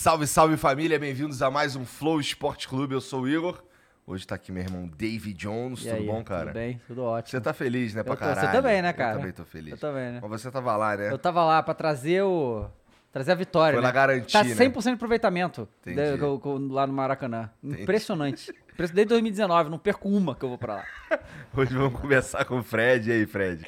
Salve, salve família, bem-vindos a mais um Flow Esporte Clube. Eu sou o Igor. Hoje tá aqui meu irmão David Jones. E tudo aí, bom, cara? Tudo bem, tudo ótimo. Você tá feliz, né, pra tô- você caralho? também, né, cara? Eu também tô feliz. Eu também, né? Mas você tava lá, né? Eu tava lá pra trazer o. Trazer a vitória. Foi né? lá garantir, Tá né? 100% de aproveitamento Entendi. de- co- co- lá no Maracanã. Impressionante. Impressionante. Desde 2019, não perco uma que eu vou pra lá. Hoje vamos conversar com o Fred. E aí, Fred?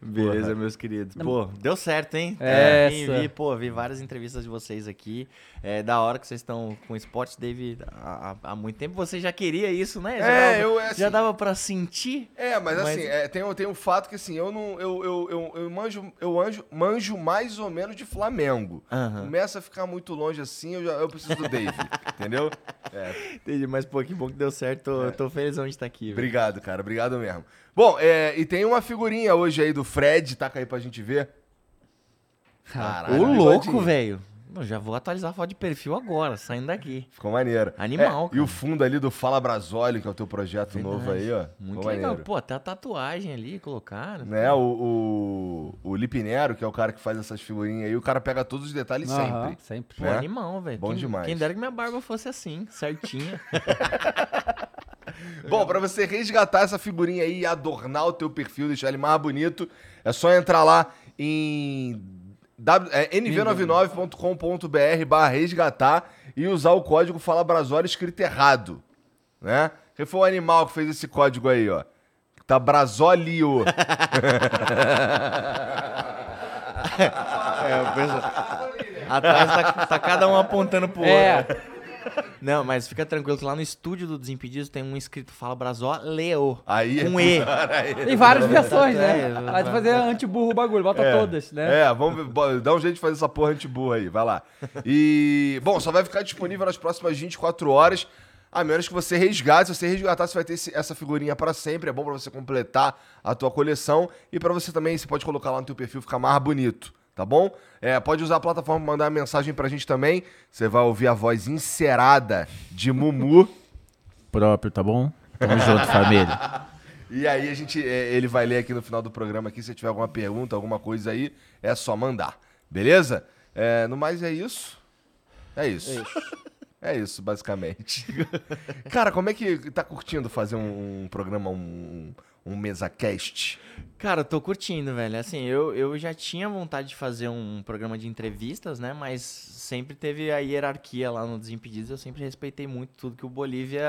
Beleza, Porra. meus queridos. Pô, deu certo, hein? É, Vim, essa. vi, pô, vi várias entrevistas de vocês aqui. É da hora que vocês estão com o Esporte David há, há- muito tempo. Você já queria isso, né? Já É, dava, eu, é, Já assim- dava pra sentir? É, mas, Mas- assim, é, tem, o- tem um fato que assim, eu não. Eu, eu, eu, eu manjo, eu anjo, manjo mais ou menos de Flamengo. Aham. Começa a ficar muito longe assim, eu, já, eu preciso do David. entendeu? É. Entendi, mas pô, que bom que deu certo. Tô, tô felizão de estar aqui. velho. Obrigado, cara. Obrigado mesmo. Bom, é, e tem uma figurinha hoje aí do Fred, taca aí pra gente ver. Caralho, Ô, louco, velho. Eu já vou atualizar a foto de perfil agora, saindo daqui. Ficou maneiro. Animal, É, E o fundo ali do Fala Brasólio, que é o teu projeto Verdade. novo aí, ó. Muito Ficou legal. maneiro. Pô, até a tatuagem ali colocaram. Né, o, o, o Lipinero, que é o cara que faz essas figurinhas aí, o cara pega todos os detalhes Aham, sempre. sempre. Pô, né? animal, velho. Bom quem, demais. Quem dera que minha barba fosse assim, certinha. Bom, pra você resgatar essa figurinha aí e adornar o teu perfil, deixar ele mais bonito, é só entrar lá em é, nv99.com.br barra resgatar e usar o código Fala Brasório escrito errado, né? Quem foi o animal que fez esse código aí, ó? Tá Brasólio. É, o pessoal. Atrás tá, tá cada um apontando pro É. Não, mas fica tranquilo que lá no estúdio do Desimpedidos tem um escrito Fala Brasó Leo. Aí Com E. Tem várias versões, É, né? Vai fazer anti-burro o bagulho, bota todas, né? É, vamos dá um jeito de fazer essa porra anti-burra aí, vai lá. E, bom, só vai ficar disponível nas próximas 24 horas, a menos que você resgate. Se você resgatar, você vai ter esse- essa figurinha para sempre. É bom para você completar a tua coleção e para você também, você pode colocar lá no teu perfil, ficar mais bonito, tá bom? É, pode usar a plataforma pra mandar mensagem pra gente também. Você vai ouvir a voz encerada de Mumu. próprio, tá bom? Tamo junto, família. E aí a gente, é, ele vai ler aqui no final do programa aqui, se tiver alguma pergunta, alguma coisa aí, é só mandar. Beleza? É, no mais é isso. É isso. É isso, basicamente. Cara, como é que tá curtindo fazer um, um programa, um, um mesa-cast? Cara, eu tô curtindo, velho. Assim, eu, eu já tinha vontade de fazer um programa de entrevistas, né? Mas sempre teve a hierarquia lá no Desimpedidos. Eu sempre respeitei muito tudo que o Bolívia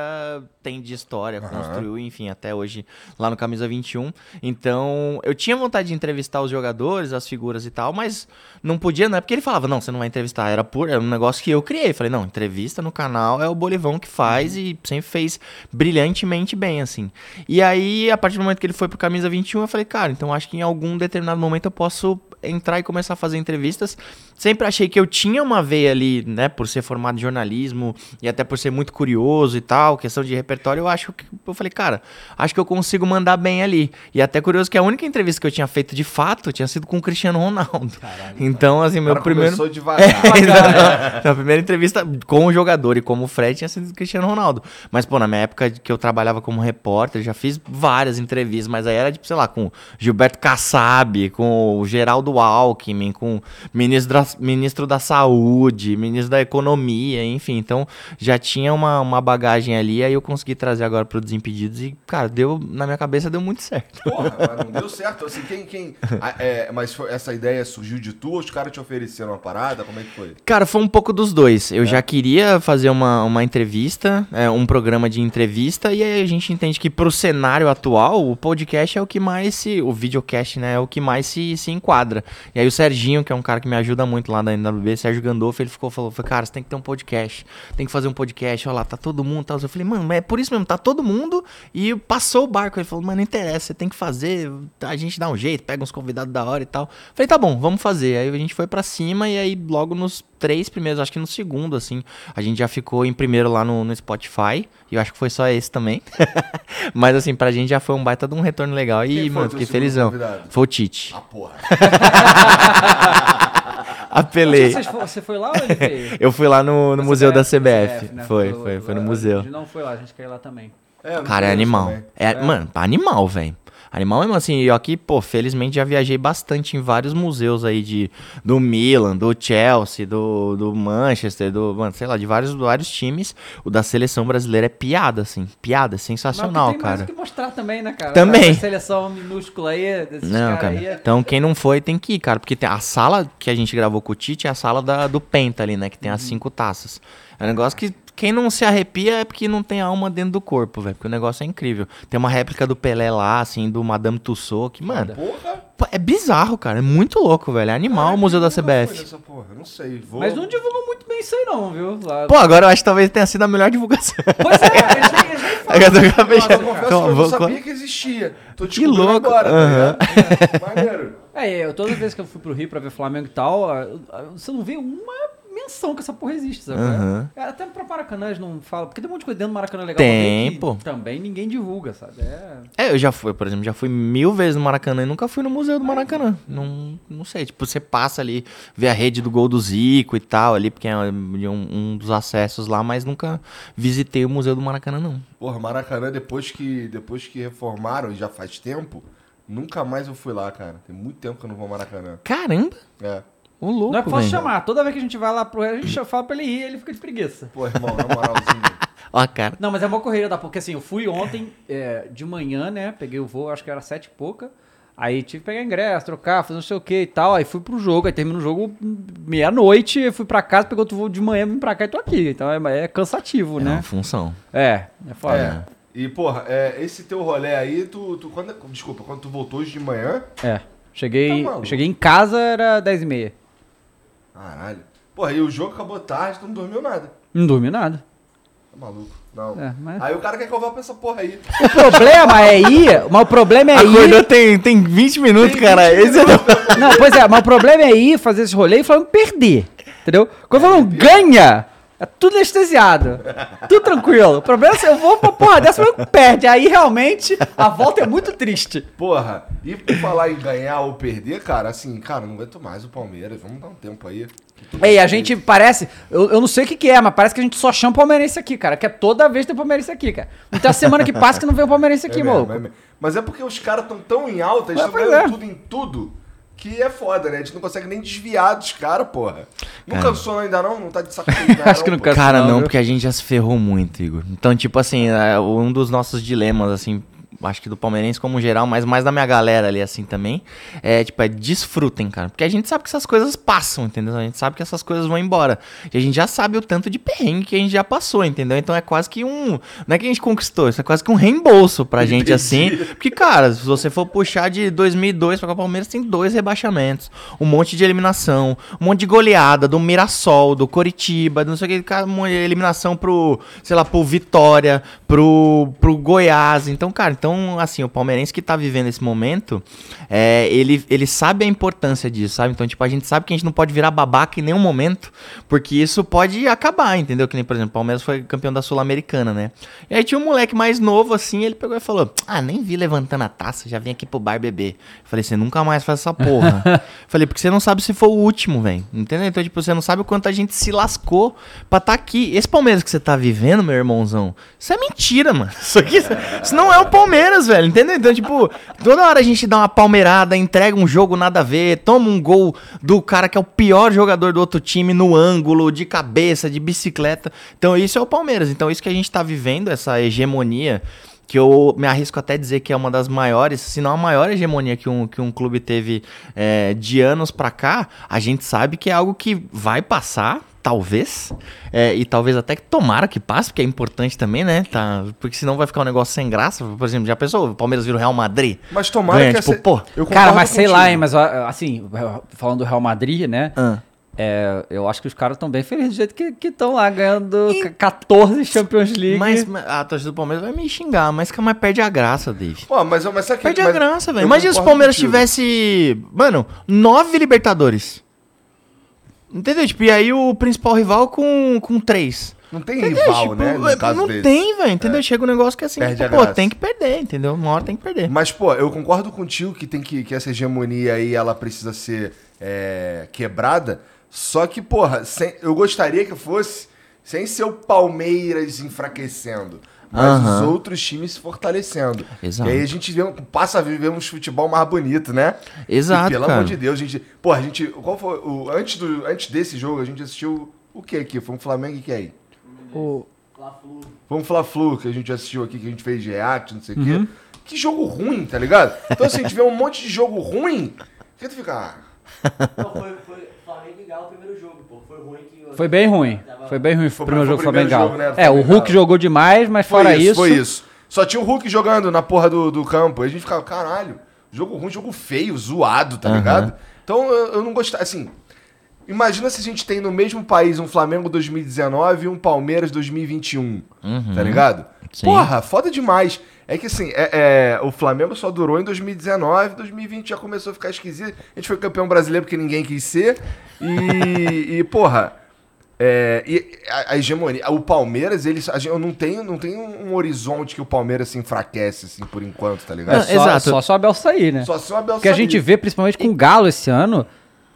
tem de história, construiu, enfim, até hoje lá no Camisa 21. Então, eu tinha vontade de entrevistar os jogadores, as figuras e tal, mas não podia, não é porque ele falava, não, você não vai entrevistar. Era, por, era um negócio que eu criei. Falei, não, entrevista no canal é o Bolivão que faz e sempre fez brilhantemente bem, assim. E aí, a partir do momento que ele foi pro Camisa 21, eu falei, cara, então acho que em algum determinado momento eu posso entrar e começar a fazer entrevistas. Sempre achei que eu tinha uma veia ali, né, por ser formado em jornalismo e até por ser muito curioso e tal, questão de repertório, eu acho que eu falei, cara, acho que eu consigo mandar bem ali. E até curioso que a única entrevista que eu tinha feito de fato tinha sido com o Cristiano Ronaldo. Então, assim, O meu primeiro começou devagar. é, então, a primeira entrevista com o jogador e como o Fred tinha sido o Cristiano Ronaldo. Mas, pô, na minha época que eu trabalhava como repórter, já fiz várias entrevistas, mas aí era, tipo, sei lá, com o Gilberto Kassab, com o Geraldo Alckmin, com ministro da, ministro da Saúde, ministro da Economia, enfim. Então já tinha uma, uma bagagem ali, aí eu consegui trazer agora pro Desimpedidos e, cara, deu, na minha cabeça deu muito certo. Porra, mas não deu certo. Assim, quem. quem é, mas foi- essa ideia surgiu de tu ou os caras te ofereceram uma parada? Como é que foi? Cara, foi um pouco dos dois. Eu já queria fazer uma, uma entrevista, é, um programa de entrevista, e aí a gente entende que pro cenário atual, o podcast é o que mais se. O videocast, né? É o que mais se, se enquadra. E aí o Serginho, que é um cara que me ajuda muito lá da NWB, Sérgio Gandolfo, ele ficou falou, cara, você tem que ter um podcast, tem que fazer um podcast, olha lá, tá todo mundo, tal. Eu falei, mano, mas é por isso mesmo, tá todo mundo e passou o barco. Ele falou, mano, não interessa, você tem que fazer, a gente dá um jeito, pega uns convidados da hora e tal. Falei, tá bom, vamos fazer. Aí a gente foi pra cima e aí logo nos três primeiros, acho que no segundo, assim, a gente já ficou em primeiro lá no, no Spotify. E eu acho que foi só esse também. Mas assim, pra gente já foi um baita de um retorno legal. E, Quem mano, fiquei felizão. convidado? Foi o Tite. Ah, porra. Apelei. Você, você foi lá ou ele veio? Eu fui lá no, no museu da CBF. né? Foi, Pelo- foi, foi no museu. A gente não foi lá, a gente quer ir lá também. É, Cara, é animal. também. É, Mano, animal, velho. Animal mesmo assim, eu aqui, pô, felizmente já viajei bastante em vários museus aí de do Milan, do Chelsea, do, do Manchester, do, mano, sei lá, de vários, vários times. O da seleção brasileira é piada, assim, piada, sensacional, Mas tem mais cara. o que mostrar também, né, cara? Também. A seleção minúscula aí, desses Não, cara. aí. é- Então, quem não foi tem que ir, cara. Porque tem a sala que a gente gravou com o Tite é a sala da, do Penta ali, né? Que tem as Uhum. cinco taças. É um negócio que quem não se arrepia é porque não tem alma dentro do corpo, velho. Porque o negócio é incrível. Tem uma réplica do Pelé lá, assim, do Madame Tussauds, que, mano, Porra. é bizarro, cara. É muito louco, velho. É animal o Museu da CBF. nessa porra, eu não sei. Vou... Mas não divulgam muito bem isso aí não, viu? Lá- Pô, agora eu acho que talvez tenha sido a melhor divulgação. Pois é, eles nem, eles nem falam. É que eu Nossa, confesso Então, que eu vou- não sabia que existia. Tô Que descobrindo louco. agora, tá Aham. ligado? Maneiro. É, eu, toda vez que eu fui pro Rio pra ver Flamengo e tal, ah, ah, você não vê uma menção que essa porra existe, sabe? Aham. É, até pra Maracanã eles não falam, porque tem um monte de coisa dentro do Maracanã legal Tem, pô. também ninguém divulga, sabe? É... É, eu já fui, por exemplo, já fui mil vezes no Maracanã e nunca fui no Museu do Maracanã. Não, não sei, tipo, você passa ali, vê a rede do gol do Zico e tal ali, porque é um, um dos acessos lá, mas nunca visitei o Museu do Maracanã, não. Porra, Maracanã, depois que, depois que reformaram, já faz tempo, nunca mais eu fui lá, cara. Tem muito tempo que eu não vou ao Maracanã. Caramba, É. o louco, Não é que posso velho. chamar, toda vez que a gente vai lá pro Rio, a gente fala pra ele ir, ele fica de preguiça. Pô, irmão, na moralzinha. Ó a cara. Não, mas é uma correria da porque assim, eu fui ontem é, de manhã, né? Peguei o voo, acho que era sete e pouca. Aí tive que pegar ingresso, trocar, fazer não sei o que e tal. Aí fui pro jogo, aí termina o jogo meia-noite, eu fui pra casa, peguei outro voo de manhã, vim pra cá e tô aqui. Então é, é cansativo, É né? uma função. É, é foda. É. E, porra, é, esse teu rolê aí, tu, tu quando, desculpa, quando tu voltou hoje de manhã, É. Cheguei, Tá cheguei em casa, era 10 e meia. Caralho. Porra, e o jogo acabou tarde, tu não dormiu nada. Não dormi nada. Tá maluco. Não. É, mas- Aí o cara quer que eu vá pra essa porra aí. O problema é ir, mas o problema é Acordou ir... tem, tem 20 minutos, cara. Esse é o- Não, pois é, mas o problema é ir fazer esse rolê e falando perder, entendeu? Quando falando ganha, é tudo anestesiado, tudo tranquilo. O problema é se eu vou pra porra dessa, mas perde. Aí realmente a volta é muito triste. Porra, e por falar em ganhar ou perder, cara, assim, cara, não aguento mais o Palmeiras. Vamos dar um tempo aí. Ei, a gente parece, eu, eu não sei o que, que é, mas parece que a gente só chama palmeirense aqui, cara. Que é toda vez tem palmeirense aqui, cara. Não tem a semana que passa que não vem o palmeirense aqui, É mesmo, maluco. é. Mas é porque os caras estão tão em alta, eles É, estão pois ganhando é. tudo em tudo, que é foda, né? A gente não consegue nem desviar dos caras, porra. Não cansou ainda não? Não tá de saco cheio, Acho que não cansa. Cara, não, porque a gente já se ferrou muito, Igor. Então, tipo assim, é, um dos nossos dilemas, assim, acho que do palmeirense como geral, mas mais da minha galera ali, assim, também, é, tipo, é desfrutem, cara. Porque a gente sabe que essas coisas passam, entendeu? A gente sabe que essas coisas vão embora. E a gente já sabe o tanto de perrengue que a gente já passou, entendeu? Então é quase que um... Não é que a gente conquistou, isso é quase que um reembolso pra gente, assim. Porque, cara, se você for puxar de 2002 pra cá, o Palmeiras tem dois rebaixamentos, um monte de eliminação, um monte de goleada do Mirassol, do Coritiba, do não sei o que, uma eliminação pro, sei lá, pro Vitória, pro, pro Goiás. Então, cara, então, assim, o palmeirense que tá vivendo esse momento, é, ele, ele sabe a importância disso, sabe? Então, tipo, a gente sabe que a gente não pode virar babaca em nenhum momento, porque isso pode acabar, entendeu? Que nem, por exemplo, o Palmeiras foi campeão da Sul-Americana, né? E aí tinha um moleque mais novo, assim, ele pegou e falou: Ah, nem vi levantando a taça, já vim aqui pro bar beber. Eu falei, você nunca mais faz essa porra. Falei, porque você não sabe se foi o último, velho. Entendeu? Então, tipo, você não sabe o quanto a gente se lascou pra estar aqui. Esse Palmeiras que você tá vivendo, meu irmãozão, isso é mentira, mano. Isso aqui, isso não é o Palmeiras, velho. Entendeu? Então, tipo, toda hora a gente dá uma palmeirada, entrega um jogo nada a ver, toma um gol do cara que é o pior jogador do outro time no ângulo, de cabeça, de bicicleta. Então, isso é o Palmeiras. Então, isso que a gente tá vivendo, essa hegemonia que eu me arrisco até dizer que é uma das maiores, se não a maior hegemonia que um, que um clube teve é, de anos pra cá, a gente sabe que é algo que vai passar, talvez, é, e talvez até que tomara que passe, porque é importante também, né? Tá, porque senão vai ficar um negócio sem graça. Por exemplo, já pensou, o Palmeiras vira o Real Madrid? Mas tomara Ganha, que tipo, essa... pô, eu Cara, mas sei lá, hein, mas assim, falando do Real Madrid, né? Ah. É, eu acho que os caras estão bem felizes do jeito que estão lá ganhando 14 Champions League. Mas a torcida do Palmeiras vai me xingar, mas, que- mas perde a graça, Dave. Pô, mas, mas sabe que- Perde a mas graça, velho. Imagina se o Palmeiras contigo. tivesse, mano, nove Libertadores. Entendeu? Tipo, e aí o principal rival com, com três. Não tem Entendeu? rival, Tipo, né? É, não desse. tem, velho. Entendeu? Chega um negócio que é assim, tipo, pô, graça. tem que perder, entendeu? Uma hora tem que perder. Mas, pô, eu concordo contigo que tem que, que essa hegemonia aí, ela precisa ser é, quebrada. Só que, porra, sem- eu gostaria que fosse sem ser o Palmeiras enfraquecendo, mas Aham. os outros times se fortalecendo. Exato. E aí a gente vê, passa a viver um futebol mais bonito, né? Exato, E, pelo cara. amor de Deus, a gente. Porra, a gente. Qual foi. O, antes, do, antes desse jogo, a gente assistiu o que aqui? Foi um Flamengo e que aí? O- Foi um Fla-Flu que a gente assistiu aqui, que a gente fez de react, não sei o Uhum. quê. Que jogo ruim, tá ligado? Então, assim, a gente vê um monte de jogo ruim, que tu fica. ah, Não, foi, foi Flamengo e Galo o primeiro jogo, pô. Foi ruim que. Foi bem ruim. Foi bem ruim o Foi- primeiro foi o jogo primeiro Flamengo. jogo, né, do É, o. Hulk jogou demais, mas Foi fora isso, isso. foi isso. Só tinha o Hulk jogando na porra do, do campo. Aí a gente ficava, caralho, jogo ruim, jogo feio, zoado, tá Aham. ligado? Então eu, eu não gostava. Assim, imagina se a gente tem no mesmo país um Flamengo 2019 e um Palmeiras 2021, tá ligado? Uhum. Sim. Porra, foda demais. É que assim, é, é, o Flamengo só durou em 2019, 2020 já começou a ficar esquisito. A gente foi campeão brasileiro porque ninguém quis ser. E, e porra, é, e a, a hegemonia. O Palmeiras, eles, a gente, eu não tenho, não tenho um horizonte que o Palmeiras se enfraquece, assim, por enquanto, tá É, ligado? só, Exato. só se o Abel sair, né? Só se o Abel Porque a sair. gente vê, principalmente com o Galo esse ano,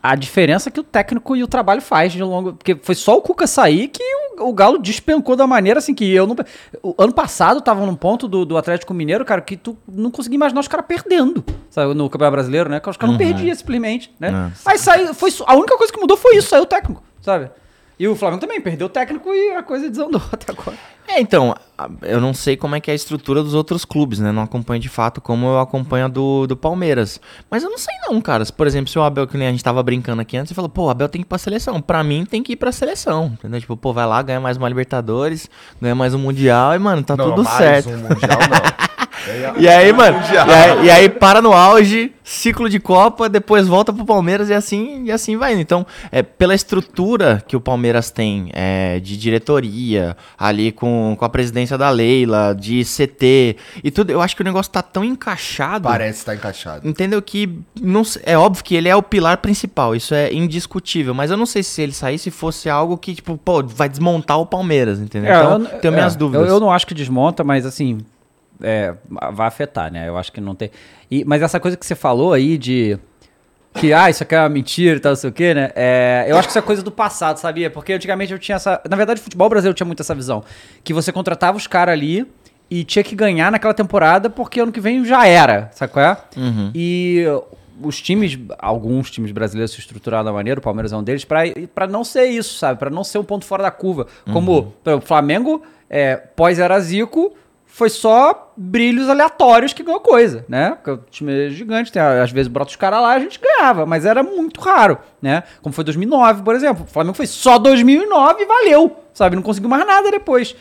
a diferença que o técnico e o trabalho faz de longo. Porque foi só o Cuca sair que o, o Galo despencou da maneira assim que eu não. O ano passado tava num ponto do, do Atlético Mineiro, cara, que tu não conseguia imaginar os caras perdendo. Sabe, no Campeonato Brasileiro, né? Que os caras não perdiam simplesmente, né? Nossa. Aí saiu. Foi, a única coisa que mudou foi isso, saiu o técnico, sabe? E o Flamengo também perdeu o técnico e a coisa desandou até agora. É, então, eu não sei como é que é a estrutura dos outros clubes, né? Não acompanho de fato como eu acompanho a do, do Palmeiras. Mas eu não sei não, cara. Por exemplo, se o Abel, que nem a gente tava brincando aqui antes, você falou, pô, o Abel tem que ir pra seleção. Pra mim, tem que ir pra seleção, entendeu? Tipo, pô, vai lá, ganha mais uma Libertadores, ganha mais um Mundial e, mano, tá Não, tudo mais certo. Um mundial, não. E aí, mano, e aí, e aí para no auge, ciclo de Copa, depois volta pro Palmeiras e assim, e assim vai. Então, é, pela estrutura que o Palmeiras tem é, de diretoria, ali com, com a presidência da Leila, de CT e tudo, eu acho que o negócio tá tão encaixado. Parece estar encaixado. Entendeu? Que não se- é óbvio que ele é o pilar principal, isso é indiscutível. Mas eu não sei se ele saísse fosse algo que, tipo, pô, vai desmontar o Palmeiras, entendeu? então, eu- tenho minhas é, dúvidas. Eu, eu não acho que desmonta, mas assim, é, vai afetar, né? Eu acho que não tem. E, mas essa coisa que você falou aí de. Que, ah, isso aqui é uma mentira e tal, não sei o quê, né? É, eu acho que isso é coisa do passado, sabia? Porque antigamente eu tinha essa. Na verdade, o futebol brasileiro tinha muito essa visão. Que você contratava os caras ali e tinha que ganhar naquela temporada porque ano que vem já era, sabe qual é? Uhum. E os times, alguns times brasileiros se estruturaram da maneira, o Palmeiras é um deles, pra, pra não ser isso, sabe? Pra não ser um ponto fora da curva. Como exemplo, o Flamengo, é, pós-era Zico, foi só brilhos aleatórios que ganhou coisa, né? Porque o time é gigante, tem, às vezes brota os caras lá, a gente ganhava, mas era muito raro, né? Como foi 2009, por exemplo. O Flamengo foi só 2009 e valeu, sabe? Não conseguiu mais nada depois.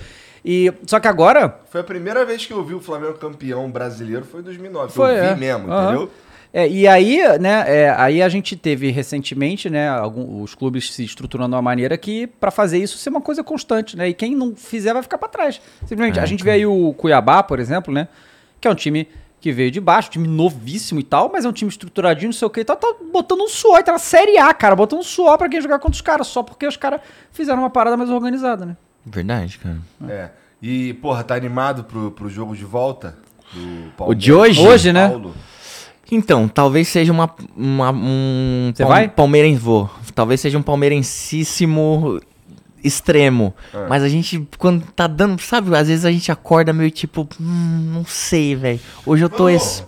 E, só que agora, Foi a primeira vez que eu vi o Flamengo campeão brasileiro, foi em 2009. Foi, eu vi é. mesmo, Aham. entendeu? É, e aí, né, é, aí a gente teve recentemente, né, algum- os clubes se estruturando de uma maneira que para fazer isso ser uma coisa constante, né? E quem não fizer vai ficar para trás. Simplesmente, a gente vê aí o Cuiabá, por exemplo, né, que é um time que veio de baixo, time novíssimo e tal, mas é um time estruturadinho, não sei o que e tal, tá botando um suor, tá na Série A, cara, botando um suor pra quem jogar contra os caras, só porque os caras fizeram uma parada mais organizada, né? Verdade, cara. É. E, porra, tá animado pro, pro jogo de volta? Do O de hoje? Hoje, né? Paulo? Então, talvez seja uma, uma- um Você vai? palmeirense, vou. Talvez seja um palmeirensíssimo extremo. É. Mas a gente, quando tá dando, sabe, às vezes a gente acorda meio tipo, hum, não sei, velho. Hoje eu tô esse,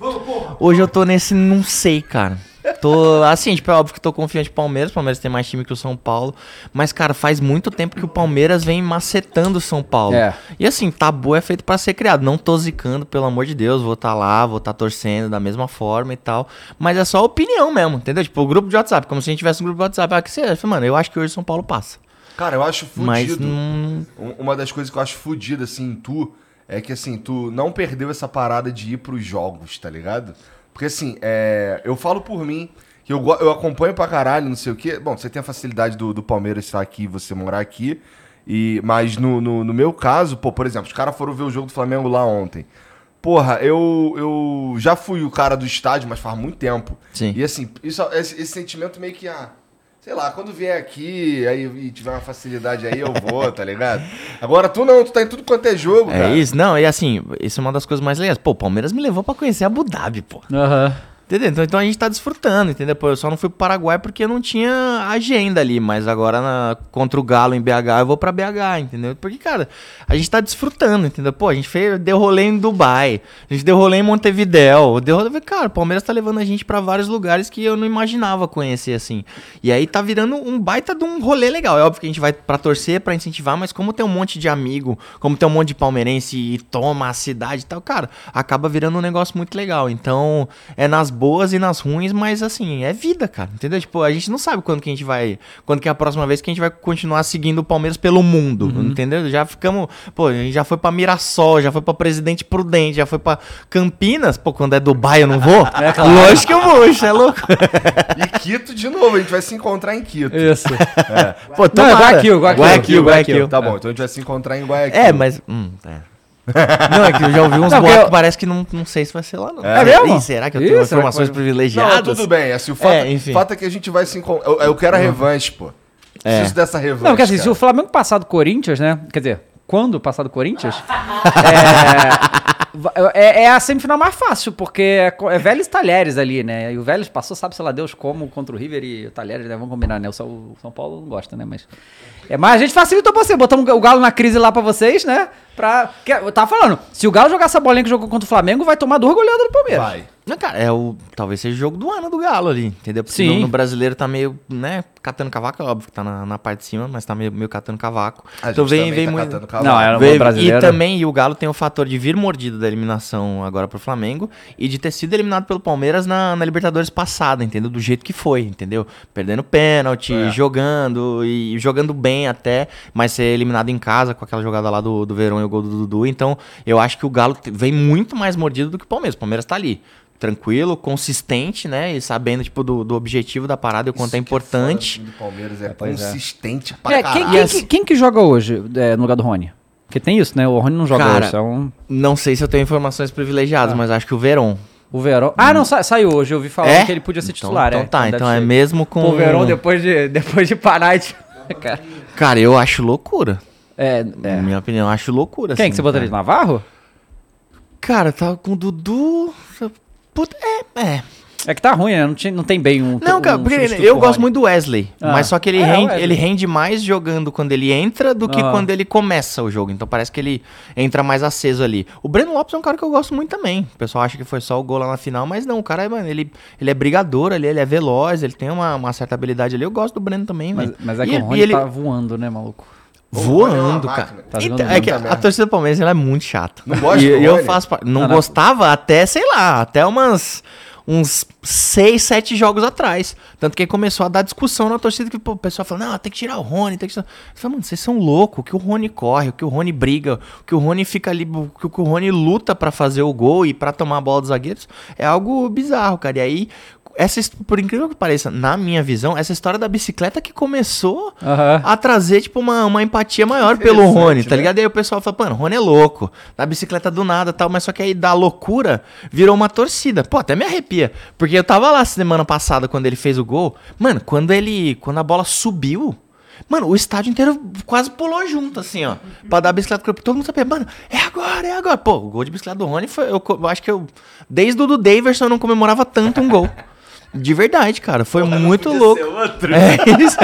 hoje eu tô nesse não sei, cara. Tô, assim, tipo, é óbvio que tô confiante no Palmeiras. O Palmeiras tem mais time que o São Paulo. Mas, cara, faz muito tempo que o Palmeiras vem macetando o São Paulo. É. E assim, tabu é feito pra ser criado. Não tô zicando, pelo amor de Deus. Vou estar lá, vou estar torcendo da mesma forma e tal. Mas é só opinião mesmo, entendeu? Tipo, o grupo de WhatsApp, como se a gente tivesse um grupo de WhatsApp. Ah, que você acha? Mano, eu acho que hoje o São Paulo passa. Cara, eu acho fudido. Mas não. Um- Uma das coisas que eu acho fodida, assim, em tu, é que, assim, tu não perdeu essa parada de ir pros jogos, tá ligado? Porque, assim, é, eu falo por mim, que eu, eu acompanho pra caralho, não sei o quê. Bom, você tem a facilidade do, do Palmeiras estar aqui, você morar aqui. E, mas no, no, no meu caso, pô, por exemplo, os caras foram ver o jogo do Flamengo lá ontem. Porra, eu, eu já fui o cara do estádio, mas faz muito tempo. Sim. E assim, isso, esse, esse sentimento meio que, ah, sei lá, quando vier aqui aí, e tiver uma facilidade aí, eu vou, tá ligado? Agora tu não, tu tá em tudo quanto é jogo, É cara. isso, não, e assim, isso é uma das coisas mais legais. Pô, o Palmeiras me levou pra conhecer Abu Dhabi, pô. Aham. Entendeu? Então, então a gente tá desfrutando, entendeu? Pô, eu só não fui pro Paraguai porque não tinha agenda ali, mas agora na- contra o Galo em BH eu vou pra BH, entendeu? Porque, cara, a gente tá desfrutando, entendeu? Pô, a gente fez, deu rolê em Dubai, a gente deu rolê em Montevidéu, deu rolê, cara, o Palmeiras tá levando a gente pra vários lugares que eu não imaginava conhecer assim. E aí tá virando um baita de um rolê legal. É óbvio que a gente vai pra torcer, pra incentivar, mas como tem um monte de amigo, como tem um monte de palmeirense e toma a cidade e tal, cara, acaba virando um negócio muito legal. Então, é nas boas e nas ruins, mas assim, é vida, cara. Entendeu? Tipo, a gente não sabe quando que a gente vai. Quando que é a próxima vez que a gente vai continuar seguindo o Palmeiras pelo mundo. Entendeu? Já ficamos. Pô, a gente já foi pra Mirassol, já foi pra Presidente Prudente, já foi pra Campinas. Pô, quando é Dubai eu não vou? Lógico que eu vou, isso é louco. E Quito de novo, a gente vai se encontrar em Quito. Isso. Pô, Não, é tomara. Guayaquil, Guayaquil. Guayaquil, Guayaquil. Tá bom, então a gente vai se encontrar em Guayaquil. É, mas. Hum, é. Não, é que eu já ouvi uns Não, boatos eu- que parece que não, não sei se vai ser lá, não. É mesmo? Ih, será que eu Ih, tenho informações pode- privilegiadas? Não, tudo bem. Assim, o fato, É, enfim. fato é que a gente vai se encontrar. Eu, eu quero a revanche, pô. Preciso dessa revanche. Não, porque assim, se cara. o Flamengo passar do Corinthians, né? Quer dizer, quando passar do Corinthians, é, é, é a semifinal mais fácil, porque é, é Vélez e Talheres ali, né? E o Vélez passou, sabe, sei lá, Deus como contra o River e o Talheres, né? Vamos combinar, né? O São, o São Paulo não gosta, né? Mas. É, mas a gente facilitou pra você, botamos o Galo na crise lá pra vocês, né? Pra. Eu tava falando, se o Galo jogar essa bolinha que jogou contra o Flamengo, vai tomar duas goleadas do Palmeiras. Vai. Não, cara, é o. Talvez seja o jogo do ano do Galo ali, entendeu? Porque Sim. no, no brasileiro tá meio, né, catando cavaco, é óbvio que tá na, na parte de cima, mas tá meio, meio catando cavaco. A então gente vem, vem tá muito. cavalo. Não, era- Veio- brasileiro. E também e o Galo tem o fator de vir mordido da eliminação agora pro Flamengo e de ter sido eliminado pelo Palmeiras na, na Libertadores passada, entendeu? Do jeito que foi, entendeu? Perdendo pênalti, É. jogando e jogando bem até, mas ser eliminado em casa com aquela jogada lá do, do Verão e o gol do Dudu. Então, eu acho que o Galo vem muito mais mordido do que o Palmeiras. O Palmeiras tá ali. Tranquilo, consistente, né? E sabendo, tipo, do, do objetivo da parada e o quanto é foda importante. time do Palmeiras é, pois é. consistente pra É, caralho. quem, quem, que- quem que joga hoje é, no lugar do Rony? Porque tem isso, né? O Rony não joga Cara, hoje. É um... Não sei se eu tenho informações Ah. privilegiadas, mas acho que o Verón. O Verón. Ah, não, sa- saiu hoje. Eu ouvi falar É? que ele podia ser Então- titular. então é. tá, deve então é ser. mesmo com- Pô, O Verón, depois de, depois de parar de. Cara, Cara, eu acho loucura. É, Na é. minha opinião, eu acho loucura. Quem assim, que você botaria? cara. Navarro? Cara, tava com o Dudu. Puta, é, é. É que tá ruim, né? Não, tinha, não tem bem um. Não, um cara, porque substituto eu gosto muito do Wesley. Ah. Mas só que ele, É, rende, ele rende mais jogando quando ele entra do que Ah. quando ele começa o jogo. Então parece que ele entra mais aceso ali. O Breno Lopes é um cara que eu gosto muito também. O pessoal acha que foi só o gol lá na final, mas não. O cara, é, mano, ele, ele é brigador ali, ele é veloz, ele tem uma, uma certa habilidade ali. Eu gosto do Breno também, Mas, mas é que E- o Rony e ele tá voando, né, maluco? É voando, cara. Tá Então, é que a, torcida do Palmeiras ela é muito chata. Não gosta e, do eu faço não não. gostava até, sei lá, até umas uns 6, 7 jogos atrás. Tanto que começou a dar discussão na torcida que pô, o pessoal falou: "Não, tem que tirar o Rony, tem que tirar". Eu falei, mano, vocês são loucos, o que o Rony corre, o que o Rony briga, o que o Rony fica ali, o que o Rony luta pra fazer o gol e pra tomar a bola dos zagueiros, é algo bizarro, cara. E aí essa, por incrível que pareça, na minha visão, essa história da bicicleta que começou Aham. a trazer, tipo, uma, uma empatia maior pelo Rony, tá né? ligado? E aí o pessoal fala, mano, Rony é louco, da bicicleta do nada tal, mas só que aí da loucura virou uma torcida. Pô, até me arrepia. Porque eu tava lá semana passada quando ele fez o gol. Mano, quando ele. Quando a bola subiu. Mano, o estádio inteiro quase pulou junto, assim, ó. Pra dar bicicleta pro todo mundo sabia, mano, é agora, é agora. Pô, o gol de bicicleta do Rony foi. Eu, eu acho que eu. Desde o do Daverson eu não comemorava tanto um gol. De verdade, cara. Foi muito louco. É isso.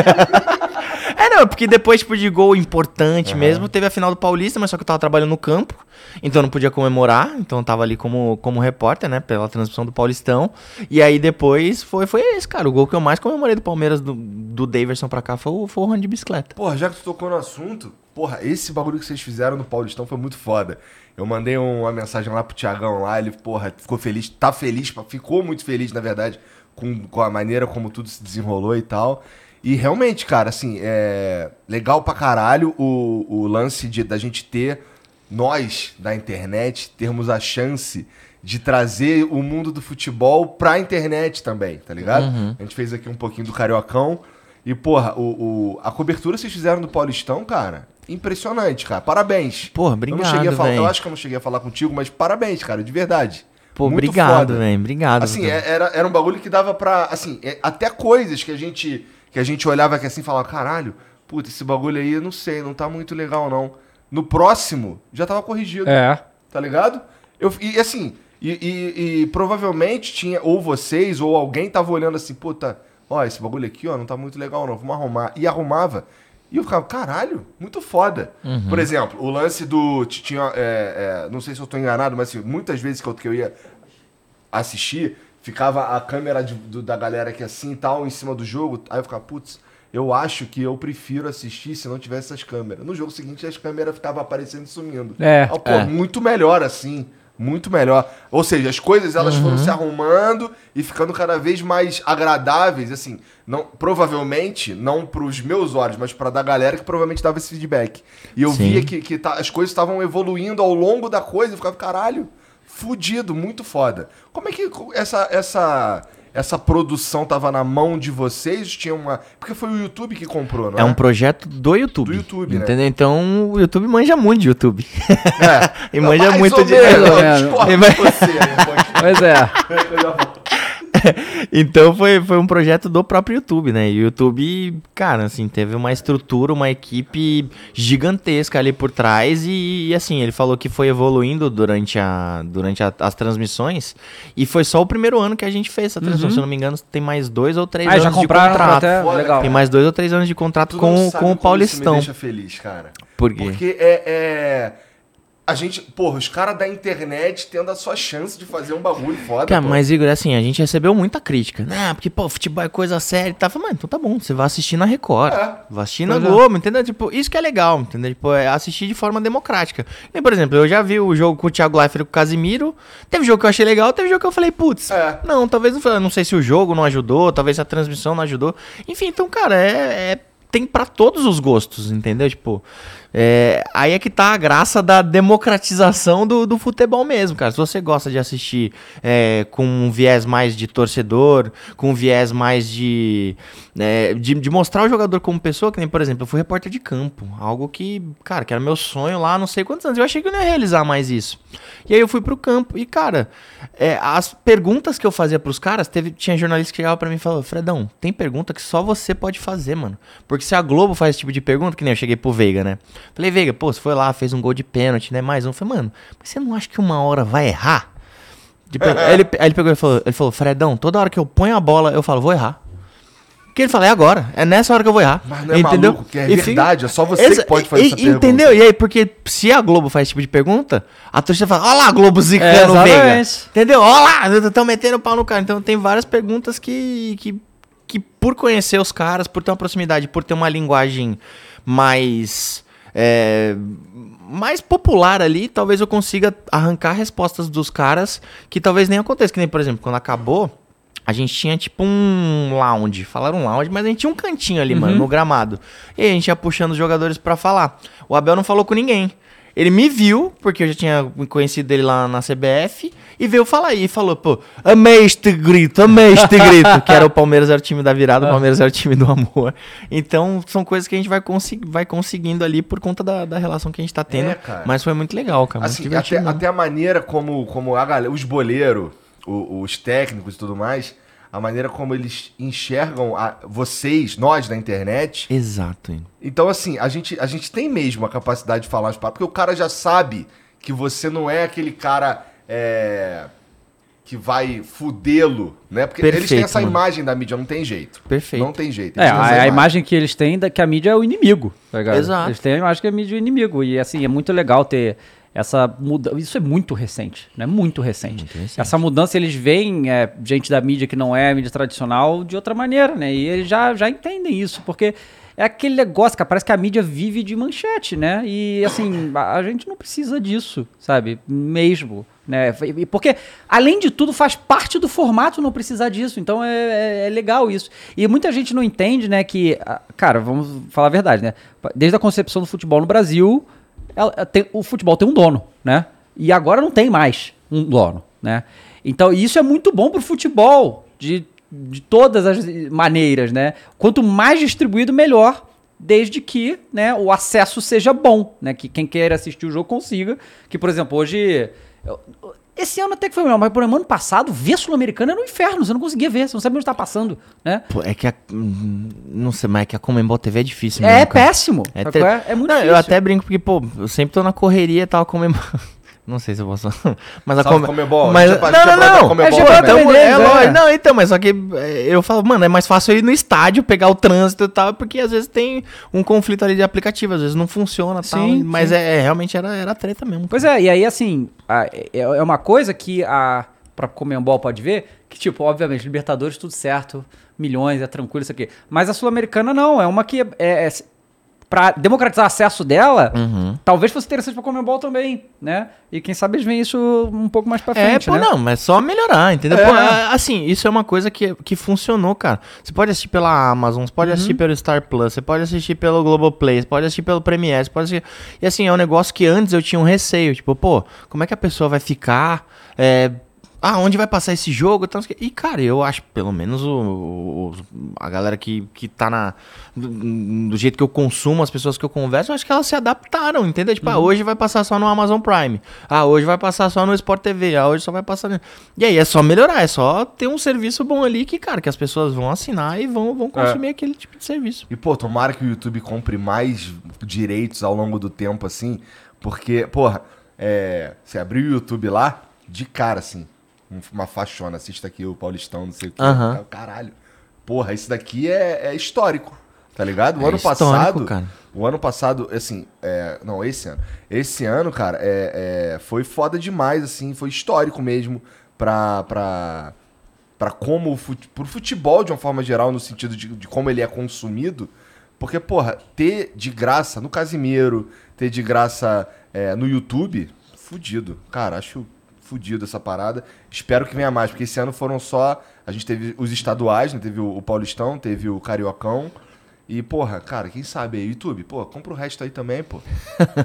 É, não, porque depois, tipo, de gol importante mesmo, teve a final do Paulista, mas só que eu tava trabalhando no campo, então eu não podia comemorar, então eu tava ali como, como repórter, né, pela transmissão do Paulistão. E aí depois foi, foi esse, cara. O gol que eu mais comemorei do Palmeiras, do, do Daverson pra cá, foi o, foi o run de bicicleta. Porra, já que tu tocou no assunto, porra, esse bagulho que vocês fizeram no Paulistão foi muito foda. Eu mandei um- uma mensagem lá pro Tiagão lá, ele, porra, ficou feliz, tá feliz, ficou muito feliz, na verdade, com, com a maneira como tudo se desenrolou e tal. E realmente, cara, assim, é legal pra caralho o, o lance de, da gente ter, nós da internet, termos a chance de trazer o mundo do futebol pra internet também, tá ligado? A gente fez aqui um pouquinho do Cariocão. E, porra, o, o- a cobertura que vocês fizeram do Paulistão, cara, impressionante, cara. Parabéns. Porra, eu não obrigado, cheguei a falar. Eu acho que eu não cheguei a falar contigo, mas parabéns, cara, de verdade. Pô, Muito obrigado, velho. Obrigado. Assim, é- era, era um bagulho que dava pra. Assim, é- até coisas que a gente que a gente olhava aqui assim e falava, caralho, puta, esse bagulho aí eu não sei, não tá muito legal, não. No próximo, já tava corrigido É. tá ligado? Eu, e assim, e, e- e provavelmente tinha, ou vocês, ou alguém tava olhando assim, puta, ó, esse bagulho aqui, ó, não tá muito legal, não, vamos arrumar. E arrumava. E eu ficava, caralho, muito foda. Por exemplo, o lance do. Tinha, é, é, não sei se eu tô enganado, mas assim, muitas vezes que eu, que eu ia assistir, ficava a câmera de- do- da galera aqui assim e tal, em cima do jogo. Aí eu ficava, putz, eu acho que eu prefiro assistir se não tivesse essas câmeras. No jogo seguinte, as câmeras ficavam aparecendo e sumindo. É. Ah, pô, muito melhor assim. Muito melhor. Ou seja, as coisas elas foram se arrumando e ficando cada vez mais agradáveis, assim, não provavelmente não pros meus olhos, mas pra da galera que provavelmente dava esse feedback. E eu Sim. via que, que tá- as coisas estavam evoluindo ao longo da coisa, eu ficava, caralho, fudido, muito foda. Como é que essa essa essa produção tava na mão de vocês? Tinha uma, porque foi o YouTube que comprou, não é? É um projeto do YouTube. Do YouTube, né? Entendeu? Então o YouTube manja muito de YouTube. É. e manja Mais muito ou de. menos, vai- de você, né? Pode- Pois é. Então foi, foi um projeto do próprio YouTube, né? E o YouTube, cara, assim, teve uma estrutura, uma equipe gigantesca ali por trás e, e, assim, ele falou que foi evoluindo durante, a, durante a- as transmissões e foi só o primeiro ano que a gente fez essa transmissão. Se eu não me engano, tem mais dois ou três Ah, anos já de compraram contrato. até. Foda, Legal. Tem mais dois ou três anos de contrato Tu com, com o Paulistão. Isso me deixa feliz, cara. Por quê? Porque é, é- A gente, porra, os caras da internet tendo a sua chance de fazer um bagulho foda. Cara, pô. mas Igor, assim, a gente recebeu muita crítica. Ah, porque, pô, futebol é coisa séria e tal. Eu Falei, mano, então tá bom, você vai assistir na Record. É. Vai assistir na Globo, entendeu? Tipo, isso que é legal, entendeu? Tipo, é assistir de forma democrática. E, por exemplo, eu já vi o jogo com o Thiago Leifert e com o Casimiro. Teve jogo que eu achei legal, teve jogo que eu falei, putz, É. não, talvez não foi. Não sei se o jogo não ajudou, talvez a transmissão não ajudou. Enfim, então, cara, é. é- tem pra todos os gostos, entendeu? Tipo, é, aí é que tá a graça da democratização do, do futebol mesmo, cara. Se você gosta de assistir é, com um viés mais de torcedor, com um viés mais de, é, de. de mostrar o jogador como pessoa, que nem, por exemplo, eu fui repórter de campo. Algo que, cara, que era meu sonho lá, não sei quantos anos. Eu achei que eu não ia realizar mais isso. E aí eu fui pro campo. E, cara, é, as perguntas que eu fazia pros caras, teve, tinha jornalista que chegava pra mim e falou: Fredão, tem pergunta que só você pode fazer, mano. Porque se a Globo faz esse tipo de pergunta, que nem eu cheguei pro Veiga, né? Falei, Veiga, pô, você foi lá, fez um gol de pênalti, né? Mais um. Falei, mano, mas você não acha que uma hora vai errar? Tipo, aí, ele, aí ele pegou e falou, ele falou, Fredão, toda hora que eu ponho a bola, eu falo, vou errar. Que ele fala, é agora, é nessa hora que eu vou errar. Mas não é maluco, que é E fica- verdade, é só você Exa- que pode fazer e- essa pergunta. Entendeu? E aí, porque se a Globo faz esse tipo de pergunta, a torcida fala, olha lá, Globo É, zicando o Veiga. Entendeu? Olha lá, estão metendo pau no cara. Então tem várias perguntas que, que, que por conhecer os caras, por ter uma proximidade, por ter uma linguagem mais... é, mais popular ali, talvez eu consiga arrancar respostas dos caras que talvez nem aconteça. Que nem, por exemplo, quando acabou, a gente tinha tipo um lounge. Falaram lounge, mas a gente tinha um cantinho ali, mano, no gramado. E a gente ia puxando os jogadores pra falar. O Abel não falou com ninguém. Ele me viu, porque eu já tinha conhecido ele lá na CBF, e veio falar aí, e falou, pô, amei este grito, amei este grito, que era o Palmeiras era o time da virada, o Palmeiras era o time do amor. Então, são coisas que a gente vai, consegui- vai conseguindo ali por conta da, da relação que a gente tá tendo. É, mas foi muito legal, cara, Assim, até, até a maneira como, como a galera, os boleiros, o- os técnicos e tudo mais, a maneira como eles enxergam a- vocês, nós da internet. Exato. Então, assim, a gente, a gente tem mesmo a capacidade de falar as palavras, porque o cara já sabe que você não é aquele cara é, que vai fudê-lo, né? Porque eles têm Perfeito, essa mano. imagem da mídia, não tem jeito. Perfeito. Não tem jeito. É, a, a imagem que eles têm da que a mídia é o inimigo, tá ligado? Exato. Eles têm a imagem que a mídia é o inimigo. E assim, é muito legal ter essa mudança. Isso é muito recente, né? Muito recente. Muito recente. Essa mudança, eles veem é, gente da mídia que não é mídia tradicional de outra maneira, né? E eles já, já entendem isso, porque é aquele negócio que parece que a mídia vive de manchete, né? E assim, a, gente não precisa disso, sabe? Mesmo. Né? Porque, além de tudo, faz parte do formato não precisar disso. Então é, é- é legal isso. E muita gente não entende, né, que. ah, Cara, vamos falar a verdade, né? Desde a concepção do futebol no Brasil, ela- tem- o futebol tem um dono, né? E agora não tem mais um dono, né? Então, isso é muito bom pro futebol, de, de todas as maneiras, né? Quanto mais distribuído, melhor, desde que né, o acesso seja bom, né? Que quem queira assistir o jogo consiga. Que, por exemplo, hoje... Esse ano até que foi melhor, mas por exemplo, ano passado, ver Sul-Americana era um inferno, você não conseguia ver, você não sabia onde tá passando, né? Pô, é que a. hum, Não sei, mas é que a Comembol TV é difícil É, mesmo, cara. péssimo, É, sabe te- qual é? É muito Não, difícil. Eu até brinco porque, pô, eu sempre tô na correria e tal, Comembol. Não sei se eu posso. Mas a Salve, Come- Comebol. Mas, A gente não, já não, não. É, também. então, é é. lógico. Não, então, mas só que é, eu falo, mano, é mais fácil ir no estádio, pegar o trânsito e tal, porque às vezes tem um conflito ali de aplicativo, às vezes não funciona e tal. Sim, Mas sim. é, é, realmente era, era treta mesmo. Pois é, e aí assim, a- é, é uma coisa que a pra Comembol pode ver, que tipo, obviamente, Libertadores tudo certo, milhões, é tranquilo isso aqui. Mas a Sul-Americana não, é uma que é, é para democratizar acesso dela, Uhum. talvez fosse interessante pra Comembol também, né? E quem sabe eles veem isso um pouco mais pra É, frente, pô, né? não, mas só melhorar, entendeu? É. Pô, é, assim, isso é uma coisa que, que funcionou, cara. Você pode assistir pela Amazon, você Uhum. pode assistir pelo Star Plus, você pode assistir pelo Globoplay, você pode assistir pelo Premiere, você pode assistir... E assim, é um negócio que antes eu tinha um receio, tipo, pô, como é que a pessoa vai ficar... é, ah, onde vai passar esse jogo? e cara, eu acho, pelo menos, o, o- a galera que, que tá na. Do, do jeito que eu consumo, as pessoas que eu converso, eu acho que elas se adaptaram, entendeu? Tipo, ah, hoje vai passar só no Amazon Prime. Ah, hoje vai passar só no Sport TV. Ah, hoje só vai passar. E aí é só melhorar, é só ter um serviço bom ali que, cara, que as pessoas vão assinar e vão, vão consumir aquele tipo de serviço. E, pô, tomara que o YouTube compre mais direitos ao longo do tempo, assim, porque, porra, é, você abriu o YouTube lá, de cara, assim, uma faixona, assista aqui o Paulistão, não sei o que, Aham. caralho. Porra, isso daqui é, é histórico, tá ligado? O É ano histórico, passado, cara. o ano passado, assim, é, não, esse ano, esse ano, cara, é, é, foi foda demais, assim, foi histórico mesmo pra... pra para como o pro futebol de uma forma geral, no sentido de, de como ele é consumido. Porque, porra, ter de graça no Casimiro, ter de graça é, no YouTube, fudido. Cara, acho fudido essa parada. Espero que venha mais, porque esse ano foram só. A gente teve os estaduais, né? Teve o, o Paulistão, teve o Cariocão. E, porra, cara, quem sabe aí, YouTube, pô, compra o resto aí também, pô.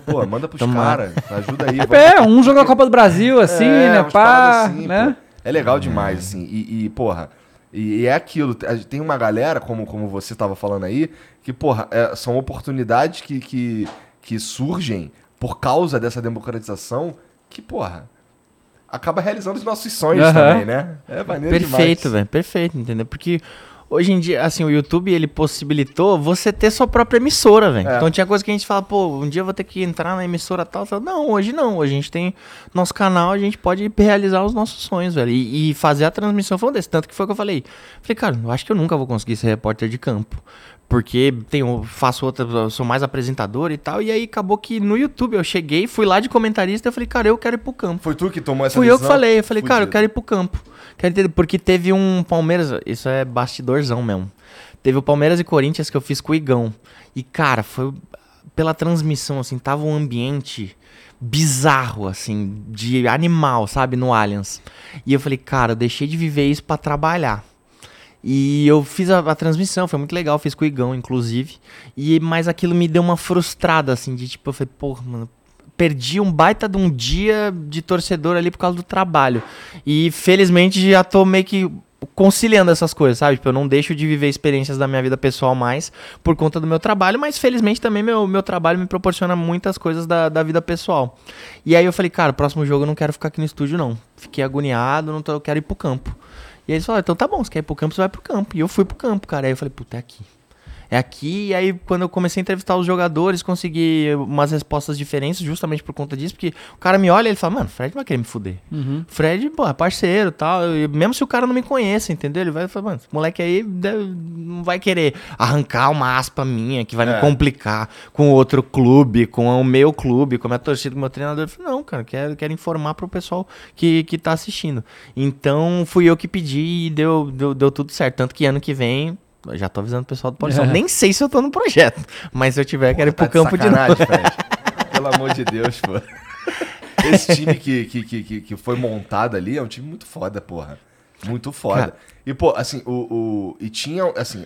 Pô, manda pros caras, ajuda aí. É, um jogo da Copa do Brasil, assim, É, né? Pá, assim, né? pô. É legal demais, assim. E, e, porra, e, e é aquilo. a Tem uma galera, como, como você tava falando aí, que, porra, é, são oportunidades que, que, que surgem por causa dessa democratização que, porra, acaba realizando os nossos sonhos Aham. também, né? É maneiro Perfeito, velho, perfeito, entendeu? Porque hoje em dia, assim, o YouTube, ele possibilitou você ter sua própria emissora, velho. É. Então tinha coisa que a gente fala, pô, um dia eu vou ter que entrar na emissora tal, tal. Não, hoje não, hoje a gente tem nosso canal, a gente pode realizar os nossos sonhos, velho. E, e fazer a transmissão foi um desses, tanto que foi o que eu falei. Falei, cara, eu acho que eu nunca vou conseguir ser repórter de campo. Porque tenho, faço outra, sou mais apresentador e tal. E aí acabou que no YouTube eu cheguei, fui lá de comentarista e falei, cara, eu quero ir pro campo. Foi tu que tomou essa Fui eu que decisão? falei, eu falei, cara, eu Fudido. quero ir pro campo. Quero porque teve um Palmeiras, isso é bastidorzão mesmo. Teve o Palmeiras e Corinthians que eu fiz com o Igão. E, cara, foi pela transmissão, assim, tava um ambiente bizarro, assim, de animal, sabe, no Allianz. E eu falei, cara, eu deixei de viver isso pra trabalhar. E eu fiz a, a transmissão, foi muito legal, fiz com o Igão, inclusive. E, mas aquilo me deu uma frustrada, assim, de tipo, eu falei, porra, mano, perdi um baita de um dia de torcedor ali por causa do trabalho. E felizmente já tô meio que conciliando essas coisas, sabe? Tipo, eu não deixo de viver experiências da minha vida pessoal mais por conta do meu trabalho, mas felizmente também meu, meu trabalho me proporciona muitas coisas da, da vida pessoal. E aí eu falei, cara, próximo jogo eu não quero ficar aqui no estúdio, não. Fiquei agoniado, não tô, eu quero ir pro campo. E eles falaram, então tá bom, você quer ir pro campo, você vai pro campo. E eu fui pro campo, cara. Aí eu falei, puta, é aqui. É aqui, e aí quando eu comecei a entrevistar os jogadores, consegui umas respostas diferentes justamente por conta disso, porque o cara me olha e ele fala, mano, Fred vai querer me fuder. Fred, pô, é parceiro e tal, e mesmo se o cara não me conheça, entendeu? Ele vai falar, mano, esse moleque aí deve- não vai querer arrancar uma aspa minha que vai É. me complicar com outro clube, com o meu clube, com a minha torcida, com o meu treinador. Eu falei, não, cara, quero, quero informar pro pessoal que, que tá assistindo. Então fui eu que pedi e deu, deu, deu tudo certo. Tanto que ano que vem. Eu Já tô avisando o pessoal do Polição. Nem sei se eu tô no projeto. Mas se eu tiver, quero ir pro Tá de campo de novo. sacanagem, Fred. Pelo amor de Deus, pô. Esse time que, que, que, que, que foi montado ali é um time muito foda, porra. Muito foda. Cara. E, pô, assim, o, o. E tinha, assim,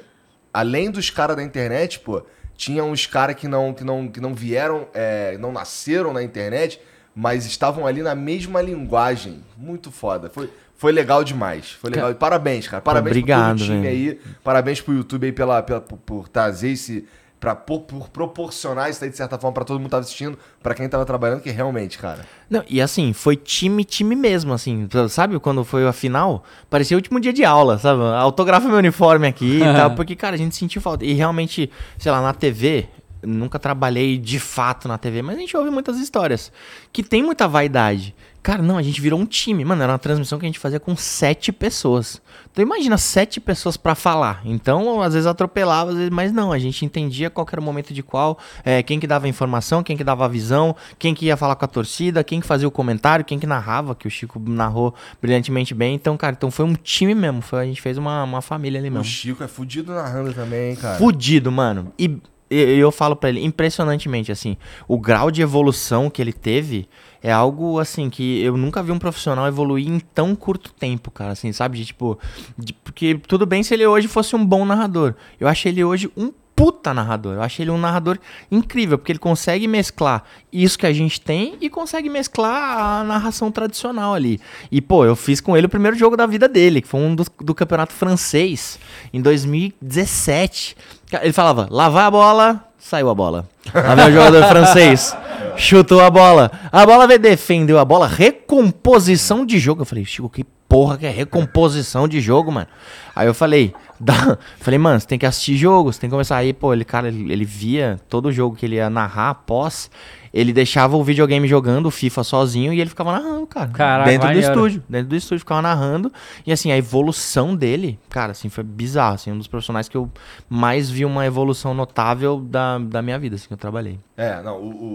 além dos caras da internet, pô, tinha uns caras que não, que, não, que não vieram, é, não nasceram na internet, mas estavam ali na mesma linguagem. Muito foda. Foi, foi legal demais. Foi legal. Parabéns, cara. Parabéns Obrigado, pro time aí. Parabéns pro YouTube aí pela, pela, por, por trazer esse. Pra, por, por proporcionar isso aí, de certa forma, pra todo mundo que tava assistindo, pra quem tava trabalhando, que realmente, cara. Não, e assim, foi time, time mesmo, assim. Sabe quando foi a final? Parecia o último dia de aula, sabe? Autografa meu uniforme aqui e tal. Porque, cara, a gente sentiu falta. E realmente, sei lá, na TV, nunca trabalhei de fato na TV, mas a gente ouve muitas histórias que tem muita vaidade. Cara, não, a gente virou um time. Mano, era uma transmissão que a gente fazia com sete pessoas. Então imagina, sete pessoas pra falar. Então, às vezes atropelava, às vezes, mas não, a gente entendia qual era o momento de qual, é, quem que dava a informação, quem que dava a visão, quem que ia falar com a torcida, quem que fazia o comentário, quem que narrava, que o Chico narrou brilhantemente bem. Então, cara, então foi um time mesmo. Foi, a gente fez uma, uma família ali O mesmo. Chico é fudido narrando também, cara. Fudido, mano. E e- eu falo pra ele, impressionantemente, assim, o grau de evolução que ele teve é algo, assim, que eu nunca vi um profissional evoluir em tão curto tempo, cara, assim, sabe? De, tipo, de- porque tudo bem se ele hoje fosse um bom narrador. Eu acho ele hoje um puta narrador. Eu acho ele um narrador incrível, porque ele consegue mesclar isso que a gente tem e consegue mesclar a narração tradicional ali. E, pô, eu fiz com ele o primeiro jogo da vida dele, que foi um do, do campeonato francês, em 2017. Ele falava, lá vai a bola, saiu a bola. Lá vem o jogador francês, chutou a bola. A bola veio, defendeu a bola, recomposição de jogo. Eu falei, Chico, que porra que é recomposição de jogo, mano? Aí eu falei, dá... falei, mano, você tem que assistir jogo, você tem que começar aí, pô, ele, cara, ele, ele via todo jogo que ele ia narrar após, ele deixava o videogame jogando o FIFA sozinho e ele ficava narrando, cara. Caraca, dentro do estúdio, dentro do estúdio ficava narrando. E assim, a evolução dele, cara, assim, foi bizarro, assim, um dos profissionais que eu mais vi uma evolução notável da, da minha vida, assim, que eu trabalhei. É, não, o, o,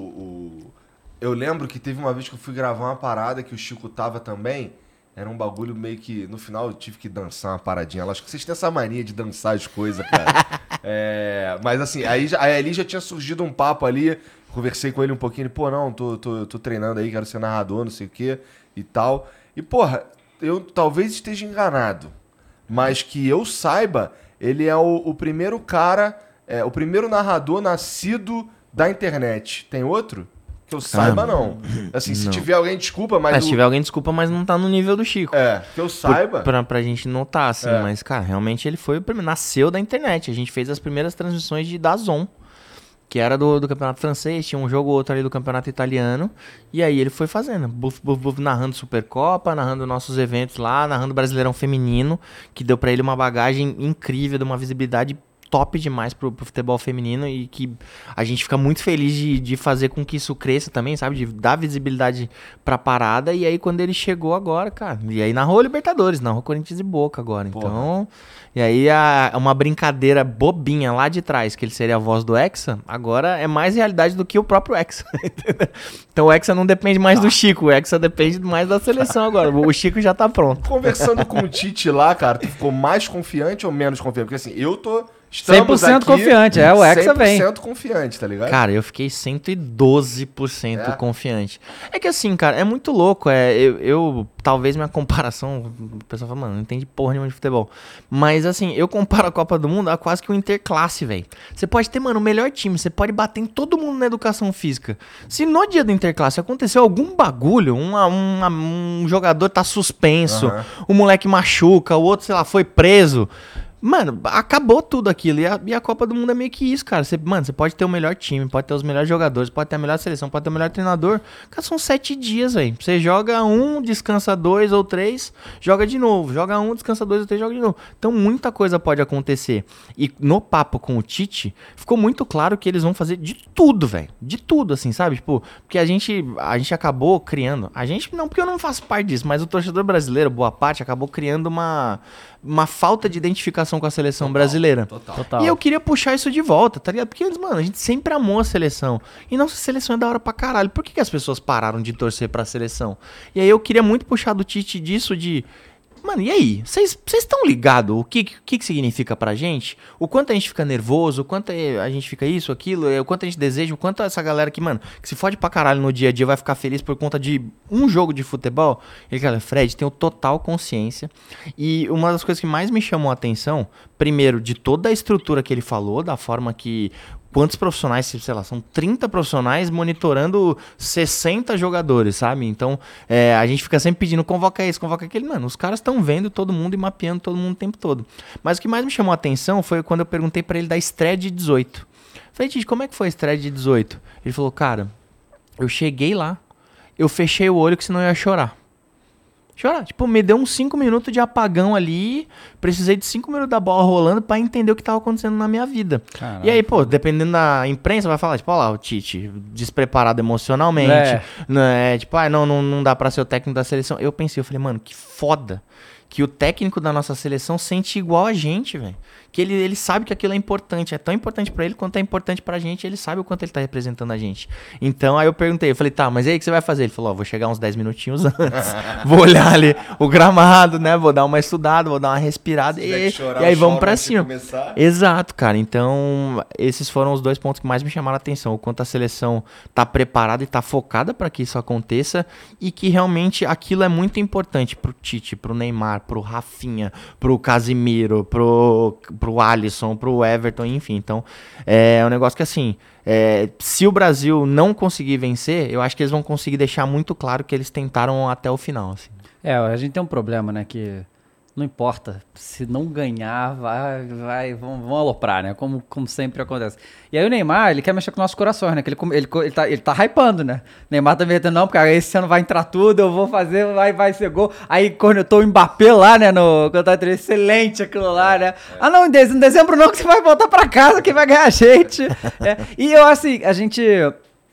o- Eu lembro que teve uma vez que eu fui gravar uma parada que o Chico tava também. Era um bagulho meio que. No final eu tive que dançar uma paradinha. lá. Acho que vocês têm essa mania de dançar as coisas, cara. É, mas assim, aí, aí ali já tinha surgido um papo ali. Conversei com ele um pouquinho. Ele, pô, não, tô, tô, tô treinando aí, quero ser narrador, não sei o quê e tal. E, porra, eu talvez esteja enganado. Mas que eu saiba, ele é o, o primeiro cara, é, o primeiro narrador nascido da internet. Tem outro? Que eu saiba, não. Assim, se não. tiver alguém, desculpa, mas. Se o- tiver alguém, desculpa, mas não tá no nível do Chico. É, que eu Por- saiba. Pra, pra gente notar, assim, É. mas, cara, realmente ele foi o primeiro. Nasceu da internet. A gente fez as primeiras transmissões de Dazon, que era do, do campeonato francês, tinha um jogo ou outro ali do campeonato italiano. E aí ele foi fazendo, buf, buf, buf, narrando Supercopa, narrando nossos eventos lá, narrando Brasileirão Feminino, que deu pra ele uma bagagem incrível, de uma visibilidade top demais pro, pro futebol feminino e que a gente fica muito feliz de, de fazer com que isso cresça também, sabe? De dar visibilidade pra parada. E aí, quando ele chegou agora, cara, e aí narrou Libertadores, narrou Corinthians e Boca agora. Então, e aí a, uma brincadeira bobinha lá de trás, que ele seria a voz do Hexa, agora é mais realidade do que o próprio Hexa. então o Hexa não depende mais do Chico, o Hexa depende mais da seleção agora. O Chico já tá pronto. Conversando com o Tite lá, cara, tu ficou mais confiante ou menos confiante? Porque assim, eu tô. Estamos 100% aqui confiante, é, o Hexa vem. 100% confiante, tá ligado? Cara, eu fiquei 112% É? confiante. É que assim, cara, é muito louco. É, eu, eu- talvez minha comparação, o pessoal fala, mano, não entende porra nenhuma de futebol. Mas assim, eu comparo a Copa do Mundo a quase que um interclasse, velho. Você pode ter, mano, o melhor time, você pode bater em todo mundo na educação física. Se no dia do interclasse aconteceu algum bagulho, uma- uma- um jogador tá suspenso, Aham. o moleque machuca, o outro, sei lá, foi preso. Mano, acabou tudo aquilo. E a, e a Copa do Mundo é meio que isso, cara. Você, mano, você pode ter o melhor time, pode ter os melhores jogadores, pode ter a melhor seleção, pode ter o melhor treinador. Cara, são sete dias, velho. Você joga um, descansa dois ou três, joga de novo. Joga um, descansa dois ou três, joga de novo. Então muita coisa pode acontecer. E no papo com o Tite, ficou muito claro que eles vão fazer de tudo, velho. De tudo, assim, sabe? Tipo, porque a gente, a gente acabou criando. A gente, não, porque eu não faço parte disso, mas o torcedor brasileiro, boa parte, acabou criando uma, uma falta de identificação com a seleção brasileira. Total. E eu queria puxar isso de volta, tá ligado? Porque, eles, mano, a gente sempre amou a seleção. E nossa seleção é da hora pra caralho. Por que, que as pessoas pararam de torcer pra seleção? E aí eu queria muito puxar do Tite disso de. Mano, e aí? Vocês estão ligados o que, que, que significa pra gente? O quanto a gente fica nervoso, o quanto é- a gente fica isso, aquilo, é, o quanto a gente deseja, o quanto essa galera que, mano, que se fode pra caralho no dia a dia vai ficar feliz por conta de um jogo de futebol? Ele, cara, Fred, tenho total consciência. E uma das coisas que mais me chamou a atenção, primeiro, de toda a estrutura que ele falou, da forma que quantos profissionais, sei lá, são 30 profissionais monitorando 60 jogadores, sabe? Então, é, a gente fica sempre pedindo, convoca esse, convoca aquele. Mano, os caras estão vendo todo mundo e mapeando todo mundo o tempo todo. Mas o que mais me chamou a atenção foi quando eu perguntei pra ele da estreia de 18. Falei, Tite, como é que foi a estreia de 18? Ele falou, cara, eu cheguei lá, eu fechei o olho que senão eu ia chorar. Chorar. Tipo, me deu uns 5 minutos de apagão ali. Precisei de 5 minutos da bola rolando pra entender o que tava acontecendo na minha vida. Caralho. E aí, pô, dependendo da imprensa, vai falar, tipo, ó lá, o Tite, despreparado emocionalmente. É. Né? Tipo, ah, não, não, não dá pra ser o técnico da seleção. Eu pensei, eu falei, mano, que foda que o técnico da nossa seleção sente igual a gente, velho. Que ele, ele sabe que aquilo é importante. É tão importante pra ele quanto é importante pra gente. Ele sabe o quanto ele tá representando a gente. Então, aí eu perguntei, eu falei, tá, mas e aí o que você vai fazer? Ele falou, ó, vou chegar uns 10 minutinhos antes. vou olhar ali o gramado, né? Vou dar uma estudada, vou dar uma respirada. E, chorar, e aí vamos pra cima. Exato, cara. Então, esses foram os dois pontos que mais me chamaram a atenção. O quanto a seleção tá preparada e tá focada para que isso aconteça e que realmente aquilo é muito importante pro Tite, pro Neymar, pro Rafinha, pro Casimiro, pro, pro Alisson, pro Everton, enfim. Então, é um negócio que assim, é, se o Brasil não conseguir vencer, eu acho que eles vão conseguir deixar muito claro que eles tentaram até o final, assim. É, a gente tem um problema, né? Que não importa. Se não ganhar, vai, vai, vão, vão aloprar, né? Como, como sempre acontece. E aí o Neymar, ele quer mexer com nossos corações, né? Que ele, ele, ele, tá, ele tá hypando, né? O Neymar tá metendo, não, porque esse ano vai entrar tudo, eu vou fazer, vai, vai ser gol. Aí tô o Mbappé lá, né? No cantar excelente aquilo lá, né? Ah, não, em dezembro, em dezembro não, que você vai voltar pra casa, quem vai ganhar a gente. É, e eu, assim, a gente.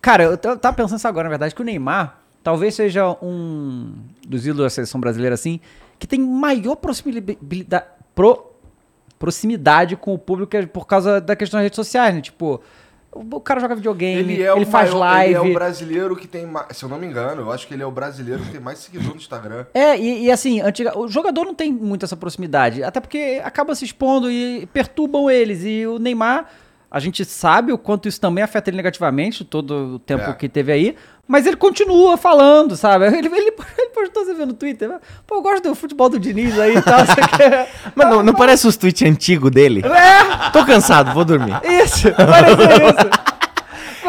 Cara, eu tava pensando isso agora, na verdade, que o Neymar talvez seja um dos ídolos da seleção brasileira, assim, que tem maior proximidade, pro- proximidade com o público é por causa da questão das redes sociais, né? Tipo, o cara joga videogame, ele, Ele é o faz maior- live. Ele é o brasileiro que tem mais. Se eu não me engano, eu acho que ele é o brasileiro que tem mais seguidor no Instagram. É, e, e assim, antiga, o jogador não tem muito essa proximidade, até porque acaba se expondo e perturbam eles. E o Neymar, a gente sabe o quanto isso também afeta ele negativamente, todo o tempo É. que teve aí, mas ele continua falando, sabe? Ele, ele, ele postou, você viu no Twitter, pô, eu gosto do futebol do Diniz aí e tal, você quer... Mas não, não parece os tweets antigos dele? É, Tô cansado, vou dormir. isso, pareceu isso.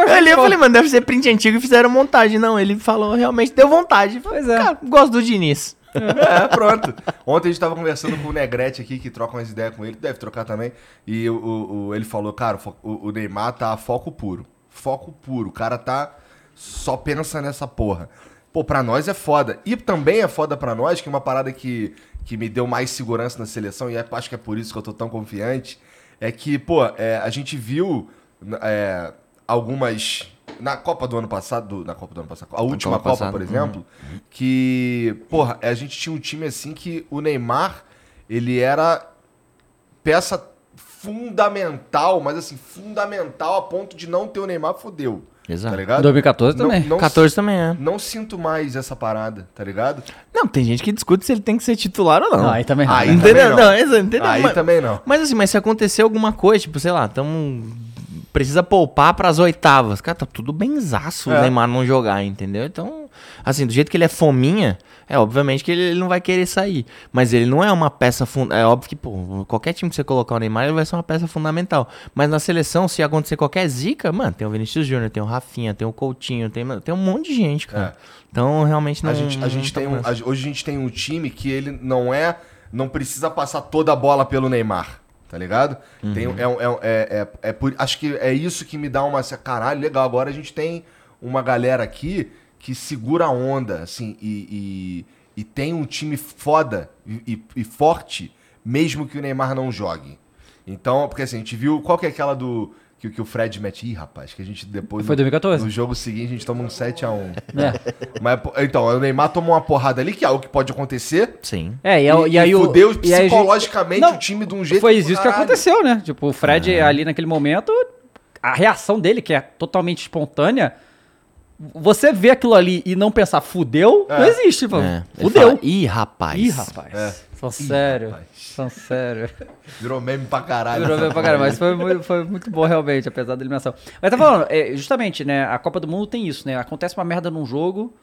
Eu, li, eu falei, mano, deve ser print antigo e fizeram montagem. Não, ele falou, realmente deu vontade. Pois é. Cara, gosto do Diniz. É, pronto. Ontem a gente tava conversando com o Negrete aqui, que troca umas ideias com ele, deve trocar também. E o, o- o- ele falou, cara, o, o Neymar tá foco puro. Foco puro. O cara tá. Só pensa nessa porra. Pô, pra nós é foda. E também é foda pra nós, que uma parada que, que me deu mais segurança na seleção, e é- acho que é por isso que eu tô tão confiante, é que, pô, é, a gente viu é, algumas. Na Copa do ano passado, do- na Copa do ano passado, a última Copa Copa, por exemplo, que, porra, a gente tinha um time assim que o Neymar, ele era peça fundamental, mas assim, fundamental a ponto de não ter o Neymar, fodeu. Exato. Tá ligado? 2014 também. Não, não, 14 também é. não sinto mais essa parada, tá ligado? Não, tem gente que discute se ele tem que ser titular ou não. Não, aí também não. Aí entendeu? também não. Não, entendeu? Aí mas, também não. mas assim, mas se acontecer alguma coisa, tipo, sei lá, tamo. Precisa poupar pras oitavas. Cara, tá tudo benzaço É. o Neymar não jogar, entendeu? Então, assim, do jeito que ele é fominha, é obviamente que ele, ele não vai querer sair. Mas ele não é uma peça fundamental. É óbvio que, pô, qualquer time que você colocar o Neymar, ele vai ser uma peça fundamental. Mas na seleção, se acontecer qualquer zica, mano, tem o Vinícius Júnior, tem o Rafinha, tem o Coutinho, tem, tem um monte de gente, cara. Então, realmente não. É. A gente, a gente tá tem um, a- hoje a gente tem um time que ele não é, não precisa passar toda a bola pelo Neymar. Tá ligado? Tem, é, um- é, um- é, é, é por, acho que é isso que me dá uma. assim, Caralho, legal. Agora a gente tem uma galera aqui que segura a onda, assim, e, e, e tem um time foda e, e- e forte, mesmo que o Neymar não jogue. Então, porque assim, a gente viu. Qual que é aquela do. Que, que o Fred mete. Ih, rapaz, que a gente depois. Foi 2014. No jogo seguinte a gente toma um 7x1. É. Mas, então, o Neymar tomou uma porrada ali, que é algo que pode acontecer. Sim. É, e, e, aí o. fudeu e aí a gente- psicologicamente Não, o time de um jeito Foi isso que aconteceu, né? Tipo, o Fred ali naquele momento, a reação dele, que é totalmente espontânea, você vê aquilo ali e não pensar fudeu, não existe, pô. É. Fudeu. fala, Ih, rapaz. Ih, rapaz. É. São sério. São sério. Virou meme pra caralho. Virou bem pra caramba, mas foi, muito- foi muito bom realmente, apesar da eliminação. Mas tá falando, é, justamente, né? A Copa do Mundo tem isso, né? Acontece uma merda num jogo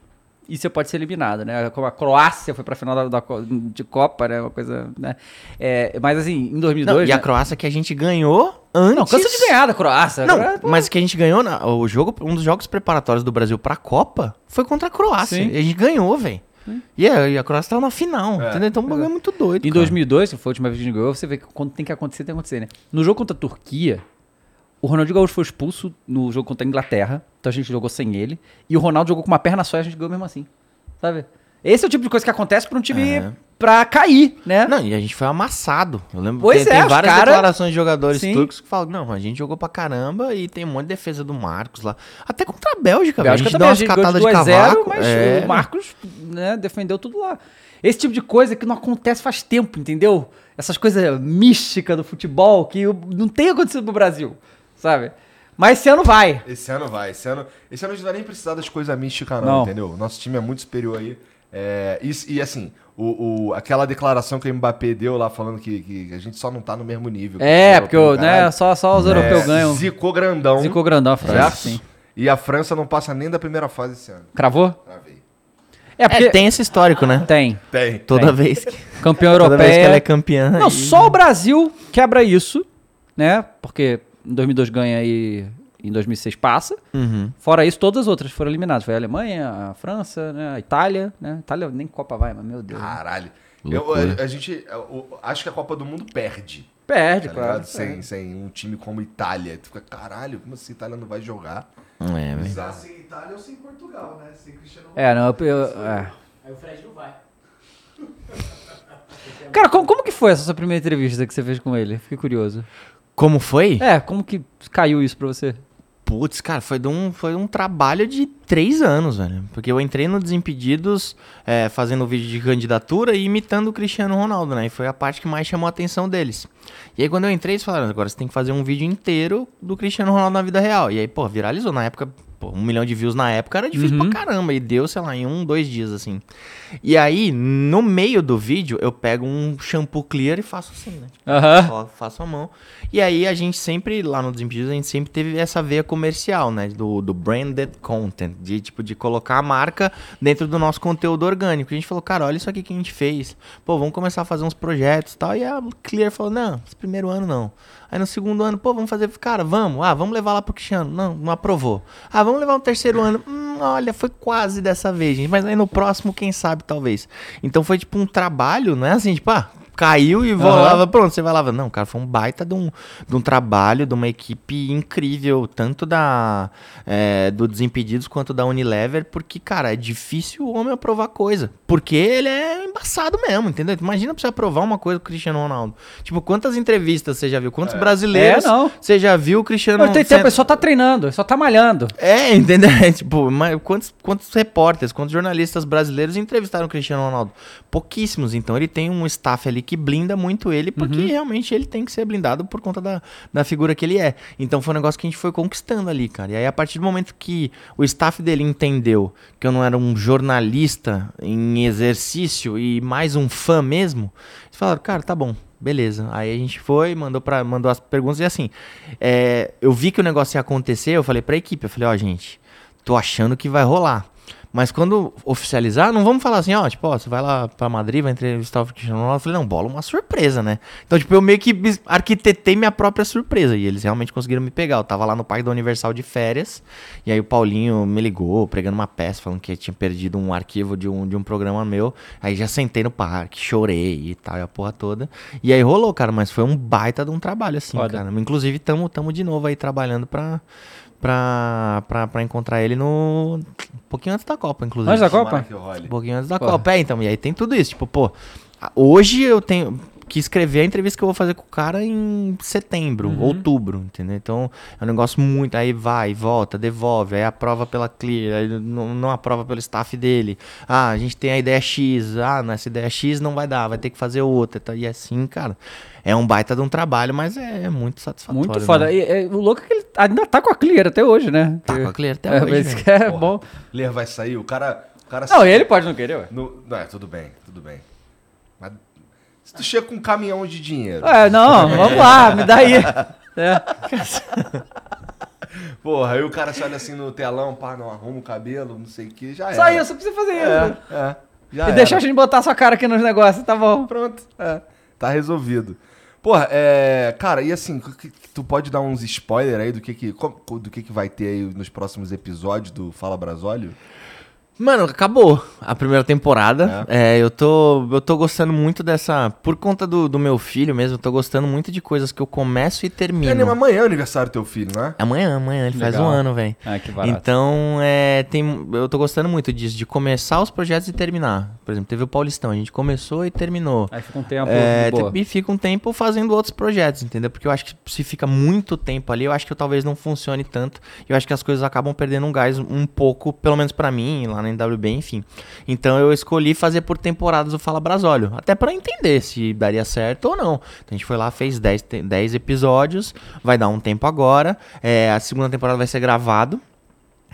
e você pode ser eliminado, né? Como a Croácia foi pra final da, da de Copa, né? Uma coisa, né? É, mas assim, em 2002... Não, e a né? Croácia que a gente ganhou antes. Não, cansa de ganhar da Croácia. Não, pô, mas que a gente ganhou, na- o jogo, um dos jogos preparatórios do Brasil pra Copa foi contra a Croácia. Sim. E a gente ganhou, velho. E, a- e a Croácia tava na final, entendeu? Então o bagulho é muito doido. Em cara. 2002, que foi a última vez que a gente ganhou, você vê que quando tem que acontecer, tem que acontecer, né? No jogo contra a Turquia, o Ronaldinho Gaúcho foi expulso no jogo contra a Inglaterra, então a gente jogou sem ele, e o Ronaldo jogou com uma perna só e a gente ganhou mesmo assim, sabe? Esse é o tipo de coisa que acontece pra um time É. pra cair, né? Não, e a gente foi amassado. Eu lembro Pois tem, é, tem várias cara- declarações de jogadores Sim. turcos que falam, não, a gente jogou pra caramba e tem um monte de defesa do Marcos lá. Até contra a Bélgica, velho. A Bélgica gente também, deu umas catadas de 2 a 0, cavaco. mas é. o Marcos né, defendeu tudo lá. Esse tipo de coisa que não acontece faz tempo, entendeu? Essas coisas místicas do futebol que não tem acontecido no Brasil, sabe? Mas esse ano vai. Esse ano vai. Esse ano, esse ano a gente não vai nem precisar das coisas místicas, não, Não. entendeu? Nosso time é muito superior aí. É, e, e, assim, o, o- aquela declaração que o Mbappé deu lá falando que, que a gente só não tá no mesmo nível. que É, porque né, só, só os europeus É, ganham. Zicou grandão. Zicou grandão a França, certo? sim. E a França não passa nem da primeira fase esse ano. Cravou? Travei. É, porque É, tem esse histórico, né? tem. Tem. Toda Tem. vez que, Campeão toda vez que ela é campeã. Não, aí- só o Brasil quebra isso, né? Porque em 2002 ganha e em 2006 passa. Uhum. Fora isso, todas as outras foram eliminadas. Foi a Alemanha, a França, né? a Itália, né? Itália nem Copa vai, mas meu Deus. Caralho. Eu, a, a gente. eu- eu acho que a Copa do Mundo perde. Perde, Tá claro. ligado? Sem, sem um time como Itália. Tu fica, caralho, como assim a Itália não vai jogar? É, velho. Bizarro. Sem Itália ou sem Portugal, né? Sem Cristiano É, não, eu, eu- é. Aí o Fred não vai. Cara, como, como que foi essa sua primeira entrevista que você fez com ele? Fiquei curioso. Como foi? É, como que caiu isso pra você? Putz, cara, foi, de um, foi um trabalho de três anos, velho. Porque eu entrei no Desimpedidos é, fazendo vídeo de candidatura e imitando o Cristiano Ronaldo, né? E foi a parte que mais chamou a atenção deles. E aí, quando eu entrei, eles falaram: agora você tem que fazer um vídeo inteiro do Cristiano Ronaldo na vida real. E aí, pô, viralizou. Na época, pô, um milhão de views na época era difícil Uhum. pra caramba. E deu, sei lá, em um, dois dias, assim. E aí, no meio do vídeo, eu pego um shampoo clear e faço assim, né? Aham. Só faço a mão. E aí a gente sempre, lá no Desimpedidos, a gente sempre teve essa veia comercial, né? Do, do branded content. De tipo, de colocar a marca dentro do nosso conteúdo orgânico. A gente falou, cara, olha isso aqui que a gente fez. Pô, vamos começar a fazer uns projetos e tal. E a Clear falou, não, esse primeiro ano não. Aí no segundo ano, pô, vamos fazer. Cara, vamos. Ah, vamos levar lá pro Cristiano. Não, não aprovou. Ah, vamos levar no terceiro ano. Hum, olha, foi quase dessa vez, gente. Mas aí no próximo, quem sabe, talvez. Então foi tipo um trabalho, não é assim, tipo, ah, caiu e volava, pronto, você vai lá. Não, cara, foi um baita de um, de um trabalho, de uma equipe incrível, tanto da é, do Desimpedidos quanto da Unilever, porque, cara, é difícil o homem aprovar coisa. Porque ele é embaçado mesmo, entendeu? Imagina pra você aprovar uma coisa com o Cristiano Ronaldo. Tipo, quantas entrevistas você já viu? Quantos brasileiros É, não. você já viu o Cristiano Não, tem tempo, ele só tá treinando, só tá malhando. é, entendeu? É, tipo, mas quantos, quantos repórteres, quantos jornalistas brasileiros entrevistaram o Cristiano Ronaldo? Pouquíssimos. Então ele tem um staff ali que blinda muito ele, porque realmente ele tem que ser blindado por conta da, da figura que ele é. Então foi um negócio que a gente foi conquistando ali, cara. E aí, a partir do momento que o staff dele entendeu que eu não era um jornalista em exercício e mais um fã mesmo, eles falaram, cara, tá bom. Beleza. Aí a gente foi, mandou, pra, mandou as perguntas e assim, é, eu vi que o negócio ia acontecer, eu falei pra equipe, eu falei, ó, gente, tô achando que vai rolar. Mas quando oficializar, não vamos falar assim, ó, tipo, ó, você vai lá pra Madrid, vai entrevistar o Cristiano Ronaldo. Eu falei, não, bola uma surpresa, né? Então, tipo, eu meio que arquitetei minha própria surpresa. E eles realmente conseguiram me pegar. Eu tava lá no Parque da Universal de férias. E aí o Paulinho me ligou, pregando uma peça, falando que tinha perdido um arquivo de um, de um programa meu. Aí já sentei no parque, chorei e tal, e a porra toda. E aí rolou, cara, mas foi um baita de um trabalho, assim, Foda. cara. Inclusive, tamo, tamo de novo aí trabalhando pra. Pra, pra, pra encontrar ele no. Um pouquinho antes da Copa, inclusive. Antes da Copa? Um pouquinho antes da Porra. Copa. É, então, e aí tem tudo isso. Tipo, pô, hoje eu tenho que escrever a entrevista que eu vou fazer com o cara em setembro, Uhum. outubro, entendeu? Então, é um negócio muito. Aí vai, volta, devolve, aí aprova pela Clear, aí não, não aprova pelo staff dele. Ah, a gente tem a ideia X, ah, nessa ideia X não vai dar, vai ter que fazer outra. tá? E assim, cara, é um baita de um trabalho, mas é, é muito satisfatório. Muito foda. né? E, é, o louco é que ele ainda tá com a Clear até hoje, né? Tá com a Clear até é, hoje, mas que é Porra. bom. Ler vai sair, o cara. O cara Não, ele pode não querer, ué. No, não, é, tudo bem, tudo bem. Se tu chega com um caminhão de dinheiro. É, não, vamos lá, me dá aí. É. Porra, aí o cara se olha assim no telão, pá, não arruma o cabelo, não sei o que, já era. Só isso, só precisa fazer isso. É, é. Já e era. deixar a gente botar sua cara aqui nos negócios, tá bom. Pronto, é. Tá resolvido. Porra, é. Cara, e assim, tu pode dar uns spoiler aí do que que, do que que vai ter aí nos próximos episódios do Fala Brasólio? Mano, acabou a primeira temporada. É, eu, tô, eu tô gostando muito dessa. Por conta do, do meu filho mesmo, eu tô gostando muito de coisas que eu começo e É, termino. amanhã é o aniversário do teu filho, não é? Amanhã, amanhã, ele faz Legal. um ano, velho. Ah, que barato. Então, é, tem, eu tô gostando muito disso, de começar os projetos e terminar. Por exemplo, teve o Paulistão, a gente começou e terminou. Aí fica um tempo É, de boa. e fica um tempo fazendo outros projetos, entendeu? Porque eu acho que se fica muito tempo ali, eu acho que eu talvez não funcione tanto. Eu acho que as coisas acabam perdendo um gás um pouco, pelo menos pra mim, lá na NWB, enfim. Então eu escolhi fazer por temporadas o Fala Brasólio, até pra entender se daria certo ou não. Então a gente foi lá, fez 10, te- 10 episódios, vai dar um tempo agora. É, a segunda temporada vai ser gravado.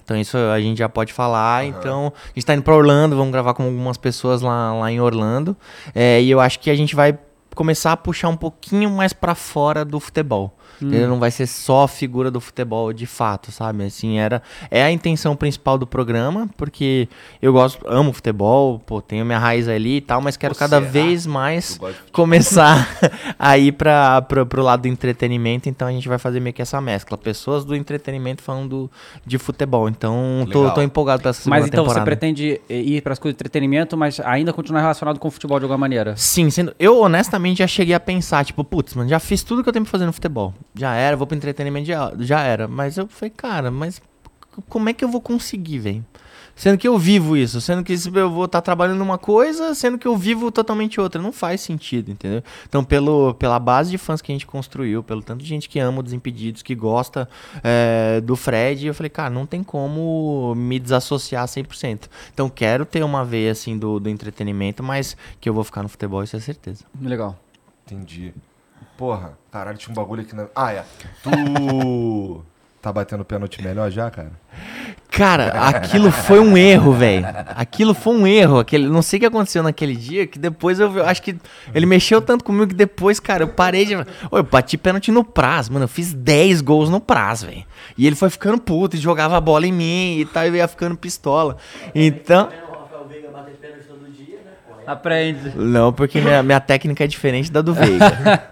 Então isso a gente já pode falar. Então, a gente tá indo pra Orlando, vamos gravar com algumas pessoas lá, lá em Orlando. É, e eu acho que a gente vai começar a puxar um pouquinho mais pra fora do futebol. Entendeu? Não vai ser só a figura do futebol de fato, sabe? Assim, era é a intenção principal do programa, porque eu gosto, amo futebol, pô, tenho minha raiz ali e tal, mas quero Pô, cada será? vez mais começar a ir pra, pro lado do entretenimento, então a gente vai fazer meio que essa mescla. Pessoas do entretenimento falando do- de futebol. Então, tô, tô empolgado pra essa segunda Mas então temporada. você pretende ir para as coisas de entretenimento, mas ainda continuar relacionado com o futebol de alguma maneira? Sim, sendo, eu honestamente já cheguei a pensar, tipo, putz, mano, já fiz tudo que eu tenho pra fazer no futebol. Já era, vou pro entretenimento, já, já era. Mas eu falei, cara, mas como é que eu vou conseguir, velho? Sendo que eu vivo isso, sendo que eu vou estar trabalhando numa coisa, sendo que eu vivo totalmente outra. Não faz sentido, entendeu? Então, pelo, pela base de fãs que a gente construiu, pelo tanto de gente que ama o Desimpedidos, que gosta é, do Fred, eu falei, cara, não tem como me desassociar 100%. Então, quero ter uma veia, assim, do, do entretenimento, mas que eu vou ficar no futebol, isso é certeza. Legal. Entendi. Porra, caralho, tinha um bagulho aqui na. Ah, é. Tu. tá batendo pênalti melhor já, cara? Cara, aquilo foi um erro, velho. Aquilo foi um erro. Aquele, não sei o que aconteceu naquele dia, que depois eu, eu acho que ele mexeu tanto comigo que depois, cara, eu parei de. Ô, eu bati pênalti no Praz, mano. Eu fiz 10 gols no Praz, velho. E ele foi ficando puto e jogava a bola em mim e tal, e ia ficando pistola. Então. O Rafael Veiga bater pênalti todo dia, né? Pô, aí Aprende. Não, porque minha, minha técnica é diferente da do Veiga.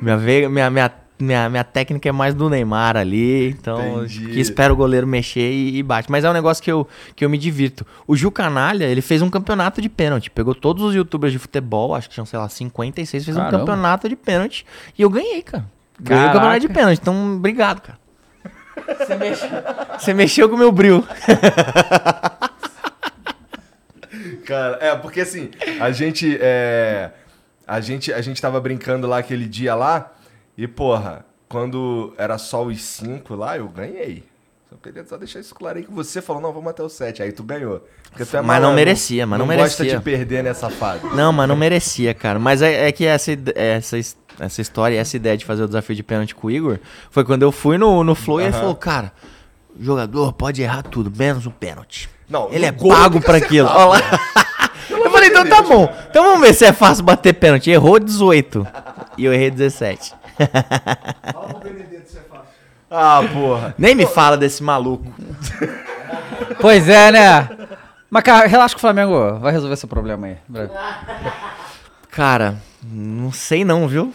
minha, Veiga minha, minha, minha, minha técnica é mais do Neymar ali, então que espera o goleiro mexer e, e bate. Mas é um negócio que eu, que eu me divirto. O Gil Canalha, ele fez um campeonato de pênalti. Pegou todos os youtubers de futebol, acho que tinham, sei lá, 56, fez um Caramba. campeonato de pênalti. E eu ganhei, cara. Ganhei o Caraca. campeonato de pênalti, então obrigado, cara. Você mexeu, você mexeu com o meu bril. Cara, é, porque assim, a gente. É, a gente a gente tava brincando lá aquele dia lá, e porra, quando era só os cinco lá, eu ganhei. Só queria só deixar isso claro aí que você falou, não, vamos até o sete. Aí tu ganhou. Tu é Mas não merecia, mas não gosta merecia. de perder nessa fase. Não, mas não merecia, cara. Mas é, é que essa, ide- essa, essa história, essa ideia de fazer o desafio de pênalti com o Igor, foi quando eu fui no, no Flow e ele falou, cara, jogador pode errar tudo, menos o pênalti. Não, Ele é pago acertar, aquilo. Olha lá. Falei, então tá bom. Então vamos ver se é fácil bater pênalti. Errou 18. E eu errei 17. Fala pro Benedetto se é fácil. Ah, porra. Nem me fala desse maluco. Pois é, né? Mas, cara, relaxa que o Flamengo vai resolver esse problema aí. Cara, não sei não, viu?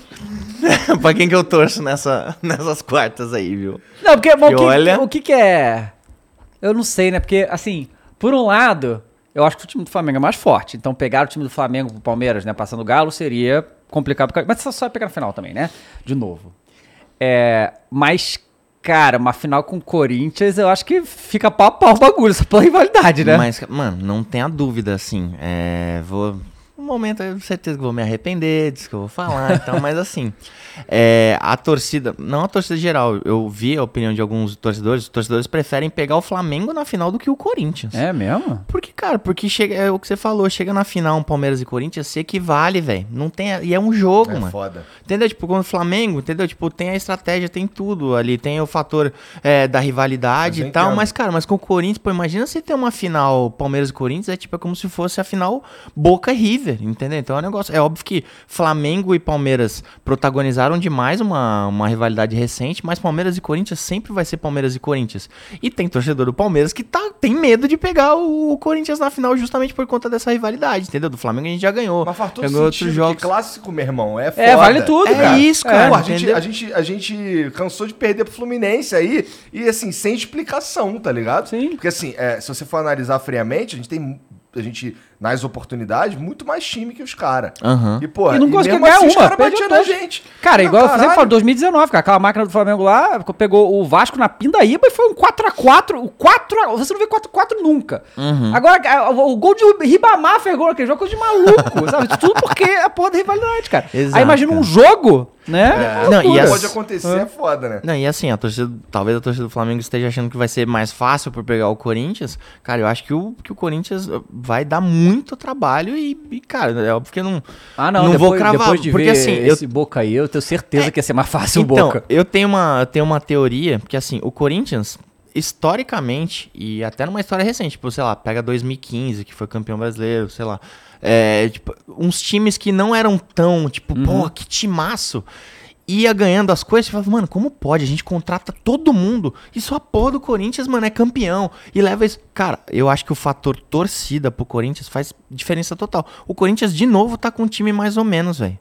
pra quem que eu torço nessa, nessas quartas aí, viu? Não, porque mas o, que, olha- o que que é... Eu não sei, né? Porque, assim, por um lado, eu acho que o time do Flamengo é mais forte. Então, pegar o time do Flamengo pro Palmeiras, né? Passando o Galo, seria complicado. Mas só só pegar no final também, né? De novo. É, mas, cara, uma final com o Corinthians, eu acho que fica pau a pau o bagulho, essa pela rivalidade, né? Mas, mano, não tenha dúvida, assim. É, vou. Um momento, eu tenho certeza que vou me arrepender disso que eu vou falar e tal, mas assim. é, a torcida, não a torcida geral, eu vi a opinião de alguns torcedores, os torcedores preferem pegar o Flamengo na final do que o Corinthians. É mesmo? Porque, cara, porque chega, é o que você falou, chega na final um Palmeiras e Corinthians, se equivale, velho. Não tem, e é um jogo, É mano. foda. Entendeu? Tipo, quando o Flamengo, entendeu? Tipo, tem a estratégia, tem tudo ali, tem o fator é, da rivalidade e tal. entendo. Mas, cara, mas com o Corinthians, pô, imagina se ter uma final Palmeiras e Corinthians, é tipo, é como se fosse a final Boca e River, entendeu? Então é um negócio. É óbvio que Flamengo e Palmeiras protagonizaram demais uma, uma rivalidade recente, mas Palmeiras e Corinthians sempre vai ser Palmeiras e Corinthians. E tem torcedor do Palmeiras que tá, tem medo de pegar o, o Corinthians na final justamente por conta dessa rivalidade, entendeu? Do Flamengo a gente já ganhou. Mas faz todo ganhou sentido, porque clássico, meu irmão, é foda. É, vale tudo, É cara. isso, cara. Pô, a, gente, a, gente, a gente cansou de perder pro Fluminense aí, e assim, sem explicação, tá ligado? Sim. Porque assim, é, se você for analisar friamente, a gente tem, a gente, nas oportunidades, muito mais time que os caras. Aham. E, pô, E não conseguiu ganhar assim, os uma, caras perdeu batiam na gente. Cara, Ah, igual eu sempre caralho. falo, 2019, cara, aquela máquina do Flamengo lá pegou o Vasco na Pindaíba e foi um 4x4. O 4 a- Você não vê 4x4 nunca. Uhum. Agora, o, o gol de Ribamar fez gol naquele jogo, coisa de maluco, sabe? Tudo porque é a porra da rivalidade, cara. Exato, Aí imagina um jogo, né? Não, e as- Pode acontecer, é foda, né? Não, e assim, a torcida, talvez a torcida do Flamengo esteja achando que vai ser mais fácil por pegar o Corinthians. Cara, eu acho que o, que o Corinthians vai dar muito trabalho e, e, cara, é óbvio que eu não. Ah, não, não depois, vou cravar, depois de porque ver assim, eu- esse Boca aí, eu tenho certeza que ia ser mais fácil o então, Boca. eu tenho uma, eu tenho uma teoria, porque assim, o Corinthians, historicamente, e até numa história recente, tipo, sei lá, pega 2015, que foi campeão brasileiro, sei lá. É, tipo, uns times que não eram tão, tipo, pô, que timaço. Ia ganhando as coisas, você falava, mano, como pode? A gente contrata todo mundo e só a porra do Corinthians, mano, é campeão. E leva isso. Cara, eu acho que o fator torcida pro Corinthians faz diferença total. O Corinthians, de novo, tá com um time mais ou menos, velho.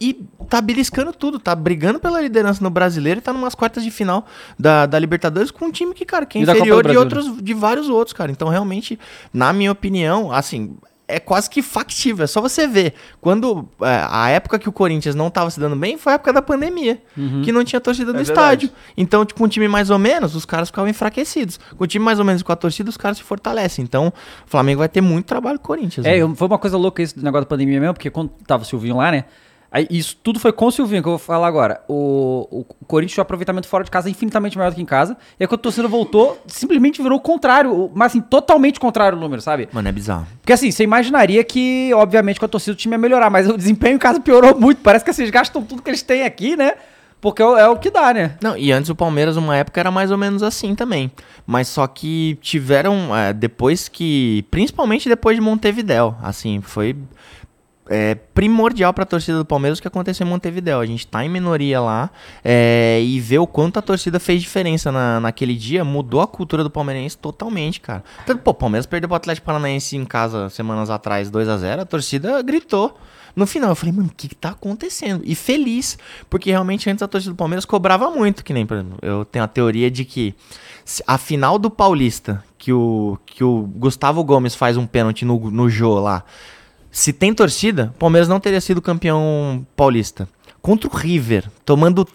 E tá beliscando tudo, tá brigando pela liderança no brasileiro e tá numas quartas de final da, da Libertadores com um time que, cara, que é E inferior de né? outros, de vários outros, cara. Então, realmente, na minha opinião, assim, é quase que factível. É só você ver. Quando é, a época que o Corinthians não tava se dando bem foi a época da pandemia, Uhum. que não tinha torcida no É estádio. Então, tipo, um time mais ou menos, os caras ficavam enfraquecidos. Com um time mais ou menos com a torcida, os caras se fortalecem. Então, o Flamengo vai ter muito trabalho com o Corinthians. É, né? foi uma coisa louca isso do negócio da pandemia mesmo, porque quando tava o Silvinho lá, né? Aí isso tudo foi com o Silvinho, que eu vou falar agora. O, o Corinthians tinha um aproveitamento fora de casa infinitamente maior do que em casa. E aí quando a torcida voltou, simplesmente virou o contrário. Mas assim, totalmente contrário o número, sabe? Mano, é bizarro. Porque assim, você imaginaria que, obviamente, com a torcida o time ia melhorar, mas o desempenho em casa piorou muito. Parece que assim, eles gastam tudo que eles têm aqui, né? Porque é, o- é o que dá, né? Não, e antes o Palmeiras, uma época, era mais ou menos assim também. Mas só que tiveram, é, depois que. Principalmente depois de Montevidéu. Assim, foi é, primordial pra torcida do Palmeiras o que aconteceu em Montevidéu. A gente tá em minoria lá é, e ver o quanto a torcida fez diferença na, naquele dia mudou a cultura do palmeirense totalmente, cara. Tanto, pô, o Palmeiras perdeu pro Atlético Paranaense em casa semanas atrás, 2 a 0 a torcida gritou. No final, eu falei, mano, o que, que tá acontecendo? E feliz, porque realmente antes a torcida do Palmeiras cobrava muito, que nem, por exemplo, eu tenho a teoria de que a final do Paulista, que o, que o Gustavo Gomes faz um pênalti no, no Jô lá, se tem torcida, o Palmeiras não teria sido campeão paulista. Contra o River, tomando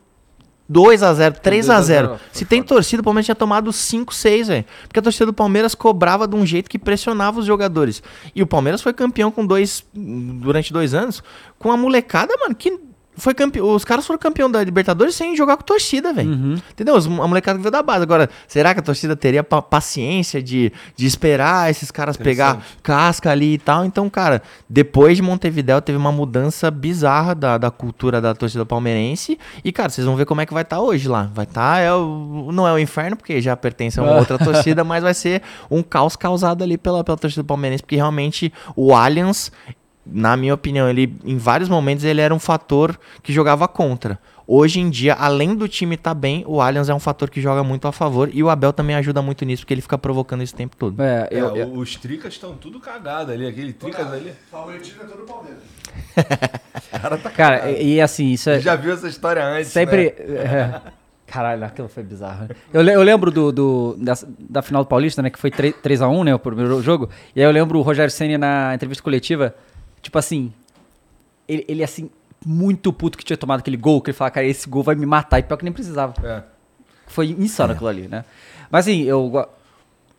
2 a 0 3 a 0 Se tem torcida, o Palmeiras tinha tomado 5, 6, velho. Porque a torcida do Palmeiras cobrava de um jeito que pressionava os jogadores. E o Palmeiras foi campeão com dois. durante dois anos, com a molecada, mano, que. Foi campeão, os caras foram campeão da Libertadores sem jogar com torcida, velho. Entendeu? Os- A molecada que veio da base. Agora, será que a torcida teria pa- paciência de, de esperar esses caras pegar casca ali e tal? Então, cara, depois de Montevidéu teve uma mudança bizarra da, da cultura da torcida palmeirense. E, cara, vocês vão ver como é que vai estar hoje lá. Vai estar, é o- não é o inferno, porque já pertence a uma outra torcida, mas vai ser um caos causado ali pela, pela torcida palmeirense, porque realmente o Allianz na minha opinião, ele em vários momentos ele era um fator que jogava contra. Hoje em dia, além do time estar bem, o Allianz é um fator que joga muito a favor e o Abel também ajuda muito nisso, porque ele fica provocando esse tempo todo. É, É, eu, eu- Os tricas estão tudo cagado ali. Aquele tricas ali. Favoritismo é todo o Palmeiras. cara, e, e assim, isso é. Já viu essa história antes, Sempre. né? é. Caralho, aquilo foi bizarro. né? Eu, eu lembro do, do- dessa- da final do Paulista, né? Que foi 3, 3x1, né? O primeiro jogo. E aí eu lembro o Rogério Senna na entrevista coletiva, tipo assim. Ele, ele assim, muito puto que tinha tomado aquele gol, que ele fala, cara, esse gol vai me matar. E pior que nem precisava. É. Foi insano aquilo ali, né? Mas assim, eu,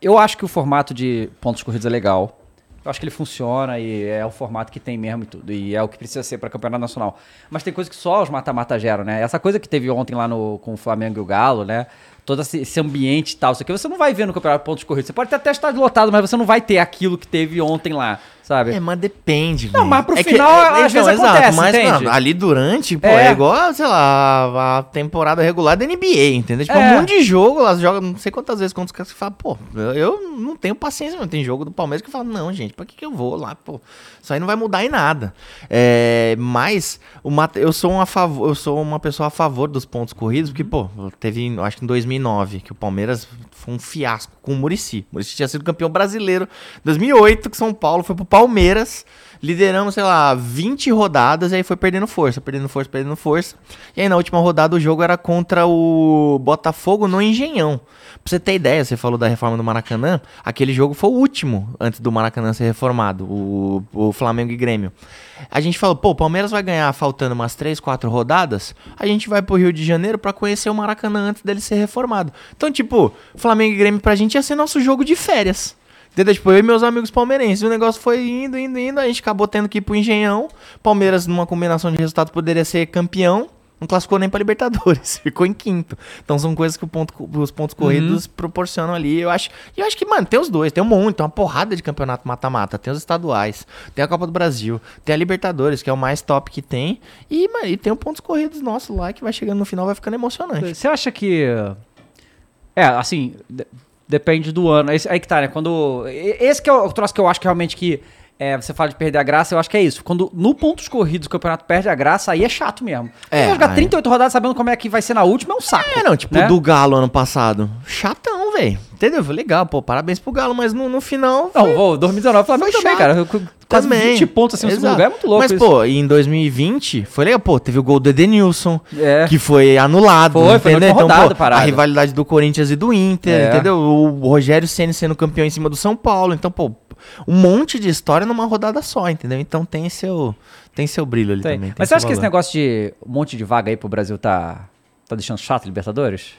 eu acho que o formato de pontos corridos é legal. Eu acho que ele funciona e é o formato que tem mesmo e tudo. E é o que precisa ser para campeonato nacional. Mas tem coisa que só os mata-mata geram, né? Essa coisa que teve ontem lá no, com o Flamengo e o Galo, né? Todo esse, ambiente e tal, isso aqui você não vai ver no campeonato pontos corridos. Você pode até estar lotado, mas você não vai ter aquilo que teve ontem lá, sabe? É, mas depende, Não, mas pro É que- final, é, às vezes exato, acontece, mas entende? mano, ali durante, pô, É. é. igual, sei lá, a temporada regular da NBA, entendeu? Tipo, É. um monte de jogo, elas jogam não sei quantas vezes contra os caras que falam, pô, eu- eu não tenho paciência, não. Tem jogo do Palmeiras que fala, não, gente, pra que, que eu vou lá, pô? Isso aí não vai mudar em nada. É, mas o Mate- eu sou um a favor, eu sou uma pessoa a favor dos pontos corridos, porque, pô, teve, acho que em 2009, que o Palmeiras foi um fiasco com o Murici. O Murici tinha sido campeão brasileiro. 2008, que São Paulo foi pro Palmeiras. Lideramos, sei lá, 20 rodadas e aí foi perdendo força, perdendo força, perdendo força. E aí na última rodada o jogo era contra o Botafogo no Engenhão. Pra você ter ideia, você falou da reforma do Maracanã, aquele jogo foi o último antes do Maracanã ser reformado, o, o Flamengo e Grêmio. A gente falou, pô, o Palmeiras vai ganhar faltando umas 3, 4 rodadas, a gente vai pro Rio de Janeiro pra conhecer o Maracanã antes dele ser reformado. Então, tipo, Flamengo e Grêmio pra gente ia ser nosso jogo de férias. Entendeu? Tipo, eu e meus amigos palmeirenses. O negócio foi indo, indo, indo. A gente acabou tendo que ir pro Engenhão. Palmeiras, numa combinação de resultados, poderia ser campeão. Não classificou nem pra Libertadores. Ficou em quinto. Então são coisas que o ponto- os pontos corridos proporcionam ali. Eu acho, e eu acho que, mano, tem os dois. Tem um monte, tem uma porrada de campeonato mata-mata. Tem os estaduais, tem a Copa do Brasil, tem a Libertadores, que é o mais top que tem. E, mano, e tem o pontos corridos nosso lá, que vai chegando no final, vai ficando emocionante. Você acha que. É, assim, depende do ano. Esse, aí que tá, né? Quando. Esse que é o troço que eu acho que realmente que. É, você fala de perder a graça, eu acho que é isso. Quando no pontos corridos o campeonato perde a graça, aí é chato mesmo. É, Você jogar aí- 38 rodadas sabendo como é que vai ser na última é um saco. É, não, tipo, né? do Galo ano passado. Chatão, velho. Entendeu? Foi legal, pô, parabéns pro Galo, mas no, no final. Não, foi- vou, 2019, Flamengo foi também, chato. cara. Quase Também. 20 pontos assim no segundo Exato. lugar é muito louco Mas, isso. pô, em 2020 foi legal, pô, teve o gol do Edenilson, É. que foi anulado. Foi, foi entendeu? Então, rodada, pô, parada. a rivalidade do Corinthians e do Inter, É. entendeu? O Rogério Ceni sendo campeão em cima do São Paulo. Então, pô, um monte de história numa rodada só, entendeu? Então tem seu, tem seu brilho ali Tem. também. Mas você acha que esse negócio de um monte de vaga aí pro Brasil tá, tá deixando chato, Libertadores?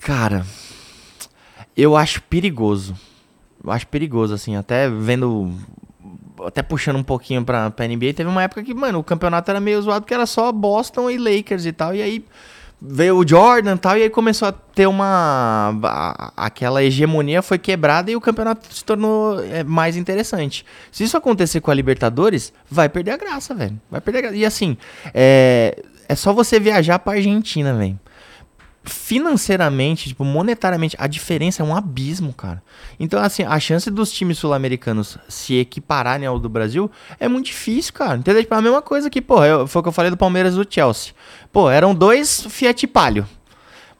Cara, eu acho perigoso. Eu acho perigoso, assim, até vendo. Até puxando um pouquinho pra, pra NBA, teve uma época que, mano, o campeonato era meio zoado, que era só Boston e Lakers e tal. E aí veio o Jordan e tal, e aí começou a ter uma. a- aquela hegemonia foi quebrada e o campeonato se tornou é, mais interessante. Se isso acontecer com a Libertadores, vai perder a graça, velho. Vai perder a graça. E assim, é, é só você viajar pra Argentina, velho financeiramente, tipo, monetariamente, a diferença é um abismo, cara. Então, assim, a chance dos times sul-americanos se equipararem ao do Brasil é muito difícil, cara. Entendeu? Tipo, a mesma coisa que, pô, foi o que eu falei do Palmeiras e do Chelsea. Pô, eram dois Fiat Palio.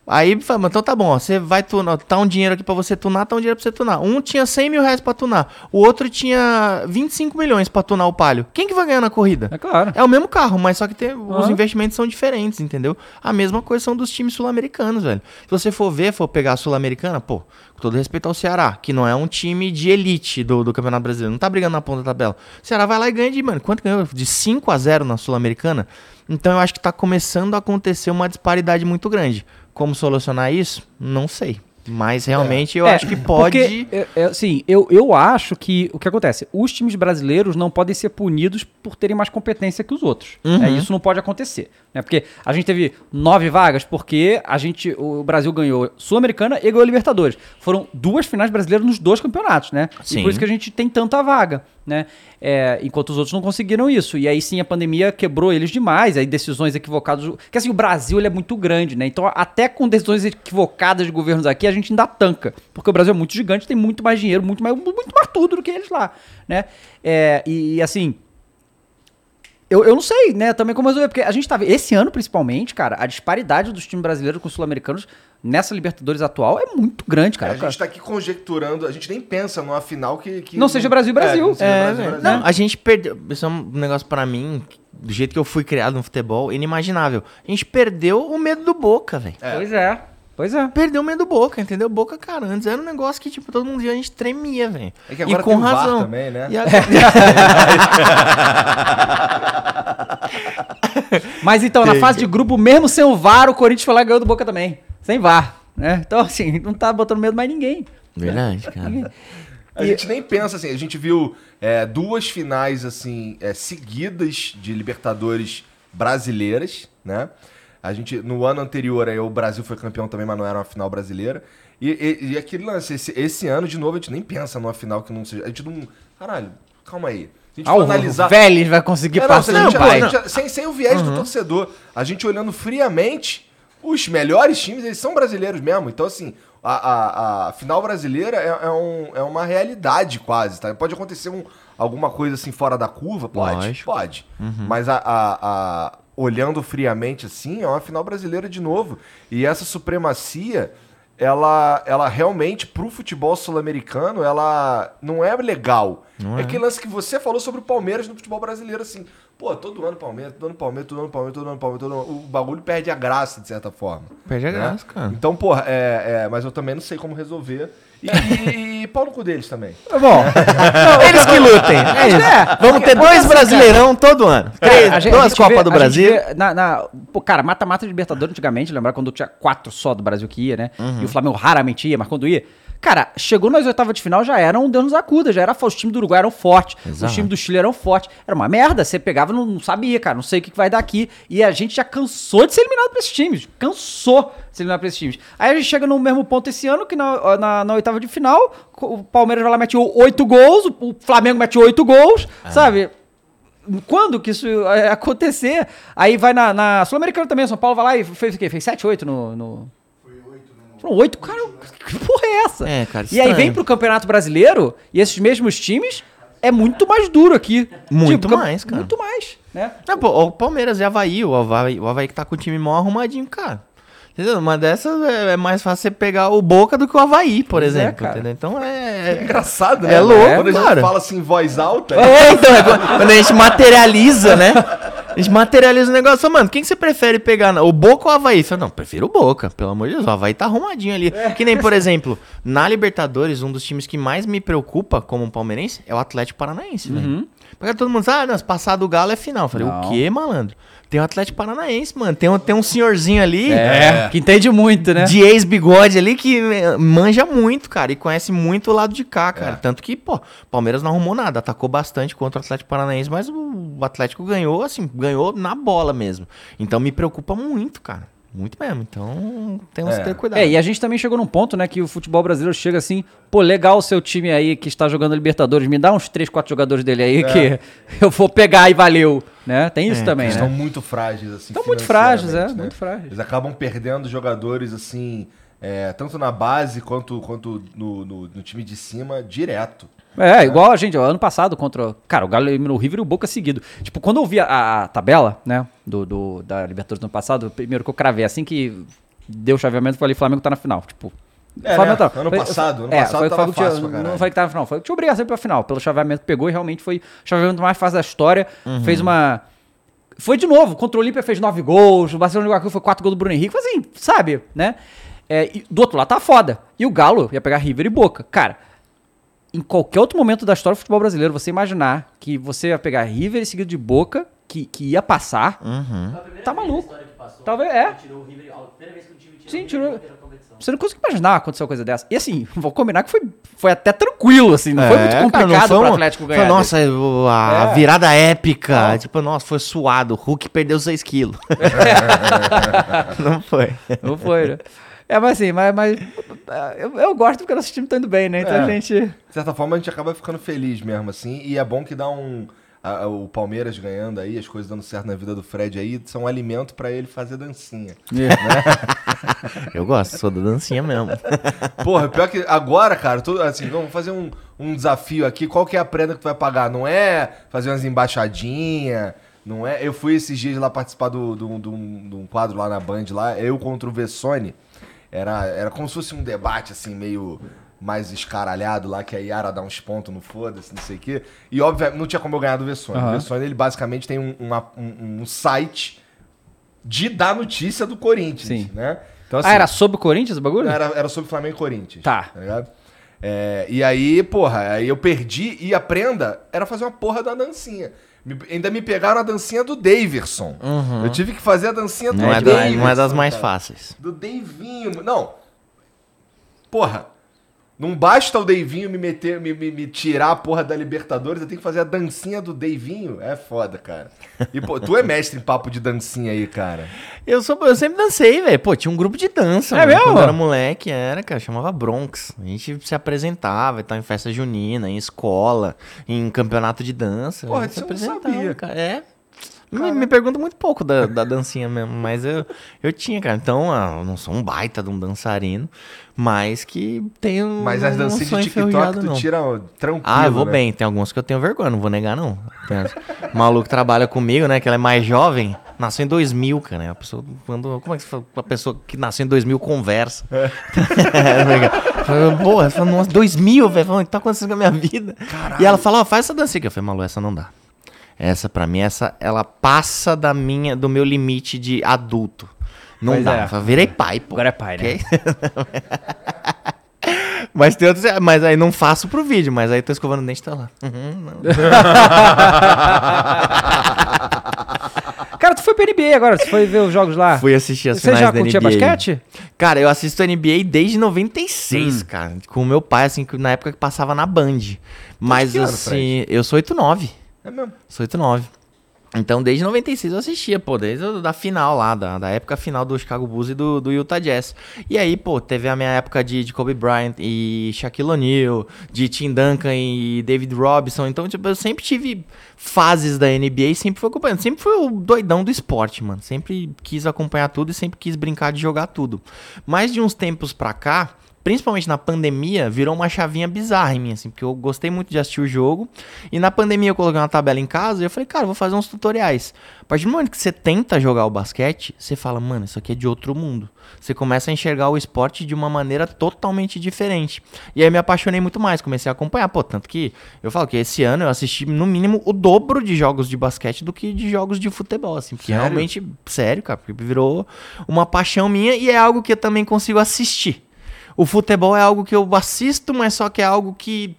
Aí, fala, então tá bom, você vai tunar, tá um dinheiro aqui pra você tunar, tá um dinheiro pra você tunar. Um tinha 100 mil reais pra tunar, o outro tinha 25 milhões pra tunar o Palio. Quem que vai ganhar na corrida? É claro. É o mesmo carro, mas só que tem, os investimentos são diferentes, entendeu? A mesma coisa são dos times sul-americanos, velho. Se você for ver, for pegar a sul-americana, pô, com todo respeito ao Ceará, que não é um time de elite do, do Campeonato Brasileiro, não tá brigando na ponta da tabela. O Ceará vai lá e ganha de, mano, quanto ganhou? De 5 a 0 na sul-americana? Então eu acho que tá começando a acontecer uma disparidade muito grande. Como solucionar isso? Não sei. Mas realmente eu É, acho que pode. Porque, é, é, assim, eu, eu acho que o que acontece? Os times brasileiros não podem ser punidos por terem mais competência que os outros. Uhum. É, isso não pode acontecer. Né? Porque a gente teve nove vagas porque a gente, o Brasil ganhou Sul-Americana e ganhou Libertadores. Foram duas finais brasileiras nos dois campeonatos, né? E Sim. por isso que a gente tem tanta vaga. Né? É, enquanto os outros não conseguiram isso. E aí sim a pandemia quebrou eles demais, aí decisões equivocadas. Porque assim, o Brasil é muito grande, né? Então, até com decisões equivocadas de governos aqui, a gente ainda tanca. Porque o Brasil é muito gigante, tem muito mais dinheiro, muito mais, muito mais tudo do que eles lá, né? É, e, e, assim. Eu, eu não sei, né, também como resolver, porque a gente tá vendo, esse ano principalmente, cara, a disparidade dos times brasileiros com os sul-americanos nessa Libertadores atual é muito grande, É, cara. a gente tá aqui conjecturando, a gente nem pensa numa final que. que Não seja Brasil e Brasil. É, não seja É, Brasil. Não, a gente perdeu. Isso é um negócio pra mim, do jeito que eu fui criado no futebol, inimaginável. A gente perdeu o medo do Boca, velho. Pois é. Pois é. Perdeu o medo do Boca, entendeu? Boca, cara, antes era um negócio que, tipo, todo mundo via, a gente tremia, velho. É que agora e com tem VAR razão. também, né? E agora- Mas então, na fase de grupo, mesmo sem o VAR, o Corinthians foi lá e ganhou do Boca também. Sem VAR, né? Então, assim, não tá botando medo mais ninguém. Verdade, cara. A gente nem pensa assim, a gente viu é, duas finais assim é, seguidas de Libertadores brasileiras, né? A gente no ano anterior aí, o Brasil foi campeão também, mas não era uma final brasileira. E, e, e aquele lance, esse, esse ano de novo a gente nem pensa numa final que não seja, a gente não, caralho, calma aí. Se a gente Ah, for o analisar Vélez vai conseguir É, não, passar no gente- pai. sem, sem o viés do torcedor. A gente olhando friamente, os melhores times, eles são brasileiros mesmo. Então, assim, a, a, a final brasileira é, é um- é uma realidade quase, tá? Pode acontecer um- alguma coisa assim fora da curva? Pode, Lógico. pode. Mas a, a- a- olhando friamente assim, é uma final brasileira de novo. E essa supremacia... Ela, ela realmente, pro futebol sul-americano, ela não é legal. é aquele lance que você falou sobre o Palmeiras no futebol brasileiro, assim. Pô, todo ano Palmeiras, todo ano Palmeiras, todo ano Palmeiras, todo ano Palmeiras, todo ano... O bagulho perde a graça, de certa forma. Perde a né? graça, cara. Então, porra, é, é, mas eu também não sei como resolver. E, e, pau no cu deles também. Bom, Eles que lutem. É isso. Vamos ter dois brasileirão todo ano. Três, a gente- duas Copas do Brasil. vê na, na- pô, cara, mata-mata de Libertadores antigamente, lembrar quando tinha quatro só do Brasil que ia, né? Uhum. E o Flamengo raramente ia, mas quando ia. Cara, chegou nas oitavas de final, já era um Deus nos acuda, já era os times do Uruguai eram fortes, os times do Chile eram fortes. Era uma merda, você pegava, não, não sabia, cara, não sei o que, que vai dar aqui. E a gente já cansou de ser eliminado pra esses times, cansou de ser eliminado pra esses times. Aí a gente chega no mesmo ponto esse ano, que na, na, na oitava de final, o Palmeiras vai lá, mete oito gols, o Flamengo mete oito gols, sabe? quando que isso é, acontecer? Aí vai na, na Sul-Americana também, São Paulo vai lá e fez o quê? Fez 7, 8 no. no... Foi 8? Foram 8, cara, que porra é essa? É, cara, E aí vem pro Campeonato Brasileiro e esses mesmos times é muito mais duro aqui. Muito cam- mais, cara. Muito mais, né? Não, pô, o Palmeiras e Havaí, o Havaí, o Havaí que tá com o time mó arrumadinho, cara. Entendeu? Uma dessas é, é mais fácil você pegar o Boca do que o Havaí, por Pois é, exemplo. cara. entendeu? Então É é. engraçado, né? É louco, Quando a gente cara. fala assim em voz alta, É, então, é quando a gente materializa, né? A gente materializa o negócio. Mano, quem que você prefere pegar? O Boca ou o Havaí? Fala, não, prefiro o Boca, pelo amor de Deus. O Havaí tá arrumadinho ali. Que nem, por exemplo, na Libertadores, um dos times que mais me preocupa como palmeirense é o Atlético Paranaense, velho. Porque todo mundo diz, ah, não, se passar do Galo é final. Eu falei, Não. o quê, malandro? Tem o Atlético Paranaense, mano. Tem um, tem um senhorzinho ali. É, que entende muito, né? De ex-bigode ali que eh, manja muito, cara, e conhece muito o lado de cá, cara. Tanto que, pô, Palmeiras não arrumou nada, atacou bastante contra o Atlético Paranaense, mas o Atlético ganhou, assim, ganhou na bola mesmo. Então me preocupa muito, cara. Muito mesmo. Então temos É. que ter cuidado. É, e a gente também chegou num ponto, né, que o futebol brasileiro chega assim, pô, legal o seu time aí que está jogando Libertadores, me dá uns 3, 4 jogadores dele aí que eu vou pegar e valeu, né? Tem isso É, também, eles né? estão muito frágeis, assim. Estão muito frágeis, é, né? muito frágeis. Eles acabam perdendo jogadores, assim, é, tanto na base quanto, quanto no, no, no time de cima, direto. É, igual a gente, ó, ano passado contra. Cara, o Galo eliminou o River e o Boca seguido. Tipo, quando eu vi a, a tabela, né, do, do- da Libertadores do ano passado, primeiro que eu cravei, assim que deu o chaveamento, eu falei, Flamengo tá na final. Tipo. É, Flamengo né? tá- Ano foi- passado, ano é, passado foi, tava foi. Não falei que tava na final, foi o que tinha obrigação pra final. Pelo chaveamento que pegou, e realmente foi o chaveamento mais fácil da história. Fez uma. Foi de novo, contra o Olímpia fez nove gols, o Barcelona de Guayaquil foi quatro gols do Bruno Henrique, foi assim, sabe, né? É, e do outro lado tá foda. E o Galo ia pegar River e Boca. Cara, em qualquer outro momento da história do futebol brasileiro, você imaginar que você ia pegar River e seguido de Boca, que, que ia passar, tá maluco. Talvez, é. Tirou o River, a primeira vez que o time tirou Sim, o tirou. River. Você não consegue imaginar acontecer uma coisa dessa. E assim, vou combinar que foi, foi até tranquilo, assim, não foi muito É, cara, complicado não foi pro Atlético foi, ganhar. Nossa, o- a É. virada épica. Tipo, nossa, foi suado. O Hulk perdeu 6 quilos. não foi. Não foi, né? É, mas assim, mas, mas é, eu, eu gosto porque nosso time tá indo bem, né? Então É. a gente. De certa forma, a gente acaba ficando feliz mesmo, assim. E é bom que dá um. a- a- o Palmeiras ganhando aí, as coisas dando certo na vida do Fred aí, são um alimento pra ele fazer dancinha. Eu gosto, sou da dancinha mesmo. Porra, pior que agora, cara, tô, assim, vamos fazer um, um desafio aqui. Qual que é a prenda que tu vai pagar? Não é fazer umas embaixadinhas, não é... Eu fui esses dias lá participar do, do, do, de um quadro lá na Band, lá, eu contra o Vessone. Era, era como se fosse um debate, assim, meio mais escaralhado lá, que a Yara dá uns pontos no foda-se, não sei o quê. E, óbvio, não tinha como eu ganhar do Vessone. O Aham. Vessone, ele basicamente tem um, uma- um, um site de dar notícia do Corinthians, Sim. né? Então, ah, assim, era sobre o Corinthians o bagulho? era, era sobre Flamengo e Corinthians. Tá. ligado? É, e aí, porra, aí eu perdi e a prenda era fazer uma porra da dancinha. Me- ainda me pegaram a dancinha do Daverson. Eu tive que fazer a dancinha do Não é, da- Daverson. não é das mais cara. fáceis. Do Davinho. Não. Porra. Não basta o Davinho me meter, me, me, me tirar a porra da Libertadores, eu tenho que fazer a dancinha do Davinho. É foda, cara. E, pô, tu é mestre em papo de dancinha aí, cara. Eu, sou, eu sempre dancei, velho. Pô, tinha um grupo de dança. É mano. mesmo? Quando eu era moleque, era, cara, chamava Bronx. A gente se apresentava, então em festa junina, em escola, em campeonato de dança. Porra, a gente se isso eu não apresentava, sabia. cara. É. Me, me pergunta muito pouco da, da dancinha mesmo, mas eu, eu tinha, cara. Então, ah, eu não sou um baita de um dançarino, mas que tenho. Mas as um dancinhas de TikTok tu não. tira tranquilo, Ah, eu vou né? bem. Tem algumas que eu tenho vergonha, não vou negar, não. Tem O maluco trabalha comigo, né? Que ela é mais jovem. Nasceu em 2000, cara. né? A pessoa, quando, como é que você fala? Uma pessoa que nasceu em 2000 conversa. É. Porra, ela fala, nossa, 2000, velho. O que tá acontecendo com a minha vida? E ela fala, ó, faz essa dancinha. Eu falei, Malu, essa não dá. Essa, pra mim, essa, ela passa da minha, do meu limite de adulto. Não Pois dá. é. Virei pai, pô. Agora é pai, né? Mas tem outros. Mas aí não faço pro vídeo, mas aí tô escovando o dente e tá lá. Uhum, não. Cara, tu foi pra NBA agora, você foi ver os jogos lá. Fui assistir as Você finais já da curtia NBA. basquete? Cara, eu assisto NBA desde Hum. 96, cara. Com o meu pai, assim, que- na época que passava na Band. Mas que ano, assim, eu sou 89. É mesmo. Sou 89. Então, desde 96 eu assistia, pô, desde da final lá, da, da época final do Chicago Bulls e do, do Utah Jazz. E aí, pô, teve a minha época de, de Kobe Bryant e Shaquille O'Neal, de Tim Duncan e David Robinson. Então, tipo, eu sempre tive fases da NBA e sempre fui acompanhando. Sempre fui o doidão do esporte, mano. Sempre quis acompanhar tudo e sempre quis brincar de jogar tudo. Mas de uns tempos pra cá, principalmente na pandemia, virou uma chavinha bizarra em mim, assim, porque eu gostei muito de assistir o jogo. E na pandemia eu coloquei uma tabela em casa e eu falei, cara, vou fazer uns tutoriais. A partir do momento que você tenta jogar o basquete, você fala, mano, isso aqui é de outro mundo. Você começa a enxergar o esporte de uma maneira totalmente diferente. E aí me apaixonei muito mais, comecei a acompanhar. Pô, tanto que eu falo que esse ano eu assisti no mínimo o dobro de jogos de basquete do que de jogos de futebol, assim. Porque Sério? realmente, sério, cara, porque virou uma paixão minha e é algo que eu também consigo assistir. O futebol é algo que eu assisto, mas só que é algo que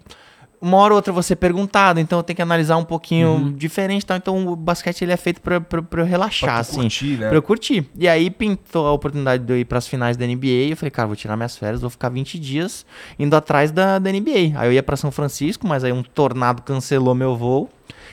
uma hora ou outra você é perguntado, então eu tenho que analisar um pouquinho Uhum. diferente, tá? Então o basquete ele é feito pra eu relaxar, Pra assim. curtir, né? Pra eu curtir. E aí pintou a oportunidade de eu ir pras finais da NBA. E eu falei, cara, vou tirar minhas férias, vou ficar 20 dias indo atrás da, da NBA. Aí eu ia pra São Francisco, mas aí um tornado cancelou meu voo.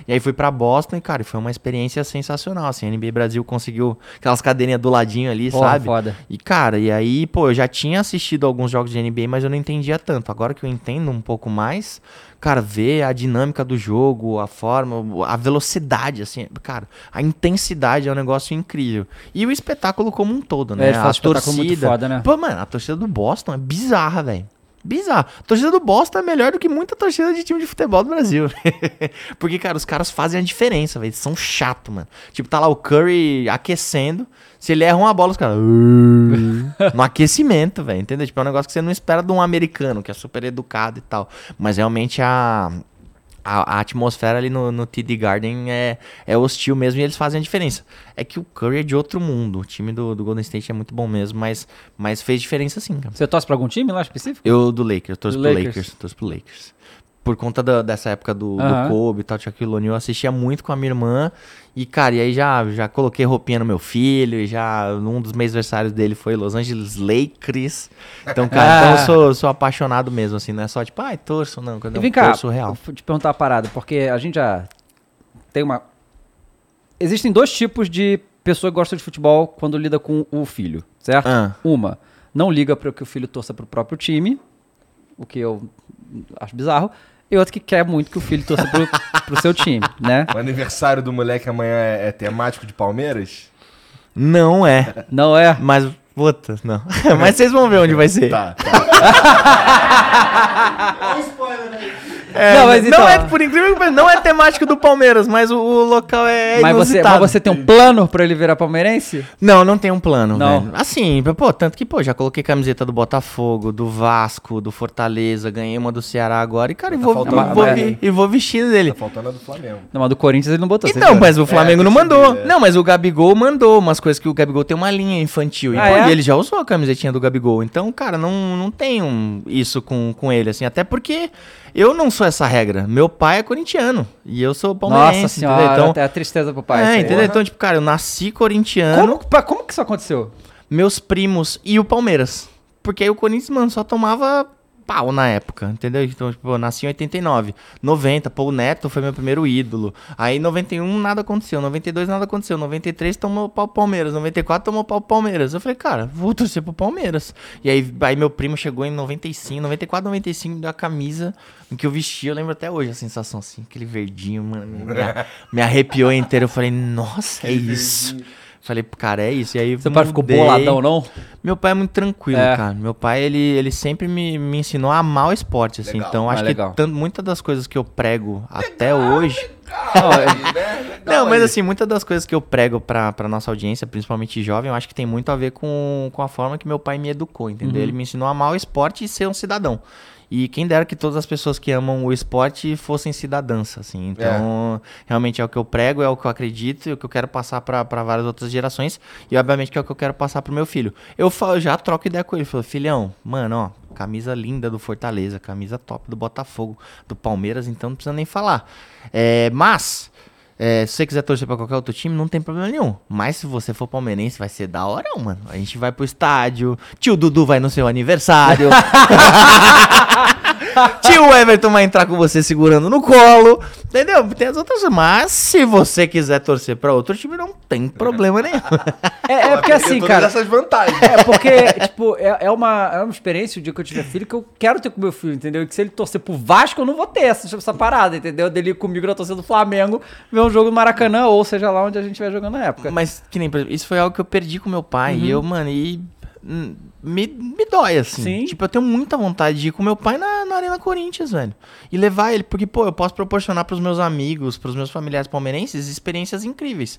E aí fui pra Boston e, cara, foi uma experiência sensacional, assim. A NBA Brasil conseguiu aquelas cadeirinhas do ladinho ali, Porra, sabe? foda. E, cara, e aí, pô, eu já tinha assistido alguns jogos de NBA, mas eu não entendia tanto. Agora que eu entendo um pouco mais, cara, ver a dinâmica do jogo, a forma, a velocidade, assim, cara, a intensidade é um negócio incrível. E o espetáculo como um todo, né? É, a espetáculo muito torcida. foda, né? Pô, mano, a torcida do Boston é bizarra, velho. Bizarro. A torcida do Boston é melhor do que muita torcida de time de futebol do Brasil. Porque, cara, os caras fazem a diferença, velho. São chato, mano. Tipo, tá lá o Curry aquecendo. Se ele erra uma bola, os caras. no aquecimento, velho. Entendeu? Tipo, é um negócio que você não espera de um americano, que é super educado e tal. Mas realmente a. A, a atmosfera ali no, no TD Garden é, é hostil mesmo e eles fazem a diferença. É que o Curry é de outro mundo. O time do, do Golden State é muito bom mesmo, mas, mas fez diferença sim, cara. Você torce pra algum time lá específico? Eu do Lakers, eu torço Do pro Lakers. Lakers. torço pro Lakers. Por conta da- dessa época do, do Kobe e tal, Shaquille O'Neal, eu assistia muito com a minha irmã. E, cara, e aí já, já coloquei roupinha no meu filho. E já um dos meus aniversários dele foi Los Angeles Lakers. Então, cara, então eu sou, sou apaixonado mesmo, assim. Não é só tipo, ai, torço, não. Quando eu vem cá, torço real. vou te perguntar uma parada, porque a gente já tem uma... Existem dois tipos de pessoa que gosta de futebol quando lida com o filho, certo? Ah. Uma, não liga para que o filho torça pro próprio time, o que eu acho bizarro, e outro que quer muito que o filho torça pro, pro seu time, né? O aniversário do moleque amanhã é, é temático de Palmeiras? Não é. Não é? Mas, puta, não. Mas vocês vão ver onde vai ser. Tá, tá. Olha o spoiler aí. É, Não, não, mas então- é, por incrível que pareça, não é temático do Palmeiras, mas o, o local é mas, você, inusitado. mas você tem um plano pra ele virar palmeirense? Não, não tem um plano, Não. velho. Assim, pô, tanto que, pô, já coloquei camiseta do Botafogo, do Vasco, do Fortaleza, ganhei uma do Ceará agora e, cara, e vou, faltando vou, vou e vou vestido dele. Tá faltando a do Flamengo. Não, mas do Corinthians ele não botou. você Então, mas o Flamengo É, não mandou. ver, é. Não, mas o Gabigol mandou umas coisas que o Gabigol tem uma linha infantil. E, Ah, pô, é? e ele já usou a camisetinha do Gabigol. Então, cara, não, não tem um- isso com, com ele, assim. Até porque eu não sou essa regra. Meu pai é corintiano e eu sou palmeirense, Nossa entendeu? senhora, Então, até a tristeza pro pai. é, entendeu? Então, tipo, cara, eu nasci corintiano, Como, como que isso aconteceu? meus primos e o Palmeiras. Porque aí o Corinthians, mano, só tomava pau na época, entendeu? Então, tipo, eu nasci em 89. 90, pô, o Neto foi meu primeiro ídolo. Aí 91 nada aconteceu, 92 nada aconteceu, 93 tomou pau Palmeiras, 94 tomou pau Palmeiras. Eu falei, cara, vou torcer pro Palmeiras. E aí, aí meu primo chegou em 95, 94, 95, me deu a camisa que eu vesti, eu lembro até hoje a sensação assim, aquele verdinho, mano, me, me arrepiou inteiro. Eu falei, nossa, é isso. Falei, cara, é isso. E aí Seu pai ficou boladão, não? Meu pai é muito tranquilo, É. cara. Meu pai, ele, ele sempre me, me ensinou a amar o esporte, assim. Legal. Então, Ah, acho legal. que tanto, muitas das coisas que eu prego até hoje... Não, é- Aí, né? Legal Não, mas aí. assim, muitas das coisas que eu prego pra, pra nossa audiência, principalmente jovem, eu acho que tem muito a ver com, com a forma que meu pai me educou, entendeu? Ele me ensinou a amar o esporte e ser um cidadão. E quem dera que todas as pessoas que amam o esporte fossem cidadãs, assim. Então, realmente é o que eu prego, é o que eu acredito e o que eu quero passar pra várias outras gerações. E, obviamente, que é o que eu quero passar pro meu filho. Eu falo, já troco ideia com ele. Falo, filhão, mano, ó, camisa linda do Fortaleza, camisa top do Botafogo, do Palmeiras, então não precisa nem falar. É, mas... É, se você quiser torcer pra qualquer outro time, não tem problema nenhum. Mas se você for palmeirense, vai ser da hora, mano. A gente vai pro estádio. Tio Dudu vai no seu aniversário. Tio Everton vai entrar com você segurando no colo. Entendeu? Tem as outras. Mas se você quiser torcer pra outro time, não tem problema nenhum. É, é porque Vai assim, cara. essas vantagens. É porque, tipo, é, é uma, é uma experiência o dia que eu tiver filho que eu quero ter com meu filho, entendeu? E que se ele torcer pro Vasco, eu não vou ter essa, essa parada, entendeu? Dele comigo na torcida do Flamengo, ver um jogo no Maracanã, ou seja lá onde a gente estiver jogando na época. Mas, que nem, por exemplo, isso foi algo que eu perdi com meu pai. E eu, mano, e. Me, me dói, assim. Sim. Tipo, eu tenho muita vontade de ir com meu pai na, na Arena Corinthians, velho. E levar ele, porque, pô, eu posso proporcionar pros meus amigos, pros meus familiares palmeirenses, experiências incríveis.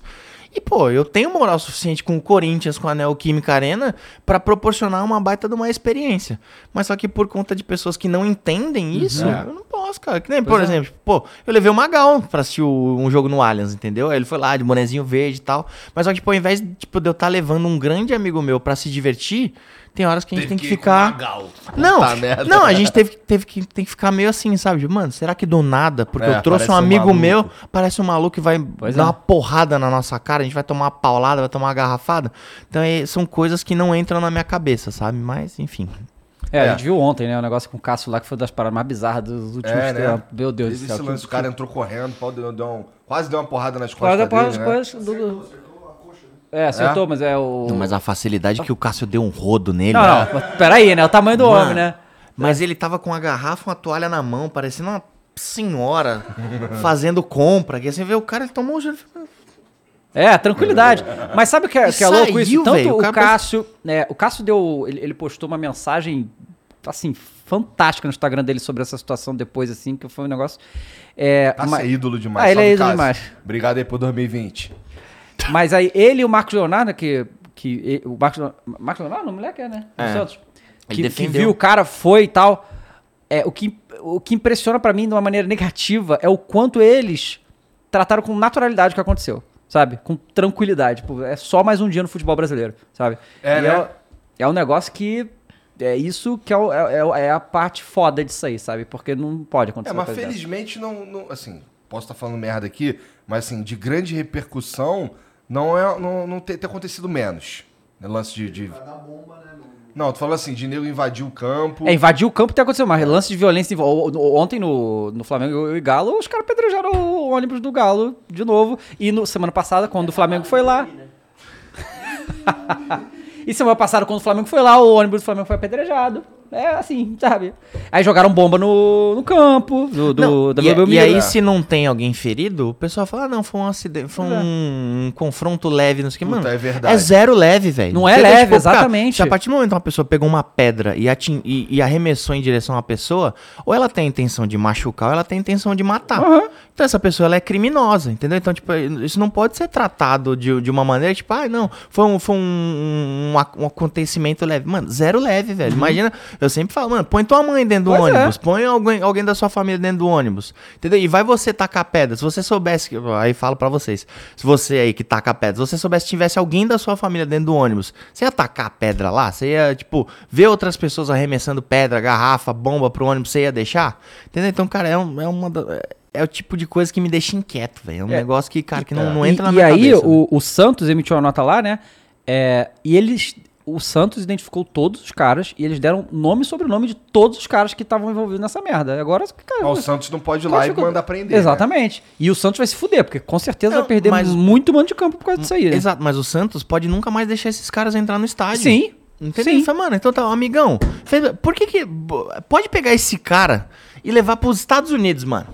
E, pô, eu tenho moral suficiente com o Corinthians, com a Neoquímica Arena, pra proporcionar uma baita de uma experiência. Mas só que por conta de pessoas que não entendem isso, eu não posso, cara. Que nem, por exemplo, pô, eu levei o Magal pra assistir o- um jogo no Allianz, entendeu? Aí ele foi lá de bonezinho verde e tal. Mas só que, tipo, ao invés tipo, de eu estar levando um grande amigo meu pra se divertir, tem horas que a gente Teve tem que o ficar. Magal. Não, não, a gente teve, que- teve que, tem que ficar meio assim, sabe? Tipo, Mano, será que do nada, porque É, eu trouxe um um amigo maluco. meu, parece um maluco que vai Pois dar é. uma porrada na nossa cara, a gente vai tomar uma paulada, vai tomar uma garrafada. Então é, são coisas que não entram na minha cabeça, sabe? Mas, enfim. É, É. a gente viu ontem, né? O negócio com o Cássio lá, que foi das paradas mais bizarras dos últimos É, né? tempos. Meu Deus Teve do céu. esse que- lance, o cara entrou correndo, pau, deu, deu um- quase deu uma porrada nas Quase costas depois dele, as né? coisas do... É, acertou, mas é o... Não, mas a facilidade que o Cássio deu um rodo nele. Não, né? não, peraí, né? O tamanho do Mano. homem, né? Mas ele tava com a garrafa, uma toalha na mão, parecendo uma senhora fazendo compra. Que assim, vê o cara, ele tomou o gelo. É, tranquilidade. Mas sabe o que é, que é louco Saiu, isso? Tanto velho, o Cássio. né, o Cássio deu. Ele, ele postou uma mensagem, assim, fantástica no Instagram dele sobre essa situação depois, assim, que foi um negócio. É, Tá ma- ser ídolo demais. Ah, ele é ídolo Cássio. demais. Obrigado aí por 2020. Mas aí ele e o Marcos Leonardo, que. que o Marcos, Marcos Leonardo, o moleque é, né? É. Santos. Ele Que, que viu o cara, foi e tal. É, o, que, o que impressiona pra mim de uma maneira negativa é o quanto eles trataram com naturalidade o que aconteceu, sabe? Com tranquilidade. Tipo, é só mais um dia no futebol brasileiro, sabe? É, E né? é, é um negócio que. É isso que é, o- é, é- é a parte foda disso aí, sabe? Porque não pode acontecer. É, mas felizmente não, não- Assim, posso estar falando merda aqui, mas assim, de grande repercussão, não é. Não, não ter, ter acontecido menos. Né, lance de. de- Não, tu falando assim, de nego invadir o campo. É, invadir o campo tem acontecido, mas lance de violência. Ontem no, no Flamengo e Galo, os caras apedrejaram o ônibus do Galo de novo. E no, semana passada, quando o Flamengo foi lá. E semana passada, quando o Flamengo foi lá, o ônibus do Flamengo foi apedrejado. É assim, sabe? Aí jogaram bomba no, no campo do, do, Não, da e, Belmiro. e aí, se não tem alguém ferido, o pessoal fala, ah, não, foi um acidente, foi é. um, um confronto leve, não sei o que, Puta, mano. é verdade. É zero leve, velho. Não é Entendeu? leve, cara, exatamente. se a partir do momento que uma pessoa pegou uma pedra e, atin- e- e arremessou em direção a uma pessoa, ou ela tem a intenção de machucar, ou ela tem a intenção de matar. Aham. Então essa pessoa ela é criminosa, entendeu? Então, tipo, isso não pode ser tratado de, de uma maneira, tipo, ah, não, foi um, foi um, um, um acontecimento leve. Mano, zero leve, velho. Imagina, eu sempre falo, mano, põe tua mãe dentro do. Pois é. ônibus, põe alguém, alguém da sua família dentro do ônibus, entendeu? E vai você tacar pedra. Se você soubesse, que- aí falo pra vocês, se você aí que taca pedra, se você soubesse que tivesse alguém da sua família dentro do ônibus, você ia tacar pedra lá? Você ia, tipo, ver outras pessoas arremessando pedra, garrafa, bomba pro ônibus, você ia deixar? Entendeu? Então, cara, é, um- é uma. é- É o tipo de coisa que me deixa inquieto, velho. É um É. negócio que, cara, que não, não E- entra na e, minha aí, cabeça. o, o Santos emitiu uma nota lá, né? É, e eles. O Santos identificou todos os caras e eles deram nome e sobrenome de todos os caras que estavam envolvidos nessa merda. Agora, cara, Ah, o Santos não pode ir lá e mandar prender. né? Exatamente. E o Santos vai se fuder, porque com certeza Não, vai perder mas- muito mano de campo por causa disso aí, né? Exato, mas o Santos pode nunca mais deixar esses caras entrar no estádio. Sim. Entendeu? Sim. Mano, então tá, amigão. fez- Por que que. Pode pegar esse cara e levar pros Estados Unidos, mano.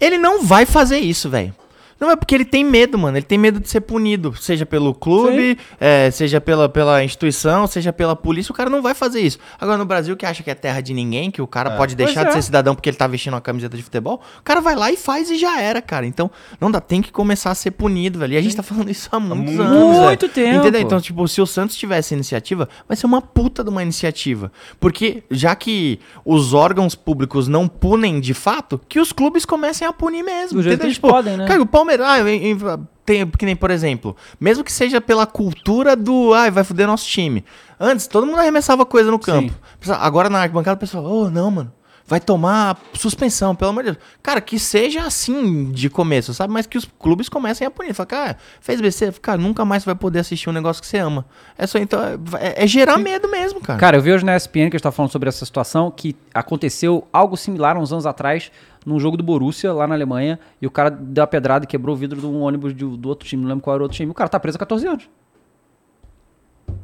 Ele não vai fazer isso, velho. Não é porque ele tem medo, mano. Ele tem medo de ser punido. Seja pelo clube, é, seja pela, pela instituição, seja pela polícia. O cara não vai fazer isso. Agora, no Brasil, que acha que é terra de ninguém, que o cara pode deixar Pois de é. ser cidadão porque ele tá vestindo uma camiseta de futebol, o cara vai lá e faz e já era, cara. Então, não dá, tem que começar a ser punido, velho. E a gente tá falando isso há muitos muito anos. velho. Muito tempo. Entendeu? Então, tipo, se o Santos tivesse iniciativa, vai ser uma puta de uma iniciativa. Porque, já que os órgãos públicos não punem de fato, que os clubes comecem a punir mesmo. Do entendeu? Tipo, podem, né? Cara, o Palmeiras. Ah, em- em- tem, que nem, por exemplo, mesmo que seja pela cultura do. Ai, vai foder nosso time. Antes, todo mundo arremessava coisa no campo. Agora na arquibancada, o pessoal, oh, não, mano. Vai tomar suspensão, pelo amor de Deus. Cara, que seja assim de começo, sabe? Mas que os clubes comecem a punir. Fala, cara, fez besteira, cara, nunca mais vai poder assistir um negócio que você ama. É só então. É, é gerar medo mesmo, cara. Cara, eu vi hoje na ESPN que estavam falando sobre essa situação, que aconteceu algo similar uns anos atrás, num jogo do Borussia, lá na Alemanha, e o cara deu uma pedrada e quebrou o vidro de um ônibus de- do outro time, não lembro qual era o outro time, o cara tá preso há 14 anos.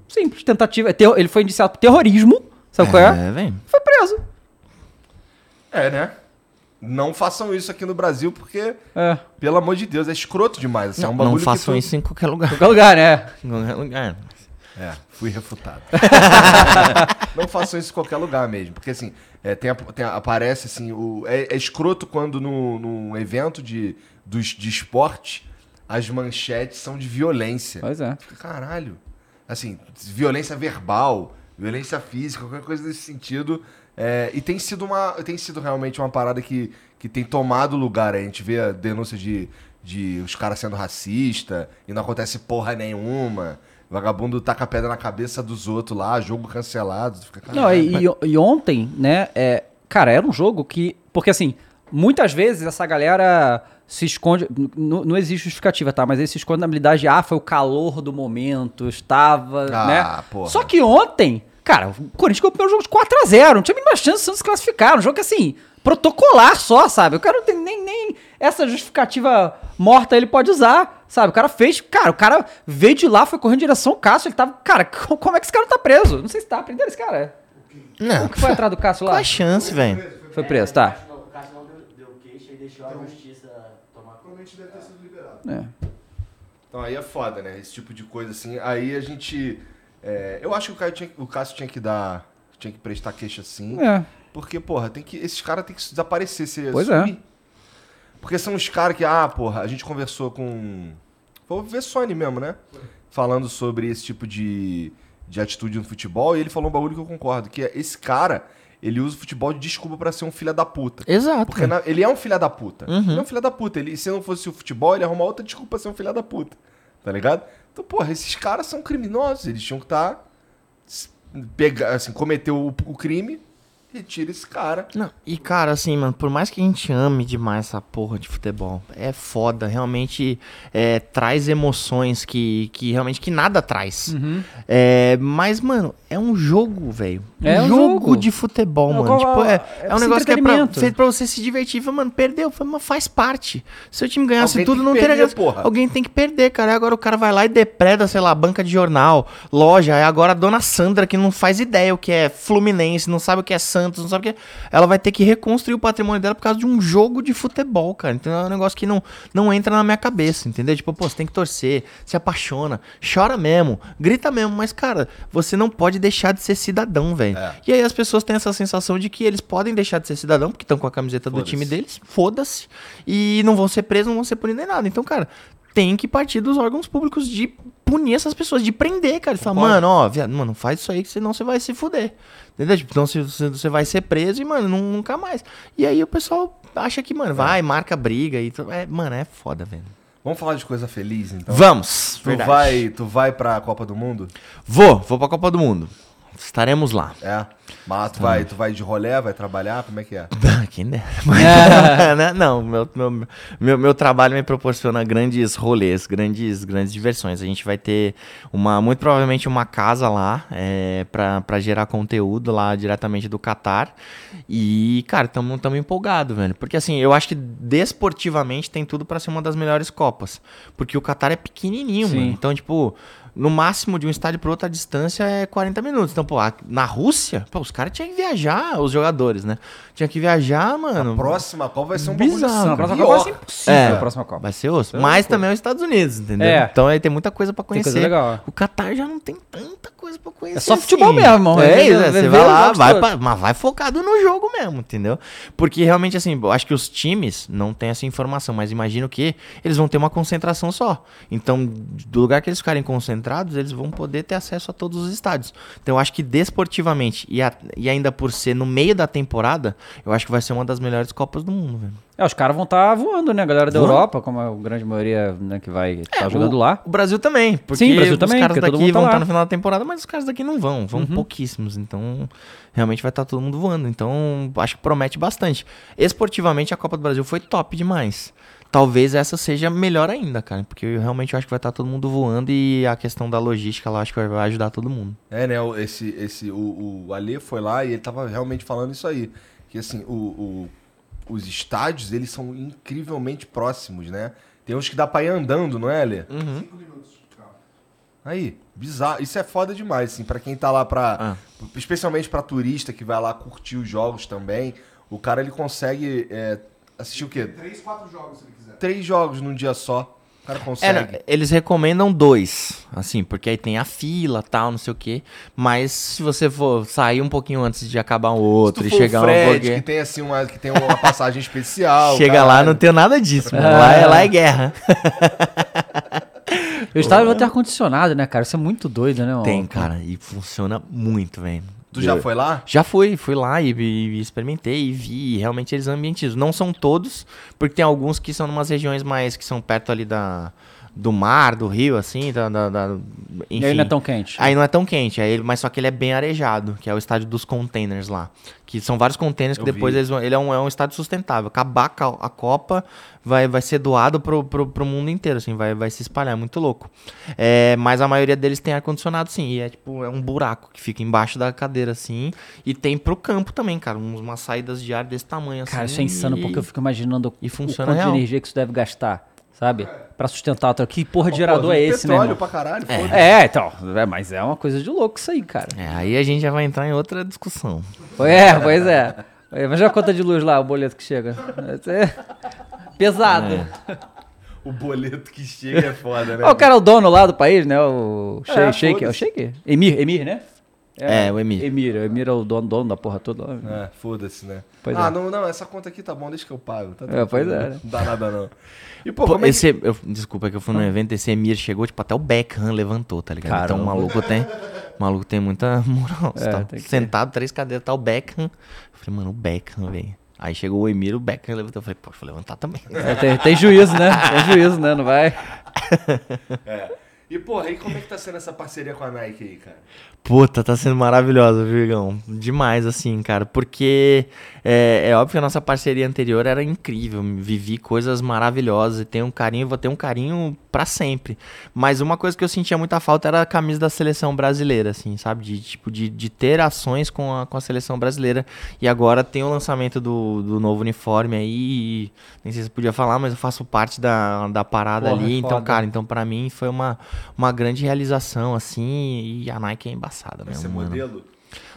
Simples, tentativa. é ele foi indiciado por terrorismo, sabe qual é? É, velho. Foi preso. É, né? Não façam isso aqui no Brasil, porque, É. pelo amor de Deus, é escroto demais. Assim, é um Não, bagulho não que façam tu- isso em qualquer lugar. Qualquer lugar, né? Em qualquer lugar. É, fui refutado. não façam isso em qualquer lugar mesmo. Porque assim, é, tem, a- tem a- aparece assim, o, é, é escroto quando no, num evento de, dos, de esporte as manchetes são de violência. Pois é. Fica, caralho. Assim, violência verbal, violência física, qualquer coisa desse sentido. É, e tem sido uma. Tem sido realmente uma parada que, que tem tomado lugar. aí. A gente vê a denúncia de, de os caras sendo racista e não acontece porra nenhuma. Vagabundo taca pedra na cabeça dos outros lá, jogo cancelado. Fica, Não, e, e- e ontem, né, é, cara, era um jogo que. Porque assim, muitas vezes essa galera se esconde. Não existe justificativa, tá? Mas eles se escondem na habilidade de, ah, foi o calor do momento, estava, Ah, né? porra. Só que ontem, cara, o Corinthians ganhou o jogo de 4x0. Não tinha a mínima chance de se classificar. Um jogo que, assim, protocolar só, sabe? O cara não tem nem, nem essa justificativa morta ele pode usar, sabe? O cara fez. Cara, o cara veio de lá, foi correndo em direção ao Cássio. Ele tava. Cara, co- como é que esse cara tá preso? Não sei se tá. Prenderam esse cara. Não. O que foi atrás do Cássio lá? Qual a chance, velho? Foi preso, tá. Não, o Cássio não deu, deu queixa e deixou a justiça tomar. Provavelmente deve ter sido liberado. É. Então aí é foda, né? Esse tipo de coisa assim. Aí a gente. é, eu acho que o, Caio tinha- o Cássio tinha que dar. Tinha que prestar queixa sim. É. Porque, porra, tem que, esses caras têm que desaparecer. Se Pois é. Porque são os caras que, ah, porra, a gente conversou com. Foi o Vessone mesmo, né? Falando sobre esse tipo de, de atitude no futebol. E ele falou um bagulho que eu concordo: que é esse cara, ele usa o futebol de desculpa pra ser um filho da puta. Exato. Porque na- ele é um filho da puta. Uhum. Ele é um filho da puta. Ele, se não fosse o futebol, ele arruma outra desculpa pra ser um filho da puta. Tá ligado? Então, porra, esses caras são criminosos. Eles tinham que estar. pegar, assim, cometer o, o crime retira esse cara. Não, e cara, assim, mano, por mais que a gente ame demais essa porra de futebol, é foda, realmente é, traz emoções que, que realmente que nada traz. Uhum. É, mas, mano, é um jogo, velho. É um jogo, jogo. de futebol, É mano. Tipo, é, é é um negócio que é pra, feito pra você se divertir. Fala, Mano, perdeu, faz parte. Se o time ganhasse Alguém tudo, não teria perder, graça. porra. Alguém tem que perder, cara. Aí agora o cara vai lá e depreda, sei lá, banca de jornal, loja. Aí agora a dona Sandra, que não faz ideia o que é Fluminense, não sabe o que é Santos, não sabe o que. Ela vai ter que reconstruir o patrimônio dela por causa de um jogo de futebol, cara. Então é um negócio que não, não entra na minha cabeça, entendeu? Tipo, pô, você tem que torcer, se apaixona, chora mesmo, grita mesmo. Mas, cara, você não pode deixar de ser cidadão, velho. É. E aí as pessoas têm essa sensação de que eles podem deixar de ser cidadão, porque estão com a camiseta do time deles, foda-se. E não vão ser presos, não vão ser punidos nem nada. Então, cara, tem que partir dos órgãos públicos de punir essas pessoas, de prender, cara. De falar, mano, ó, viado, mano, faz isso aí que senão você vai se fuder. Entendeu? Tipo, então você, vai ser preso e, mano, nu- nunca mais. E aí o pessoal acha que, mano, vai, marca briga e. É, mano, é foda, velho. Vamos falar de coisa feliz, então? Vamos! Tu vai, tu vai pra Copa do Mundo? Vou, vou pra Copa do Mundo. Estaremos lá. É. Mas tu vai, tu vai de rolé, vai trabalhar? Como é que é? Quem dera. Mas, né? Não, meu, meu, meu, meu trabalho me proporciona grandes rolês, grandes, grandes diversões. A gente vai ter uma, muito provavelmente uma casa lá é, pra, pra gerar conteúdo lá diretamente do Catar. E, cara, tamo, tamo empolgado, velho. Porque assim, eu acho que desportivamente tem tudo pra ser uma das melhores Copas. Porque o Catar é pequenininho, Sim. mano. Então, tipo, no máximo de um estádio para outra distância é 40 minutos. Então, pô, na Rússia, pô, os caras tinham que viajar, os jogadores, né? Tinha que viajar, mano. A próxima Copa vai ser um Bizarro. a próxima. Copa vai ser impossível. É. A próxima Copa. Vai ser osso. Mas também é os Estados Unidos, entendeu? É. Então aí tem muita coisa pra conhecer. coisa legal. O Catar já não tem tanta coisa pra conhecer. É só futebol assim. mesmo, irmão. É, Vai isso, é, você vai lá, vai pra, mas vai focado no jogo mesmo, entendeu? Porque realmente, assim, eu acho que os times não têm essa informação, mas imagino que eles vão ter uma concentração só. Então, do lugar que eles ficarem concentrados, eles vão poder ter acesso a todos os estádios. Então, eu acho que desportivamente e, a- e ainda por ser no meio da temporada, eu acho que vai ser uma das melhores Copas do mundo, velho. É, os caras vão estar voando, né? A galera da Voando. Europa, como a grande maioria né, que vai estar É, jogando o, lá. O Brasil também. Porque Sim, o Brasil os também, caras porque todo daqui mundo tá vão estar no final da temporada, mas os caras daqui não vão. Vão Uhum. pouquíssimos. Então, realmente vai estar todo mundo voando. Então, acho que promete bastante. Esportivamente, a Copa do Brasil foi top demais. Talvez essa seja melhor ainda, cara. Porque eu realmente acho que vai estar todo mundo voando e a questão da logística lá acho que vai ajudar todo mundo. É, né? o- Esse, esse, o, o Ale foi lá e ele tava realmente falando isso aí. Que assim, o, o- os estádios, eles são incrivelmente próximos, né? Tem uns que dá pra ir andando, não é, Ale? Cinco minutos de carro. Aí, bizarro. Isso é foda demais, assim, pra quem tá lá pra. Ah. Especialmente pra turista que vai lá curtir os jogos também. O cara ele consegue é, assistir o quê? Três, quatro jogos se ele quiser. Três jogos num dia só. O cara É, consegue. eles recomendam dois, assim, porque aí tem a fila, tal, não sei o quê. Mas se você for sair um pouquinho antes de acabar o Se outro tu e chegar o um Fred, pouquinho... que tem assim uma, que tem uma passagem especial. Chega lá, caralho. não tem nada disso, mano. Lá, é, lá é guerra. O estádio vai ter ar-condicionado, né, cara? Isso é muito doido, né? Tem, cara, e funciona muito, velho. Tu já Eu- foi lá? Já fui, fui lá e, e- experimentei e vi, realmente eles ambientizam. Não são todos, porque tem alguns que são em umas regiões mais que são perto ali da, do mar, do rio, assim, da, da- da- E enfim. aí não é tão quente. Aí não é tão quente, aí ele, mas só que ele é bem arejado, que é o estádio dos containers lá. Que são vários containers que Eu depois vi. eles vão. Ele é um, é um estádio sustentável. Acabar com a, a Copa vai, vai ser doado pro, pro, pro mundo inteiro, assim, vai, vai se espalhar. É muito louco. É, mas a maioria deles tem ar-condicionado, sim. E é tipo, é um buraco que fica embaixo da cadeira, assim. E tem pro campo também, cara. uns- Umas saídas de ar desse tamanho, Cara, assim. isso é insano, e- porque eu fico imaginando e o funciona quanto real. de energia que isso deve gastar, sabe? Pra sustentar o teu... Que porra de gerador é esse, né, petróleo pra caralho, foda-se. É, então. É, mas é uma coisa de louco isso aí, cara. É, aí a gente já vai entrar em outra discussão. É, pois é. É, Mas já a conta de luz lá, o boleto que chega. É pesado. O boleto que chega é foda, né? O cara é o dono lá do país, né? O Sheik, É, Sheik, é o. Sheik? Emir, Emir, né? É, o Emir. Emir, o Emir é o dono, dono da porra toda. lá. É, foda-se, né? Pois ah, é. não, não, essa conta aqui tá bom, deixa que eu pago. Tá É, pois é, né? Não dá nada, não. E, pô, Pô, como é que- esse, eu- desculpa que eu fui no evento, esse Emir chegou, tipo, até o Beckham levantou, tá ligado? Então o Caramba. maluco tem, o maluco tem muita moral. É, tá tem que sentado, três cadeiras, tá o Beckham. Eu falei, mano, o Beckham, velho. Aí chegou o Emir, o Beckham levantou. Eu falei, pô, vou levantar também. É, tem, tem juízo, né? Tem juízo, né? Não vai. E, porra, e como é que tá sendo essa parceria com a Nike aí, cara? Puta, tá sendo maravilhosa, viu, Igão? Demais, assim, cara. Porque é, é óbvio que a nossa parceria anterior era incrível. Vivi coisas maravilhosas e tenho um carinho, vou ter um carinho pra sempre. Mas uma coisa que eu sentia muita falta era a camisa da seleção brasileira, assim, sabe? De, tipo, de, de ter ações com a, com a seleção brasileira. E agora tem o lançamento do, do novo uniforme aí. e Nem sei se podia falar, mas eu faço parte da, da parada Porra, ali. Então, cara, então pra mim foi uma, uma grande realização, assim. E a Nike é embaçada Mesmo. ser mano. modelo?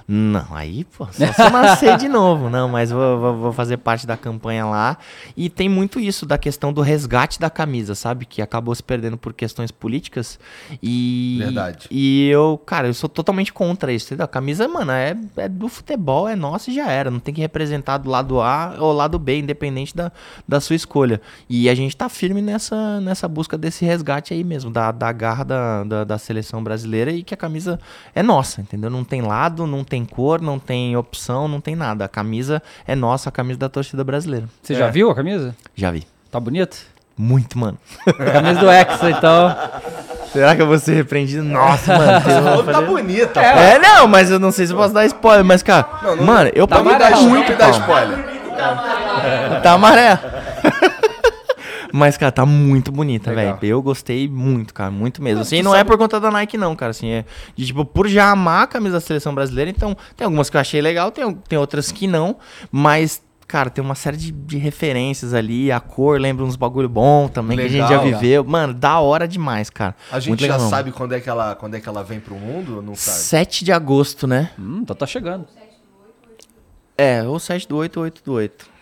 Não, aí, pô, só se nascer de novo. Não, mas vou, vou, vou fazer parte da campanha lá. E tem muito isso da questão do resgate da camisa, sabe? Que acabou se perdendo por questões políticas. E. Verdade. E eu, cara, eu sou totalmente contra isso, entendeu? A camisa, mano, é, é do futebol, é nossa e já era. Não tem que representar do lado A ou lado B, independente da, da sua escolha. E a gente tá firme nessa, nessa busca desse resgate aí mesmo, da, da garra da, da, da seleção brasileira e que a camisa é nossa, entendeu? Não tem lado, não tem cor, não tem opção, não tem nada. A camisa é nossa, a camisa da torcida brasileira. Você já viu a camisa? Já vi. Tá bonito? Muito, mano. Camisa do Hexa, então. Será que eu vou ser repreendido? Nossa, mano. Tá bonita, pô. É, não, mas eu não sei se eu posso dar spoiler, mas, cara, mano, eu Não me pago dá, não muito me dá spoiler. Tá amarelo. Mas, cara, tá muito bonita, Legal. velho. Eu gostei muito, cara, muito mesmo. Assim, não é por conta da Nike, não, cara. Assim, é de, tipo, por já amar a camisa da seleção brasileira. Então, tem algumas que eu achei legal, tem, tem outras que não. Mas, cara, tem uma série de, de referências ali. A cor lembra uns bagulho bom também, que a gente já Legal. viveu. Mano, da hora demais, cara. A gente Muito já legal sabe quando é, que ela, quando é que ela vem pro mundo não sabe? 7 de agosto, né? Hum, então tá chegando. É, ou 7 do 8 ou 8 do 8.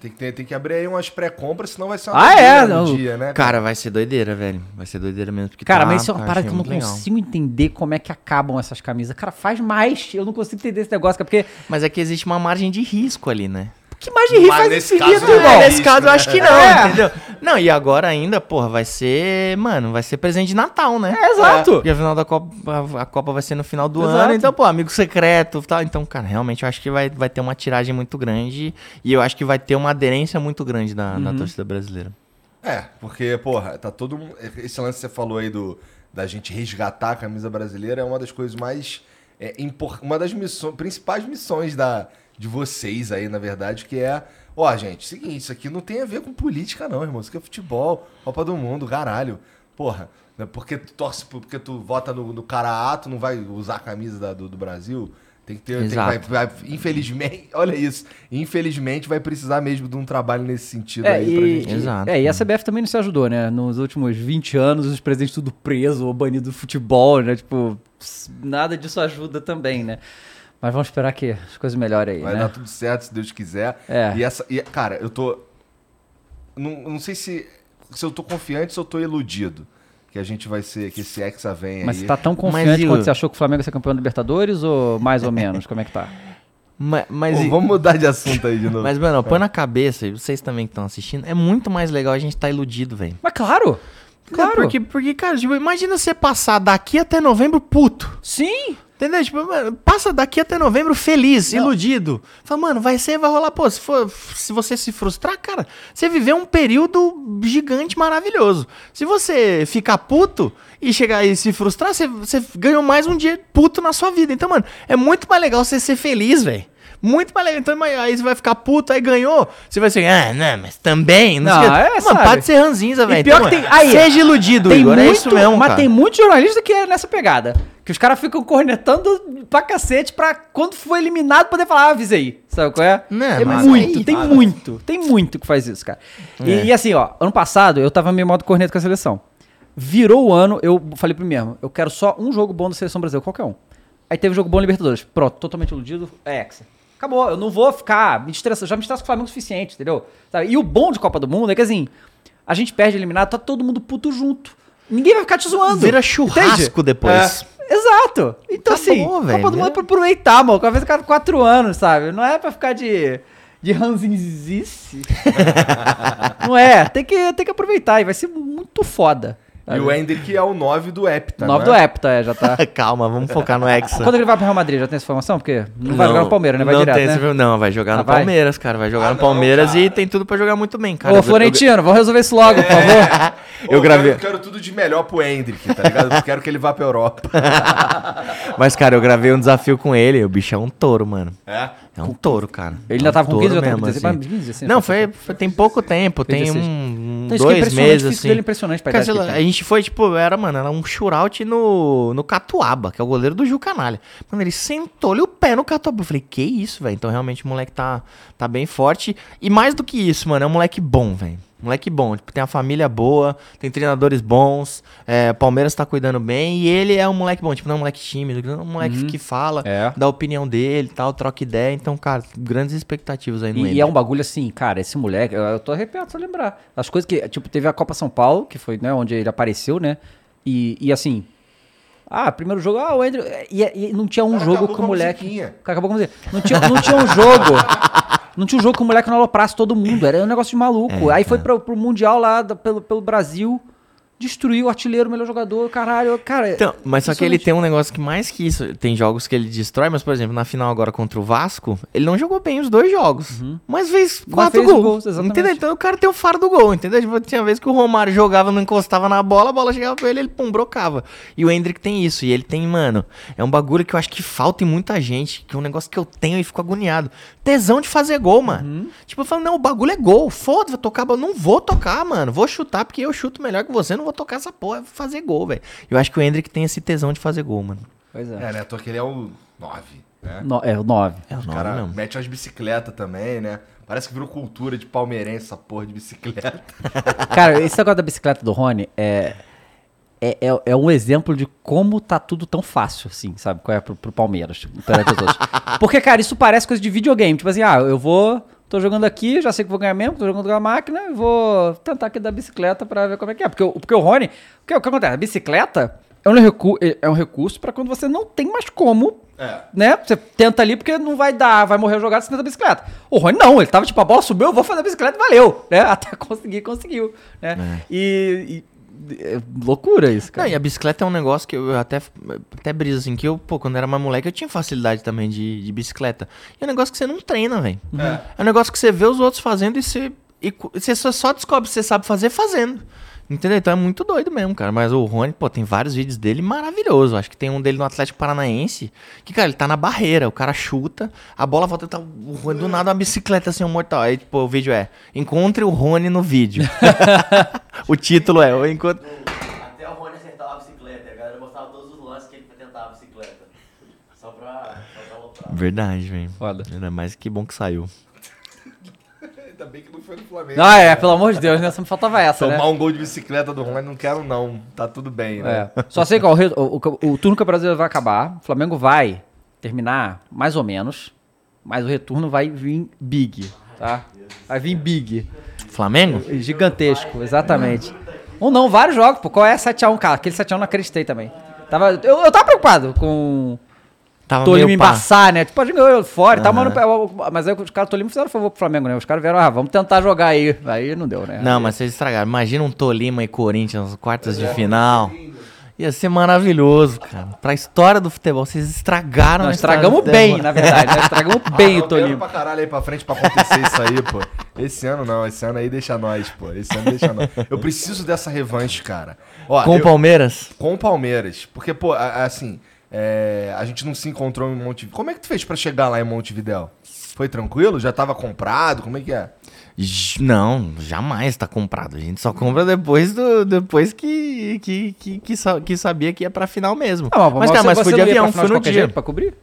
Tem que, ter- tem que abrir aí umas pré-compras, senão vai ser uma Ah, é? Não. dia, né? Cara, vai ser doideira, velho. Vai ser doideira mesmo. Porque Cara, tá, mas isso é uma cara, parada que eu não legal. consigo entender como é que acabam essas camisas. Cara, faz mais. Eu não consigo entender esse negócio, cara, porque. Mas é que existe uma margem de risco ali, né? Que mais de rir faz nesse infinito, caso não irmão? é nesse caso eu né? acho que não, É. entendeu? Não, e agora ainda, porra, vai ser, mano, vai ser presente de Natal, né? É, exato. Porque a final da Copa, a, a Copa vai ser no final do Exato. ano, então, pô, amigo secreto e tal. Então, cara, realmente eu acho que vai, vai ter uma tiragem muito grande e eu acho que vai ter uma aderência muito grande da Uhum. torcida brasileira. É, porque, porra, tá todo mundo. Esse lance que você falou aí do, da gente resgatar a camisa brasileira é uma das coisas mais. É, impor- uma das missões, principais missões da, de vocês aí, na verdade, que é. Ó, gente, seguinte, isso aqui não tem a ver com política, não, irmão. Isso aqui é futebol, Copa do Mundo, caralho. Porra, né, porque tu torce, por- porque tu vota no, no cara A, tu não vai usar a camisa da- do, do Brasil. Tem que ter. tem que- vai- vai- infelizmente, olha isso. Infelizmente vai precisar mesmo de um trabalho nesse sentido É, aí pra e, gente. Exato. é, e a CBF também não se ajudou, né? Nos últimos 20 anos, os presidentes tudo preso ou banido do futebol, né? Tipo, nada disso ajuda também, né? Mas vamos esperar que as coisas melhorem aí, Vai né? dar tudo certo, se Deus quiser. É. E essa. E, cara, eu tô. Não, não sei se, se eu tô confiante ou se eu tô iludido. Que a gente vai ser. Que esse Hexa vem Mas aí. você tá tão Mas, confiante Igor- quanto você achou que o Flamengo ia ser campeão da Libertadores ou mais ou menos? Como é que tá? Ma- Mas, Pô, vamos mudar de assunto aí de novo. mas, mano, põe na cabeça, e vocês também que estão assistindo, é muito mais legal a gente estar iludido, velho. Mas claro! Claro! Porque, porque, cara, tipo, imagina você passar daqui até novembro puto. Sim! Entendeu? Tipo, mano, passa daqui até novembro feliz, iludido. Fala, mano, vai ser, vai rolar. Pô, se, for, se você se frustrar, cara, você viveu um período gigante, maravilhoso. Se você ficar puto e chegar e se frustrar, você, você ganhou mais um dia puto na sua vida. Então, mano, é muito mais legal você ser feliz, velho. Muito mais legal. Então, aí você vai ficar puto, aí ganhou. Você vai ser, ah, não, mas também. Não, Não, sei é, mano, sabe? para de ser ranzinza, velho. pior Então, que tem- aí, seja iludido, Tem Igor. muito, é isso mesmo, mas cara. tem muito jornalista que é nessa pegada. Que os caras ficam cornetando pra cacete pra quando for eliminado poder falar, ah, avisei. Sabe qual é? Não, é muito, aí- tem muito, tem muito que faz isso, cara. E, É. e assim, ó, ano passado eu tava meio modo corneta com a seleção. Virou o ano, eu falei pro mesmo, eu quero só um jogo bom da seleção brasileira, qualquer um. Aí teve jogo bom Libertadores. Pronto, totalmente iludido, é Hexa. Acabou, eu não vou ficar me estressando, já me estresso com o Flamengo o suficiente, entendeu? Sabe? E o bom de Copa do Mundo é que assim, a gente perde eliminado, tá todo mundo puto junto. Ninguém vai ficar te zoando. Vira entende? churrasco depois. É, exato. Então, Tá assim, bom, Copa do Mundo é pra aproveitar, mano. Cada vez cada quatro anos, sabe? Não é pra ficar de, de ranzinzice. não é. Tem que, tem que aproveitar e vai ser muito foda. E o Hendrick é o 9 do Hepta, 9 não do é? Hepta, é, já tá. Calma, vamos focar no Hexa. Quando ele vai pro Real Madrid, já tem essa informação? Porque não, vai jogar no Palmeiras, né? Vai não direto, tem né? esse- Não, vai jogar Ah, no vai? Palmeiras, cara. Vai jogar Ah, no não, Palmeiras cara. e tem tudo pra jogar muito bem, cara. Ô, Eu- eu- Florentino, vamos resolver isso logo, por favor. Eu Ô, gravei. Quero, quero tudo de melhor pro Hendrick, tá ligado? Eu quero que ele vá pra Europa. Mas, cara, eu gravei um desafio com ele. O bicho é um touro, mano. É? É um touro, cara. Ele É ainda um tava com touro 15 ou tava com mesmo, 16? assim. 15, assim, Não, foi- foi, tem pouco tempo, tem 16. Um, Então, é dois impressionante, meses, assim. dele é impressionante pra Cara, lá, a gente foi, tipo, era, mano, era um shootout no, no Catuaba, que é o goleiro do Gil Canalha. Mano, ele sentou-lhe o pé no Catuaba. Eu falei, que isso, velho? Então, realmente, o moleque tá, tá bem forte. E mais do que isso, mano, é um moleque bom, velho. Moleque bom, tipo, tem a família boa, tem treinadores bons, é, Palmeiras tá cuidando bem, e ele é um moleque bom, tipo, não é um moleque tímido, não é um moleque que fala, É. dá a opinião dele e tal, troca ideia. Então, cara, grandes expectativas aí no E, e é um bagulho assim, cara, esse moleque, eu, eu tô arrepiado só lembrar. As coisas que, tipo, teve a Copa São Paulo, que foi, né, onde ele apareceu, né? E, e assim. Ah, primeiro jogo, ah, o Andrew. E, e não tinha um jogo o com a moleque. Acabou com a. Não tinha, não tinha um jogo. Não tinha um jogo que o moleque não aloprasse todo mundo. Era um negócio de maluco. É, Aí foi pro, pro Mundial lá pelo, pelo Brasil. Destruiu o artilheiro, o melhor jogador, caralho. Cara, Então, mas só que ele tem um negócio que mais que isso, tem jogos que ele destrói, mas por exemplo, na final agora contra o Vasco, ele não jogou bem os dois jogos, mas fez quatro fez os gols, gols, entendeu? Então o cara tem o faro do gol, entendeu? Tipo, tinha vez que o Romário jogava, não encostava na bola, a bola chegava pra ele, ele pum, brocava. E o Hendrick tem isso, e ele tem, mano, é um bagulho que eu acho que falta em muita gente, que é um negócio que eu tenho e fico agoniado. Tesão de fazer gol, mano. Uhum. Tipo, eu falo, não, o bagulho é gol, foda-se, vou tocar, não vou tocar, mano, vou chutar porque eu chuto melhor que você, não vou tocar essa porra, vou fazer gol, velho. Eu acho que o Hendrick tem esse tesão de fazer gol, mano. Pois é. É, né? Tô que ele é o 9, né? No- é o 9. É o O nome cara mesmo. mete umas bicicletas também, né? Parece que virou cultura de palmeirense essa porra de bicicleta. Cara, esse negócio da bicicleta do Rony é, é, é, é um exemplo de como tá tudo tão fácil, assim, sabe? Qual é pro, pro Palmeiras, tipo. Porque, cara, isso parece coisa de videogame. Tipo assim, ah, eu vou. Tô jogando aqui, já sei que vou ganhar mesmo, tô jogando com a máquina, e vou tentar aqui da bicicleta pra ver como é que é. Porque, o- porque o Rony. O que, o que acontece? A bicicleta é um, recu é um recurso pra quando você não tem mais como É. né? Você tenta ali porque não vai dar, vai morrer o jogado, você tenta a bicicleta. O Rony não, ele tava tipo, a bola subiu, eu vou fazer a bicicleta e valeu, né? Até conseguir, conseguiu, né? E, e- é loucura isso, Não, cara. e a bicicleta é um negócio que eu até, até briso, assim, que eu, pô, quando era mais moleque, eu tinha facilidade também de, de bicicleta. E é um negócio que você não treina, velho. É. um negócio que você vê os outros fazendo e você, e você só, só descobre se você sabe fazer fazendo. Entendeu? Então é muito doido mesmo, cara. Mas o Rony, pô, tem vários vídeos dele maravilhosos. Acho que tem um dele no Atlético Paranaense. Que, cara, ele tá na barreira. O cara chuta, a bola volta, tá o Rony do nada uma bicicleta assim, um mortal. Aí, tipo, o vídeo é: Encontre o Rony no vídeo. o título é: "Eu encontro. Até o Rony acertar a bicicleta, a galera mostrava todos os lances que ele tentava a bicicleta. Só pra, só pra aloprar. Verdade, velho. Foda. Mais que bom que saiu. Ainda bem que não foi no Flamengo. Ah, é, pelo amor de Deus, né? Só me faltava essa, né? Tomar um gol de bicicleta do Rony, não quero não. Tá tudo bem, né? É. Só sei que ó, o, o, o, turno que o Brasileiro vai acabar, o Flamengo vai terminar mais ou menos, mas o retorno vai vir big, tá? Vai vir big. Flamengo? Gigantesco, exatamente. Ou não, vários jogos, pô. Qual é 7x1, cara? Aquele 7x1 não acreditei também. Tava, eu, eu tava preocupado com Tava Tolima embaçar, né? Tipo, a gente ganhou fora e tal, mas, mas aí os caras do Tolima fizeram favor pro Flamengo, né? Os caras vieram, ah, vamos tentar jogar aí. Aí não deu, né? Não, mas vocês estragaram. Imagina um Tolima e Corinthians nas quartas de final. Ia ser maravilhoso, cara. Pra história do futebol, vocês estragaram Nós estragamos bem, na verdade. Nós estragamos bem o Tô vendo Tolima. pra caralho aí pra frente pra acontecer isso aí, pô. Esse ano não, esse ano aí deixa nós, pô. Esse ano deixa nós. Eu preciso dessa revanche, cara. Ó, Com o eu- Palmeiras? com o Palmeiras. Porque, pô, assim, é, a gente não se encontrou em Montevideo. Como é que tu fez pra chegar lá em Montevideo? Foi tranquilo? Já tava comprado? Como é que é? Não, jamais tá comprado. A gente só compra depois do depois que que, que, que, que sabia que ia pra final mesmo. Ah, mas, cara, você- mas foi de avião, foi no dia. jeito pra cobrir?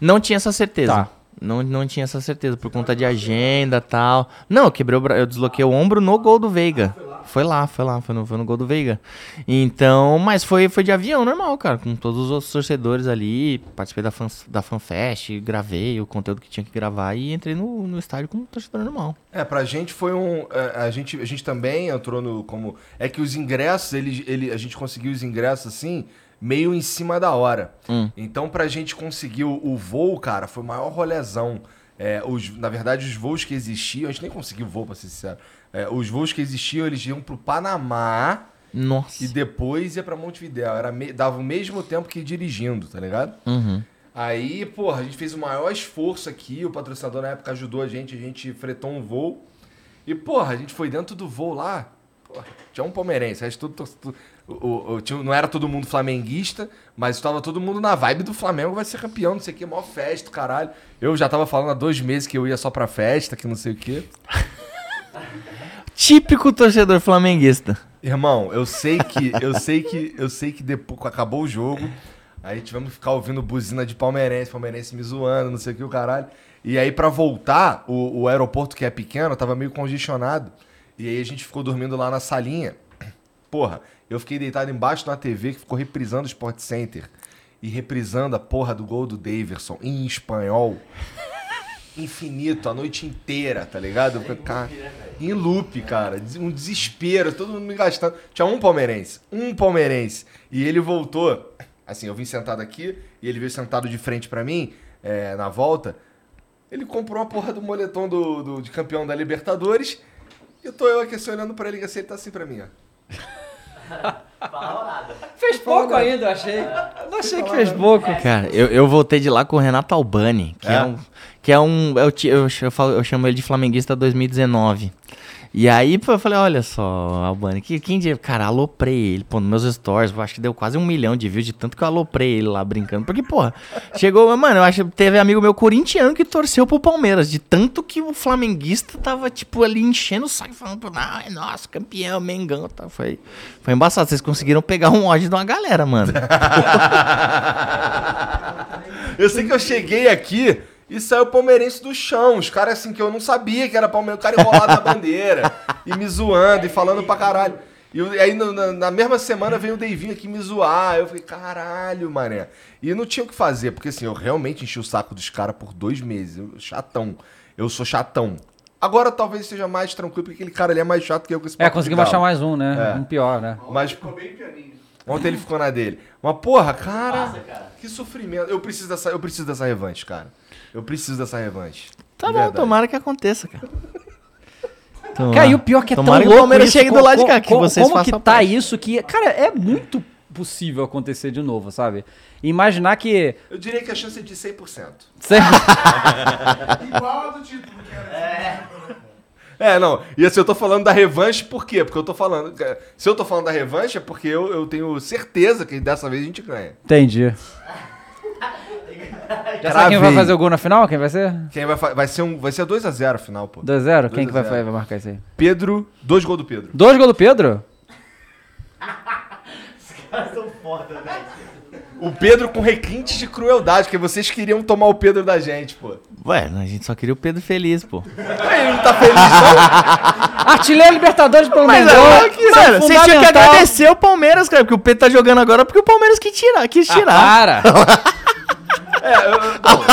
Não tinha essa certeza. Tá. Não, não tinha essa certeza, por conta de agenda e tal. Não, eu quebrei o bra... eu desloquei o ombro no gol do Veiga. Foi lá, foi lá, foi no, foi no gol do Veiga. Então, mas foi, foi de avião normal, cara, com todos os outros torcedores ali. Participei da, fan, da FanFest, gravei o conteúdo que tinha que gravar e entrei no, no estádio como torcedor normal. É, pra gente foi um. é, A gente, a gente também entrou no. como É que os ingressos, ele, ele, a gente conseguiu os ingressos assim, meio em cima da hora. Hum. Então, pra gente conseguir o, o voo, cara, foi o maior rolezão. É, os, na verdade, os voos que existiam, a gente nem conseguiu voo, pra ser sincero. É, os voos que existiam, eles iam pro Panamá Nossa. e depois ia pra Montevidéu. Era me- dava o mesmo tempo que ir dirigindo, tá ligado? Uhum. Aí, porra, a gente fez o maior esforço aqui, o patrocinador na época ajudou a gente, a gente fretou um voo. E, porra, a gente foi dentro do voo lá, porra, tinha um palmeirense, resto tudo, tudo- o- o- o- tinha- não era todo mundo flamenguista, mas estava todo mundo na vibe do Flamengo, vai ser campeão, não sei o que, maior festa, caralho. Eu já tava falando há dois meses que eu ia só pra festa, que não sei o que. Típico torcedor flamenguista. Irmão, eu sei que, eu sei que, eu sei que depois acabou o jogo, aí tivemos que ficar ouvindo buzina de palmeirense, palmeirense me zoando, não sei o que o caralho. E aí pra voltar, o, o aeroporto que é pequeno tava meio congestionado. E aí a gente ficou dormindo lá na salinha. Porra, eu fiquei deitado embaixo da TV que ficou reprisando o Sport Center e reprisando a porra do gol do Daverson em espanhol. Infinito, a noite inteira, tá ligado? Fiquei, cara, em loop, cara. Des- Um desespero, todo mundo me gastando. Tinha um palmeirense, um palmeirense. E ele voltou. Assim, eu vim sentado aqui e ele veio sentado de frente pra mim, é, na volta. Ele comprou uma porra do moletom do, do- de campeão da Libertadores. E eu tô eu aqui assim, olhando pra ele, assim, ele tá assim pra mim, ó. Falava nada. Fez pouco ainda, eu achei. Achei que fez pouco. Cara, eu, eu voltei de lá com o Renato Albani, que é, É? um. Que é um. Eu, eu, eu, falo- eu chamo ele de Flamenguista 2019. E aí, pô, eu falei, olha só, Albani, que, quem dia. Cara, aloprei ele, pô, nos meus stories, acho que deu quase um milhão de views de tanto que eu aloprei ele lá brincando. Porque, porra, chegou, mano, eu acho que teve amigo meu corintiano que torceu pro Palmeiras, de tanto que o flamenguista tava, tipo, ali enchendo o saco, falando, não, é nosso, campeão, Mengão, tá? Foi, foi embaçado, vocês conseguiram pegar um ódio de uma galera, mano. Eu sei que eu cheguei aqui e saiu palmeirense do chão. Os caras assim que eu não sabia que era palmeirense. O cara enrolado na bandeira e me zoando e falando pra caralho. E aí na, na mesma semana veio o Davinho aqui me zoar. Eu falei, caralho, mané. E não tinha o que fazer, porque assim, eu realmente enchi o saco dos caras por dois meses. Eu- chatão. Eu sou chatão. Agora talvez seja mais tranquilo, porque aquele cara ali é mais chato que eu com esse É, conseguimos achar mais um, né? É. Um pior, né? Mas Ficou bem pianinho. ontem ele ficou na dele. Mas porra, cara, Passa, cara. que sofrimento. Eu preciso dessa, eu preciso dessa revanche, cara. Eu preciso dessa revanche. Tá De bom, verdade. tomara que aconteça, cara. Tomara. Cara, e o pior que é Tomara tão que o louco Palmeiras isso, chegue do lado de cá, que co- vocês Como que tá parte. isso que... Cara, é muito possível acontecer de novo, sabe? Imaginar que... Eu diria que a chance é de 100%. Igual a do título, que era. É, não. E assim, eu tô falando da revanche por quê? Porque eu tô falando. Se eu tô falando da revanche é porque eu, eu tenho certeza que dessa vez a gente ganha. Entendi. Já sabe quem vai fazer o gol na final? Quem vai ser? Quem vai, vai ser um, vai ser 2x0 final, pô. 2x0? Quem que vai, 2 a 0. vai marcar isso aí? Pedro, dois gols do Pedro. Dois gols do Pedro? caras são foda, velho. O Pedro com requintes de crueldade, porque vocês queriam tomar o Pedro da gente, pô. Ué, a gente só queria o Pedro feliz, pô. Ele não tá feliz, não? Artilheiro Libertadores pelo Mas, Mengão. mano, é você tinha que agradecer o Palmeiras, cara, porque o Pedro tá jogando agora porque o Palmeiras quis tirar. Quis Ah, tirar. para. É, eu, bom,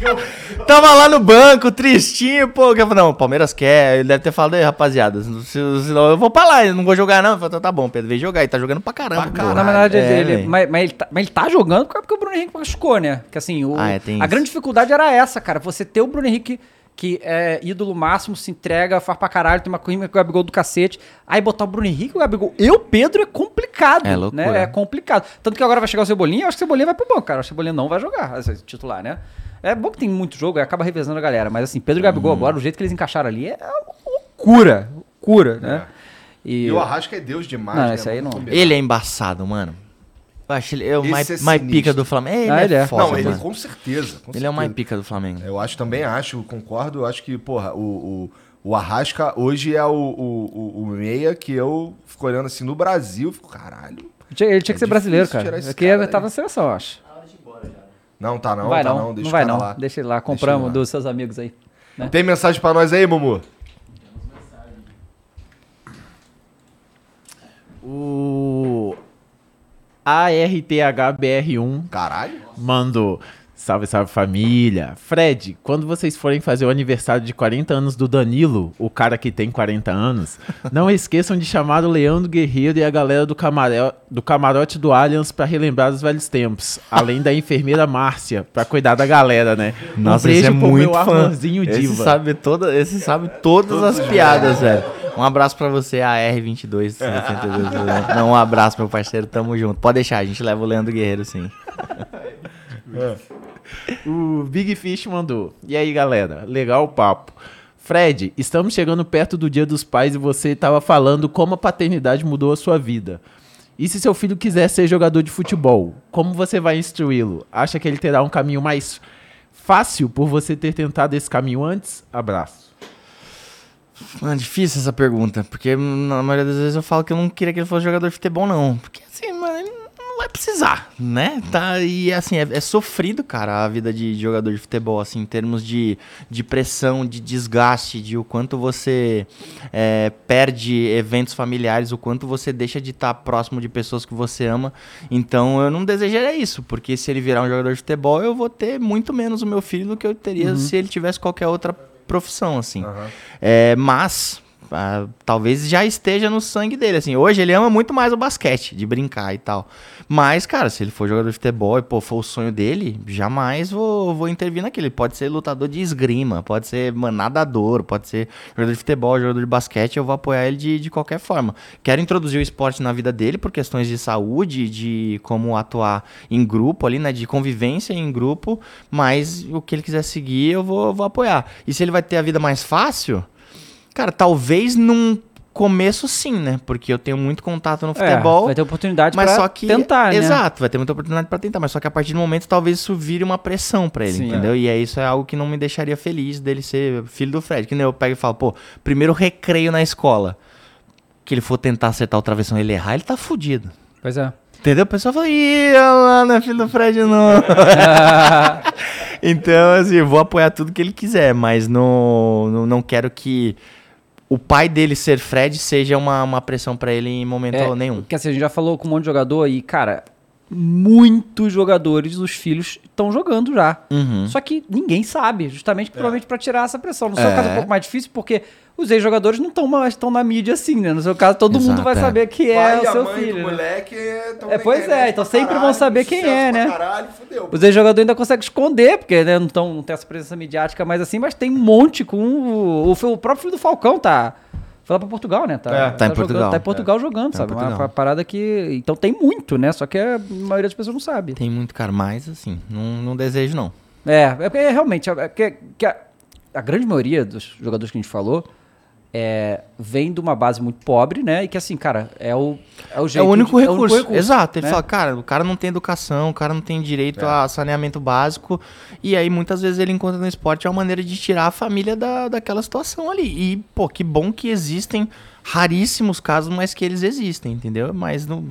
eu... Tava lá no banco, tristinho, pô. que eu falei, Não, o Palmeiras quer. Ele deve ter falado aí, rapaziada. se- Senão eu vou pra lá, eu não vou jogar, não. Eu falei, tá bom, Pedro, vem jogar. Ele tá jogando pra caramba. Pra caralho. Na verdade, É, ele, mas, mas ele tá, mas ele tá jogando porque o Bruno Henrique machucou, né? Que assim, o, Ah, é, a isso. grande dificuldade era essa, cara. Você ter o Bruno Henrique, que é ídolo máximo, se entrega, faz pra caralho, tem uma corrida com o Gabigol do cacete. Aí botar o Bruno Henrique e o Gabigol e o Pedro é complicado. É loucura. né? É complicado. Tanto que agora vai chegar o Cebolinha, eu acho que o Cebolinha vai pro banco, cara. Eu acho que o Cebolinha não vai jogar, titular, né? É bom que tem muito jogo, acaba revezando a galera. Mas assim, Pedro e Gabigol agora, o jeito que eles encaixaram ali é loucura. Loucura, né? E, e o Arrasca é Deus demais, Não, né? esse aí não. Ele é embaçado, mano. Eu acho ele é o mais, é mais pica do Flamengo. Ele Ah, é, ele é. foda, Não, ele mano. com certeza. com Ele é o mais certeza. pica do Flamengo. Eu acho também, acho, concordo. Eu acho que, porra, o, o, o Arrasca hoje é o, o, o, o meia que eu fico olhando assim no Brasil. Fico, caralho. Tinha- Ele tinha que É ser brasileiro, cara. Porque ele daí. tava na seleção, eu acho. Tá. Não, tá não, Não vai tá não, não. não, Deixa o vai não. lá. Deixa ele lá, Deixa compramos ele lá. dos seus amigos aí. Tem mensagem pra nós aí, Mumu? ARTHBR1 Caralho. mandou. Salve, salve família. Fred, quando vocês forem fazer o aniversário de 40 anos do Danilo, o cara que tem 40 anos, não esqueçam de chamar o Leandro Guerreiro e a galera do, camaro- do camarote do Allianz pra relembrar os velhos tempos. Além da enfermeira Márcia, pra cuidar da galera, né? Nossa, um esse beijo é pro muito meu fã. amorzinho Esse diva. sabe, toda, esse sabe todas as piadas, velho. Um abraço pra você, AR22. Não, um abraço, meu parceiro. Tamo junto. Pode deixar, a gente leva o Leandro Guerreiro, sim. O Big Fish mandou. E aí, galera? Legal o papo. Fred, estamos chegando perto do Dia dos Pais e você estava falando como a paternidade mudou a sua vida. E se seu filho quiser ser jogador de futebol, como você vai instruí-lo? Acha que ele terá um caminho mais fácil por você ter tentado esse caminho antes? Abraço. Mano, difícil essa pergunta, porque na maioria das vezes eu falo que eu não queria que ele fosse jogador de futebol, não. Porque assim, mano, ele não vai precisar, né? Tá, e assim, é, é sofrido, cara, a vida de jogador de futebol, assim, em termos de, de pressão, de desgaste, de o quanto você é, perde eventos familiares, o quanto você deixa de estar próximo de pessoas que você ama. Então eu não desejaria isso, porque se ele virar um jogador de futebol, eu vou ter muito menos o meu filho do que eu teria se ele tivesse qualquer outra profissão, assim. É, mas talvez já esteja no sangue dele, assim. Hoje ele ama muito mais o basquete, de brincar e tal. Mas, cara, se ele for jogador de futebol e pô, for o sonho dele, jamais vou, vou intervir naquele. Ele pode ser lutador de esgrima, pode ser nadador, pode ser jogador de futebol, jogador de basquete, eu vou apoiar ele de, de qualquer forma. Quero introduzir o esporte na vida dele por questões de saúde, de como atuar em grupo ali, né? De convivência em grupo, mas o que ele quiser seguir, eu vou, vou apoiar. E se ele vai ter a vida mais fácil, cara, talvez num começo sim, né? Porque eu tenho muito contato no futebol. É, vai ter oportunidade mas pra só que tentar, né? exato, vai ter muita oportunidade pra tentar, mas só que a partir do momento talvez isso vire uma pressão pra ele, Sim, entendeu? E aí isso é algo que não me deixaria feliz dele ser filho do Fred. Que nem eu pego e falo, pô, primeiro recreio na escola, que ele for tentar acertar o travessão e ele errar, ele tá fudido. Pois é. Entendeu? O pessoal fala, ih, olha lá, não é filho do Fred, não. então, assim, vou apoiar tudo que ele quiser, mas não, não, não quero que o pai dele ser Fred seja uma, uma pressão pra ele em momento É, nenhum. Porque assim, a gente já falou com um monte de jogador e, cara, muitos jogadores, os filhos, estão jogando já. Uhum. Só que ninguém sabe, justamente provavelmente pra tirar essa pressão. No seu É. caso é um pouco mais difícil, porque os ex-jogadores não estão mais tão na mídia assim, né? No seu caso, todo mundo Exato, vai é. saber que é Pai o seu mãe filho. do né? moleque É, pois é, então sempre vão caralho, saber quem é, né? Caralho, fudeu. Os ex-jogadores ainda conseguem esconder, porque né, não, tão, não tem essa presença midiática mais assim, mas tem um monte com o, o, o próprio filho do Falcão, tá? Foi lá pra Portugal, né? Tá, É, tá em jogando- Portugal. Tá em Portugal jogando, Tá sabe? Portugal. uma parada que. Então tem muito, né? Só que a maioria das pessoas não sabe. Tem muito, cara, mas assim, não, não desejo não. É, é porque realmente, é porque que a, a grande maioria dos jogadores que a gente falou é, vem de uma base muito pobre, né? E que assim, cara, é o, é o É jeito. o único de- recurso. Exato. Ele né? fala, cara, o cara não tem educação, o cara não tem direito a saneamento básico. E aí, muitas vezes, ele encontra no esporte uma maneira de tirar a família da, daquela situação ali. E, pô, que bom que existem raríssimos casos, mas que eles existem, entendeu? Mas no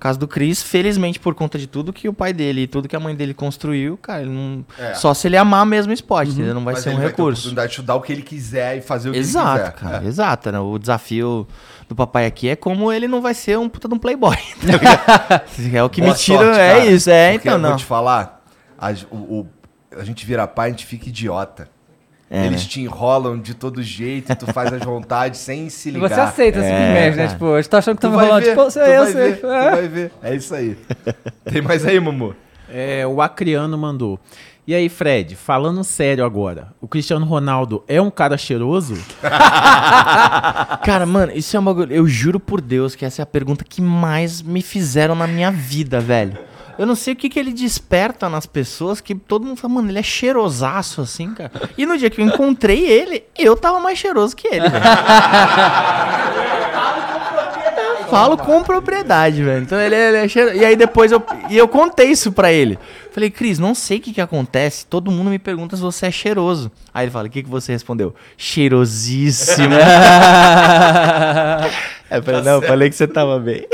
caso do Chris, felizmente, por conta de tudo que o pai dele e tudo que a mãe dele construiu, cara, ele não. É. Só se ele amar mesmo o esporte, entendeu? Não vai Mas ser um ele vai ter a recurso. oportunidade de estudar o que ele quiser e fazer o que ele Exato, quiser. cara, É. exato. Né? O desafio do papai aqui é como ele não vai ser um puta de um playboy. tá é o que Boa me tira. sorte, é cara, isso, é, porque então eu não. Vou te falar, a, o- o- a gente vira pai, a gente fica idiota. É, Eles né? te enrolam de todo jeito, e tu faz as vontades sem se E ligar. você aceita esse É, privilégio, né? Tipo, você tá achando que Tu tá rolando. ver, Tipo, sei, eu vai sei. ver, É. vai ver. É isso aí. Tem mais aí, Mumu? É, o Acriano mandou. E aí, Fred, falando sério agora, o Cristiano Ronaldo é um cara cheiroso? Cara, mano, isso é um bagulho. Eu juro por Deus que essa é a pergunta que mais me fizeram na minha vida, velho. Eu não sei o que, que ele desperta nas pessoas que todo mundo fala, mano, ele é cheirosaço assim, cara. E no dia que eu encontrei ele, eu tava mais cheiroso que ele, velho. Falo com propriedade, velho. Então ele, é- ele é cheiro... E aí depois eu. E eu contei isso pra ele. Falei, Cris, não sei o que que acontece. Todo mundo me pergunta se você é cheiroso. Aí ele fala, o que, que você respondeu? Cheirosíssimo. Aí eu falei, não, eu falei que você tava bem.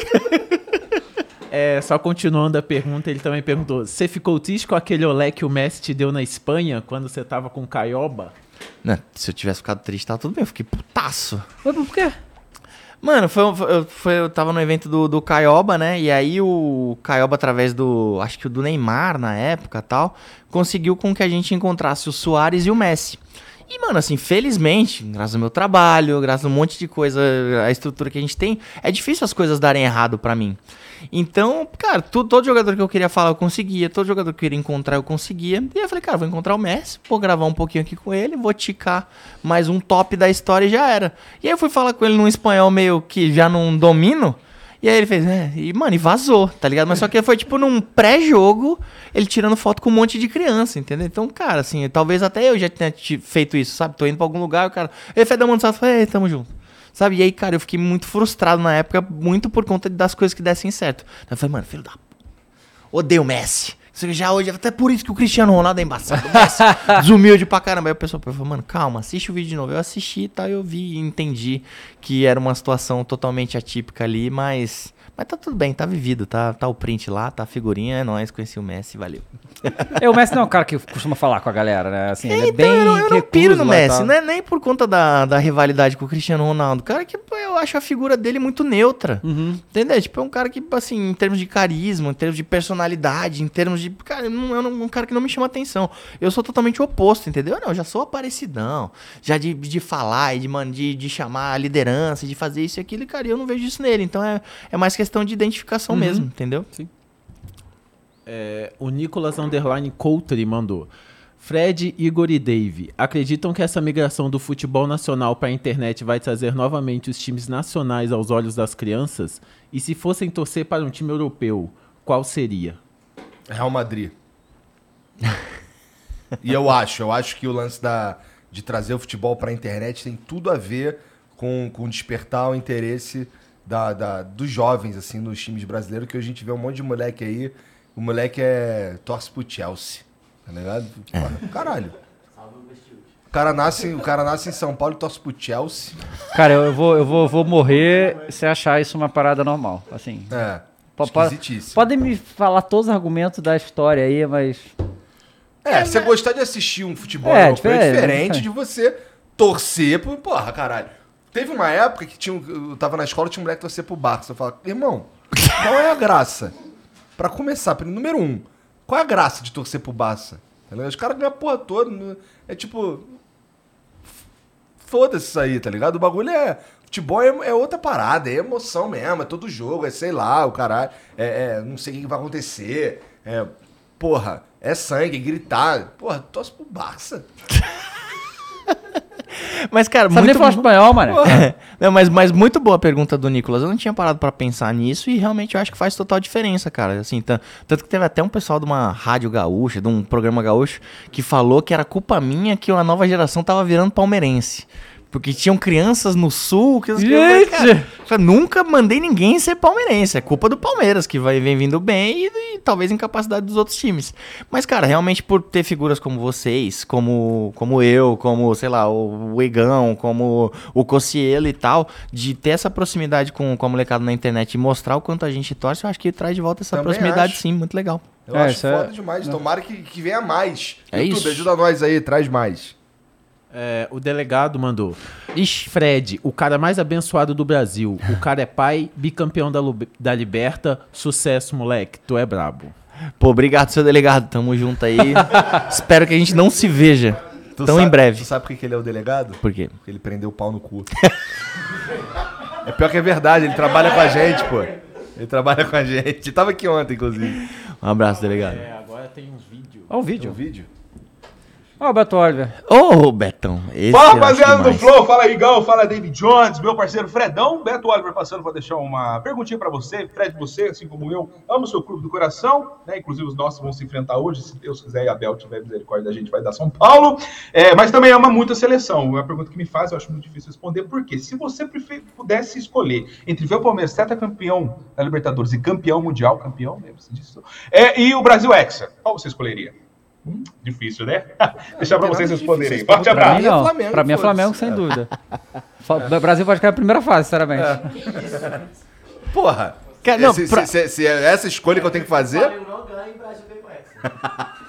É, só continuando a pergunta, ele também perguntou: Você ficou triste com aquele olé que o Messi te deu na Espanha quando você tava com o Caioba? Não, se eu tivesse ficado triste, tava tudo bem. Eu fiquei putaço. Mas por quê? Mano, foi, foi- eu- foi- eu tava no evento do, do Caioba, né? E aí o Caioba, através do. Acho que o do Neymar na época tal, conseguiu com que a gente encontrasse o Soares e o Messi. E, mano, assim, felizmente, graças ao meu trabalho, graças a um monte de coisa, a estrutura que a gente tem, é difícil as coisas darem errado pra mim. Então, cara, tu- todo jogador que eu queria falar eu conseguia, todo jogador que eu queria encontrar eu conseguia. E eu falei, cara, vou encontrar o Messi, vou gravar um pouquinho aqui com ele, vou ticar mais um top da história e já era. E aí eu fui falar com ele num espanhol meio que já não domino. E aí ele fez, é, e mano, e vazou, tá ligado? Mas só que foi tipo num pré-jogo, ele tirando foto com um monte de criança, entendeu? Então, cara, assim, talvez até eu já tenha feito isso, sabe? Tô indo pra algum lugar, o cara, ei, Fedão, mano, sabe? Ei, tamo junto. Sabe? E aí, cara, eu fiquei muito frustrado na época, muito por conta das coisas que dessem certo. Eu falei, mano, filho da. Odeio o Messi. Já hoje, até por isso que o Cristiano Ronaldo é embaçado. O Messi, desumilde pra caramba. Aí o pessoal falou, mano, calma, assiste o vídeo de novo. Eu assisti e tal, eu vi e entendi que era uma situação totalmente atípica ali, mas. Mas tá tudo bem, tá vivido, tá, tá o print lá, tá a figurinha, é nóis, conheci o Messi, valeu. É, o Messi não é um cara que costuma falar com a galera, né? Assim, ele é Então, bem eu não, eu não piro no e Messi, tal. não é nem por conta da, da rivalidade com o Cristiano Ronaldo. Cara, que eu acho a figura dele muito neutra. Uhum. Entendeu? Tipo, é um cara que, assim, em termos de carisma, em termos de personalidade, em termos de. Cara, não, é um cara que não me chama atenção. Eu sou totalmente oposto, entendeu? Não, eu já sou aparecidão. Já de, de falar e de, de, de chamar a liderança, de fazer isso e aquilo, e, cara, eu não vejo isso nele. Então é, é mais questão de identificação Uhum. mesmo, entendeu? É, o Nicolas Underline Coulter mandou. Fred, Igor e Dave, acreditam que essa migração do futebol nacional para a internet vai trazer novamente os times nacionais aos olhos das crianças? E se fossem torcer para um time europeu, qual seria? Real Madrid. e eu acho, eu acho que o lance da, de trazer o futebol pra internet tem tudo a ver com, com despertar o interesse da, da- dos jovens, assim, nos times brasileiros, que hoje a gente vê um monte de moleque aí. O moleque é. torce pro Chelsea. Tá ligado? Porra, Caralho. O cara, nasce, o cara nasce em São Paulo e torce pro Chelsea. Cara, eu vou, eu vou, vou morrer se achar isso uma parada normal. Assim. É. Esquisitíssimo. Podem me falar todos os argumentos da história aí, mas. É, você gostar de assistir um futebol É, europeu é diferente, diferente é. de você torcer pro. Porra, caralho. Teve uma época que tinha, eu tava na escola tinha um moleque que torcer pro Barça. Eu falava, irmão, qual é a graça? Pra começar, prim- número um, qual é a graça de torcer pro Barça? Tá ligado? Os caras ganham a porra toda. não- É tipo. Foda-se isso aí, tá ligado? O bagulho é. Futebol é, é outra parada, é emoção mesmo, é todo jogo, é sei lá, o caralho. É, é, não sei o que vai acontecer. É, porra, é sangue, é gritar. Porra, torce pro Barça. Mas, cara, Sabe nem muito, falar espanhol, mano. Não, mas, mas muito boa a pergunta do Nicolas. Eu não tinha parado pra pensar nisso e realmente eu acho que faz total diferença, cara. Assim, tan- tanto que teve até um pessoal de uma rádio gaúcha, de um programa gaúcho, que falou que era culpa minha que a nova geração tava virando palmeirense. Porque tinham crianças no sul que... Gente! Cara, eu nunca mandei ninguém ser palmeirense. É culpa do Palmeiras, que vai, vem vindo bem e, e talvez incapacidade dos outros times. Mas, cara, realmente por ter figuras como vocês, como, como eu, como, sei lá, o Egão, como o Cocielo e tal, de ter essa proximidade com, com a molecada na internet e mostrar o quanto a gente torce, eu acho que traz de volta essa Também proximidade, acho. sim, muito legal. Eu É, acho isso é- foda demais. Tomara que, que venha mais. É YouTube, isso. ajuda nós aí, traz mais. É, o delegado mandou. Ixi, Fred, o cara mais abençoado do Brasil. O cara é pai, bicampeão da, da Liberta. Sucesso, moleque. Tu é brabo. Pô, obrigado, seu delegado. Tamo junto aí. Espero que a gente não se veja Tu tão sabe- em breve. Tu sabe por que ele é o delegado? Por quê? Porque ele prendeu o pau no cu. é pior que é verdade, ele trabalha com a gente, pô. Ele trabalha com a gente. Ele tava aqui ontem, inclusive. Um abraço, delegado. agora tem uns vídeos. Olha o Tem um vídeo. Vídeo? Olha o Beto Oliver. Ô, Betão. Esse Fala, rapaziada do. Flow, fala Igão, fala David Jones, meu parceiro Fredão, Beto Oliver passando para deixar uma perguntinha para você. Fred, você, assim como eu, ama o seu clube do coração, né? Inclusive os nossos vão se enfrentar hoje, se Deus quiser e a Abel tiver misericórdia da gente, vai dar São Paulo. É, mas também ama muito a seleção. É uma pergunta que me faz, eu acho muito difícil responder, porque se você pudesse escolher entre ver o Palmeiras campeão da Libertadores e campeão mundial, campeão, lembre-se disso, é, e o Brasil Hexa, qual você escolheria? Hum, difícil, né? Deixar para vocês nada responderem. Forte abraço. mim, é não. Flamengo, pra mim é. Flamengo, sem dúvida. Fa- O Brasil pode cair na primeira fase, sinceramente. Porra. Cara, não, se, pra- se- se- se é essa escolha que eu tenho que fazer, Flamengo não ganha e o Brasil vem com essa.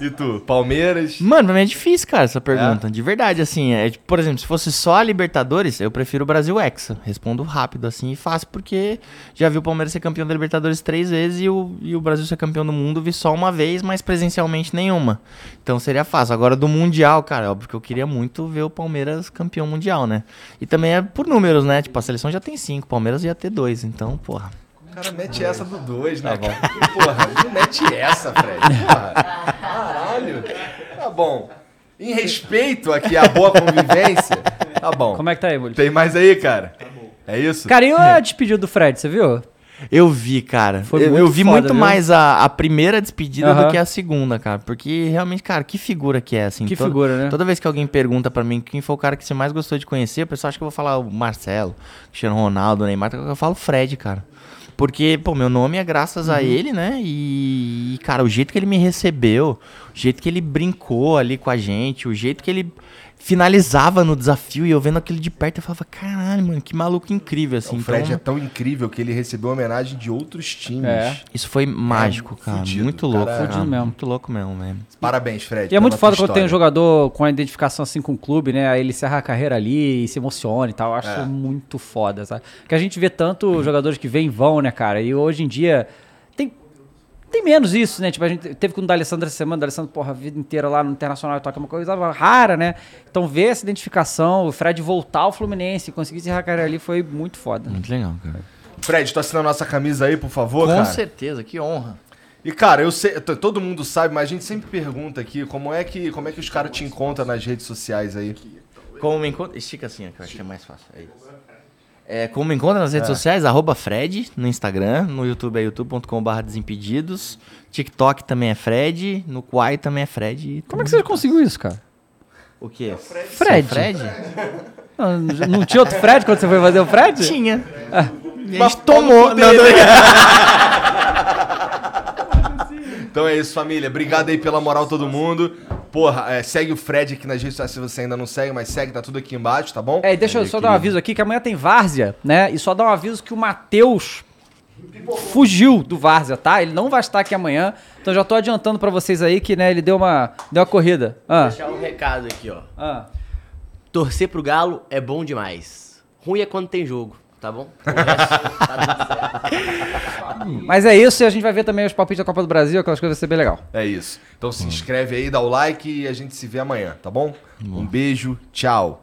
E tu? Palmeiras? Mano, pra mim é difícil, cara, essa pergunta. De verdade, assim, é, tipo, por exemplo, se fosse só a Libertadores, eu prefiro o Brasil Hexa. Respondo rápido, assim, e fácil, porque já vi o Palmeiras ser campeão da Libertadores três vezes e o, e o Brasil ser campeão do mundo vi só uma vez, mas presencialmente nenhuma. Então seria fácil. Agora do Mundial, cara, óbvio que eu queria muito ver o Palmeiras campeão mundial, né? E também é por números, né? Tipo, a seleção já tem cinco, o Palmeiras ia ter dois, então, porra. O cara mete essa do 2, né? Tá bom. Porra, não mete essa, Fred. Porra. Caralho. Tá bom. Em respeito aqui à boa convivência, tá bom. Como é que tá aí, Bolívar? Tem mais aí, cara? É isso? Cara, e a despedida do Fred, você viu? Eu vi, cara. Foi eu, muito eu vi foda, muito viu? mais a, a primeira despedida Aham. do que a segunda, cara. Porque realmente, cara, que figura que é, assim. Que toda, figura, né? Toda vez que alguém pergunta pra mim quem foi o cara que você mais gostou de conhecer, o pessoal acha que eu vou falar o Marcelo, Cristiano Ronaldo, Neymar. Eu falo Fred, cara. Porque, pô, meu nome é graças Uhum. a ele, né? E, cara, o jeito que ele me recebeu, o jeito que ele brincou ali com a gente, o jeito que ele finalizava no desafio e eu vendo aquilo de perto, eu falava, caralho, mano, que maluco incrível, assim. O Fred então, é tão incrível que ele recebeu homenagem de outros times. É. Isso foi mágico, cara. fudido, muito louco. cara. Fudido mesmo. Muito louco mesmo, velho. Parabéns, Fred. E é muito foda quando tem um jogador com a identificação assim com o clube, né? Aí ele encerra a carreira ali e se emociona e tal. Eu acho É. muito foda, sabe? Porque a gente vê tanto jogadores que vêm e vão, né, cara? E hoje em dia tem, tem menos isso, né? Tipo, a gente teve com o D'Alessandro essa semana, o D'Alessandro, porra, a vida inteira lá no Internacional toca uma coisa rara, né? Então ver essa identificação, o Fred voltar ao Fluminense, conseguir encerrar a carreira ali foi muito foda. Muito legal, cara. Fred, tu assina a nossa camisa aí, por favor, Com cara? certeza, que honra. E cara, eu sei, todo mundo sabe, mas a gente sempre pergunta aqui como é que, como é que os caras te encontram nas redes sociais aí. Como me encontra. Estica assim, ó, que eu acho que é mais fácil. É isso. É, como me encontra nas redes sociais, arroba Fred no Instagram, no YouTube é youtube.com.br desimpedidos, TikTok também é Fred, no Quai também é Fred. Como é que você conseguiu isso, cara? O quê? Fred. Fred? Não, não tinha outro Fred quando você foi fazer o Fred? Tinha. Ah. A gente tomou. Não, tô Então é isso, família. Obrigado aí pela moral, todo mundo. Porra, é, segue o Fred aqui nas redes sociais se você ainda não segue, mas segue, tá tudo aqui embaixo, tá bom? É, e deixa eu só dar um aviso aqui que amanhã tem Várzea, né? E só dar um aviso que o Matheus fugiu do Várzea, tá? Ele não vai estar aqui amanhã. Então já tô adiantando pra vocês aí que, né, ele deu uma, deu uma corrida. Ah, Deixar um recado aqui, ó. ah. Torcer pro Galo é bom demais. Ruim é quando tem jogo, tá bom? Tá. Mas é isso e a gente vai ver também os palpites da Copa do Brasil, aquelas coisas vai ser bem legal. É isso. Então se inscreve aí, dá o like e a gente se vê amanhã, tá bom? Um beijo, tchau.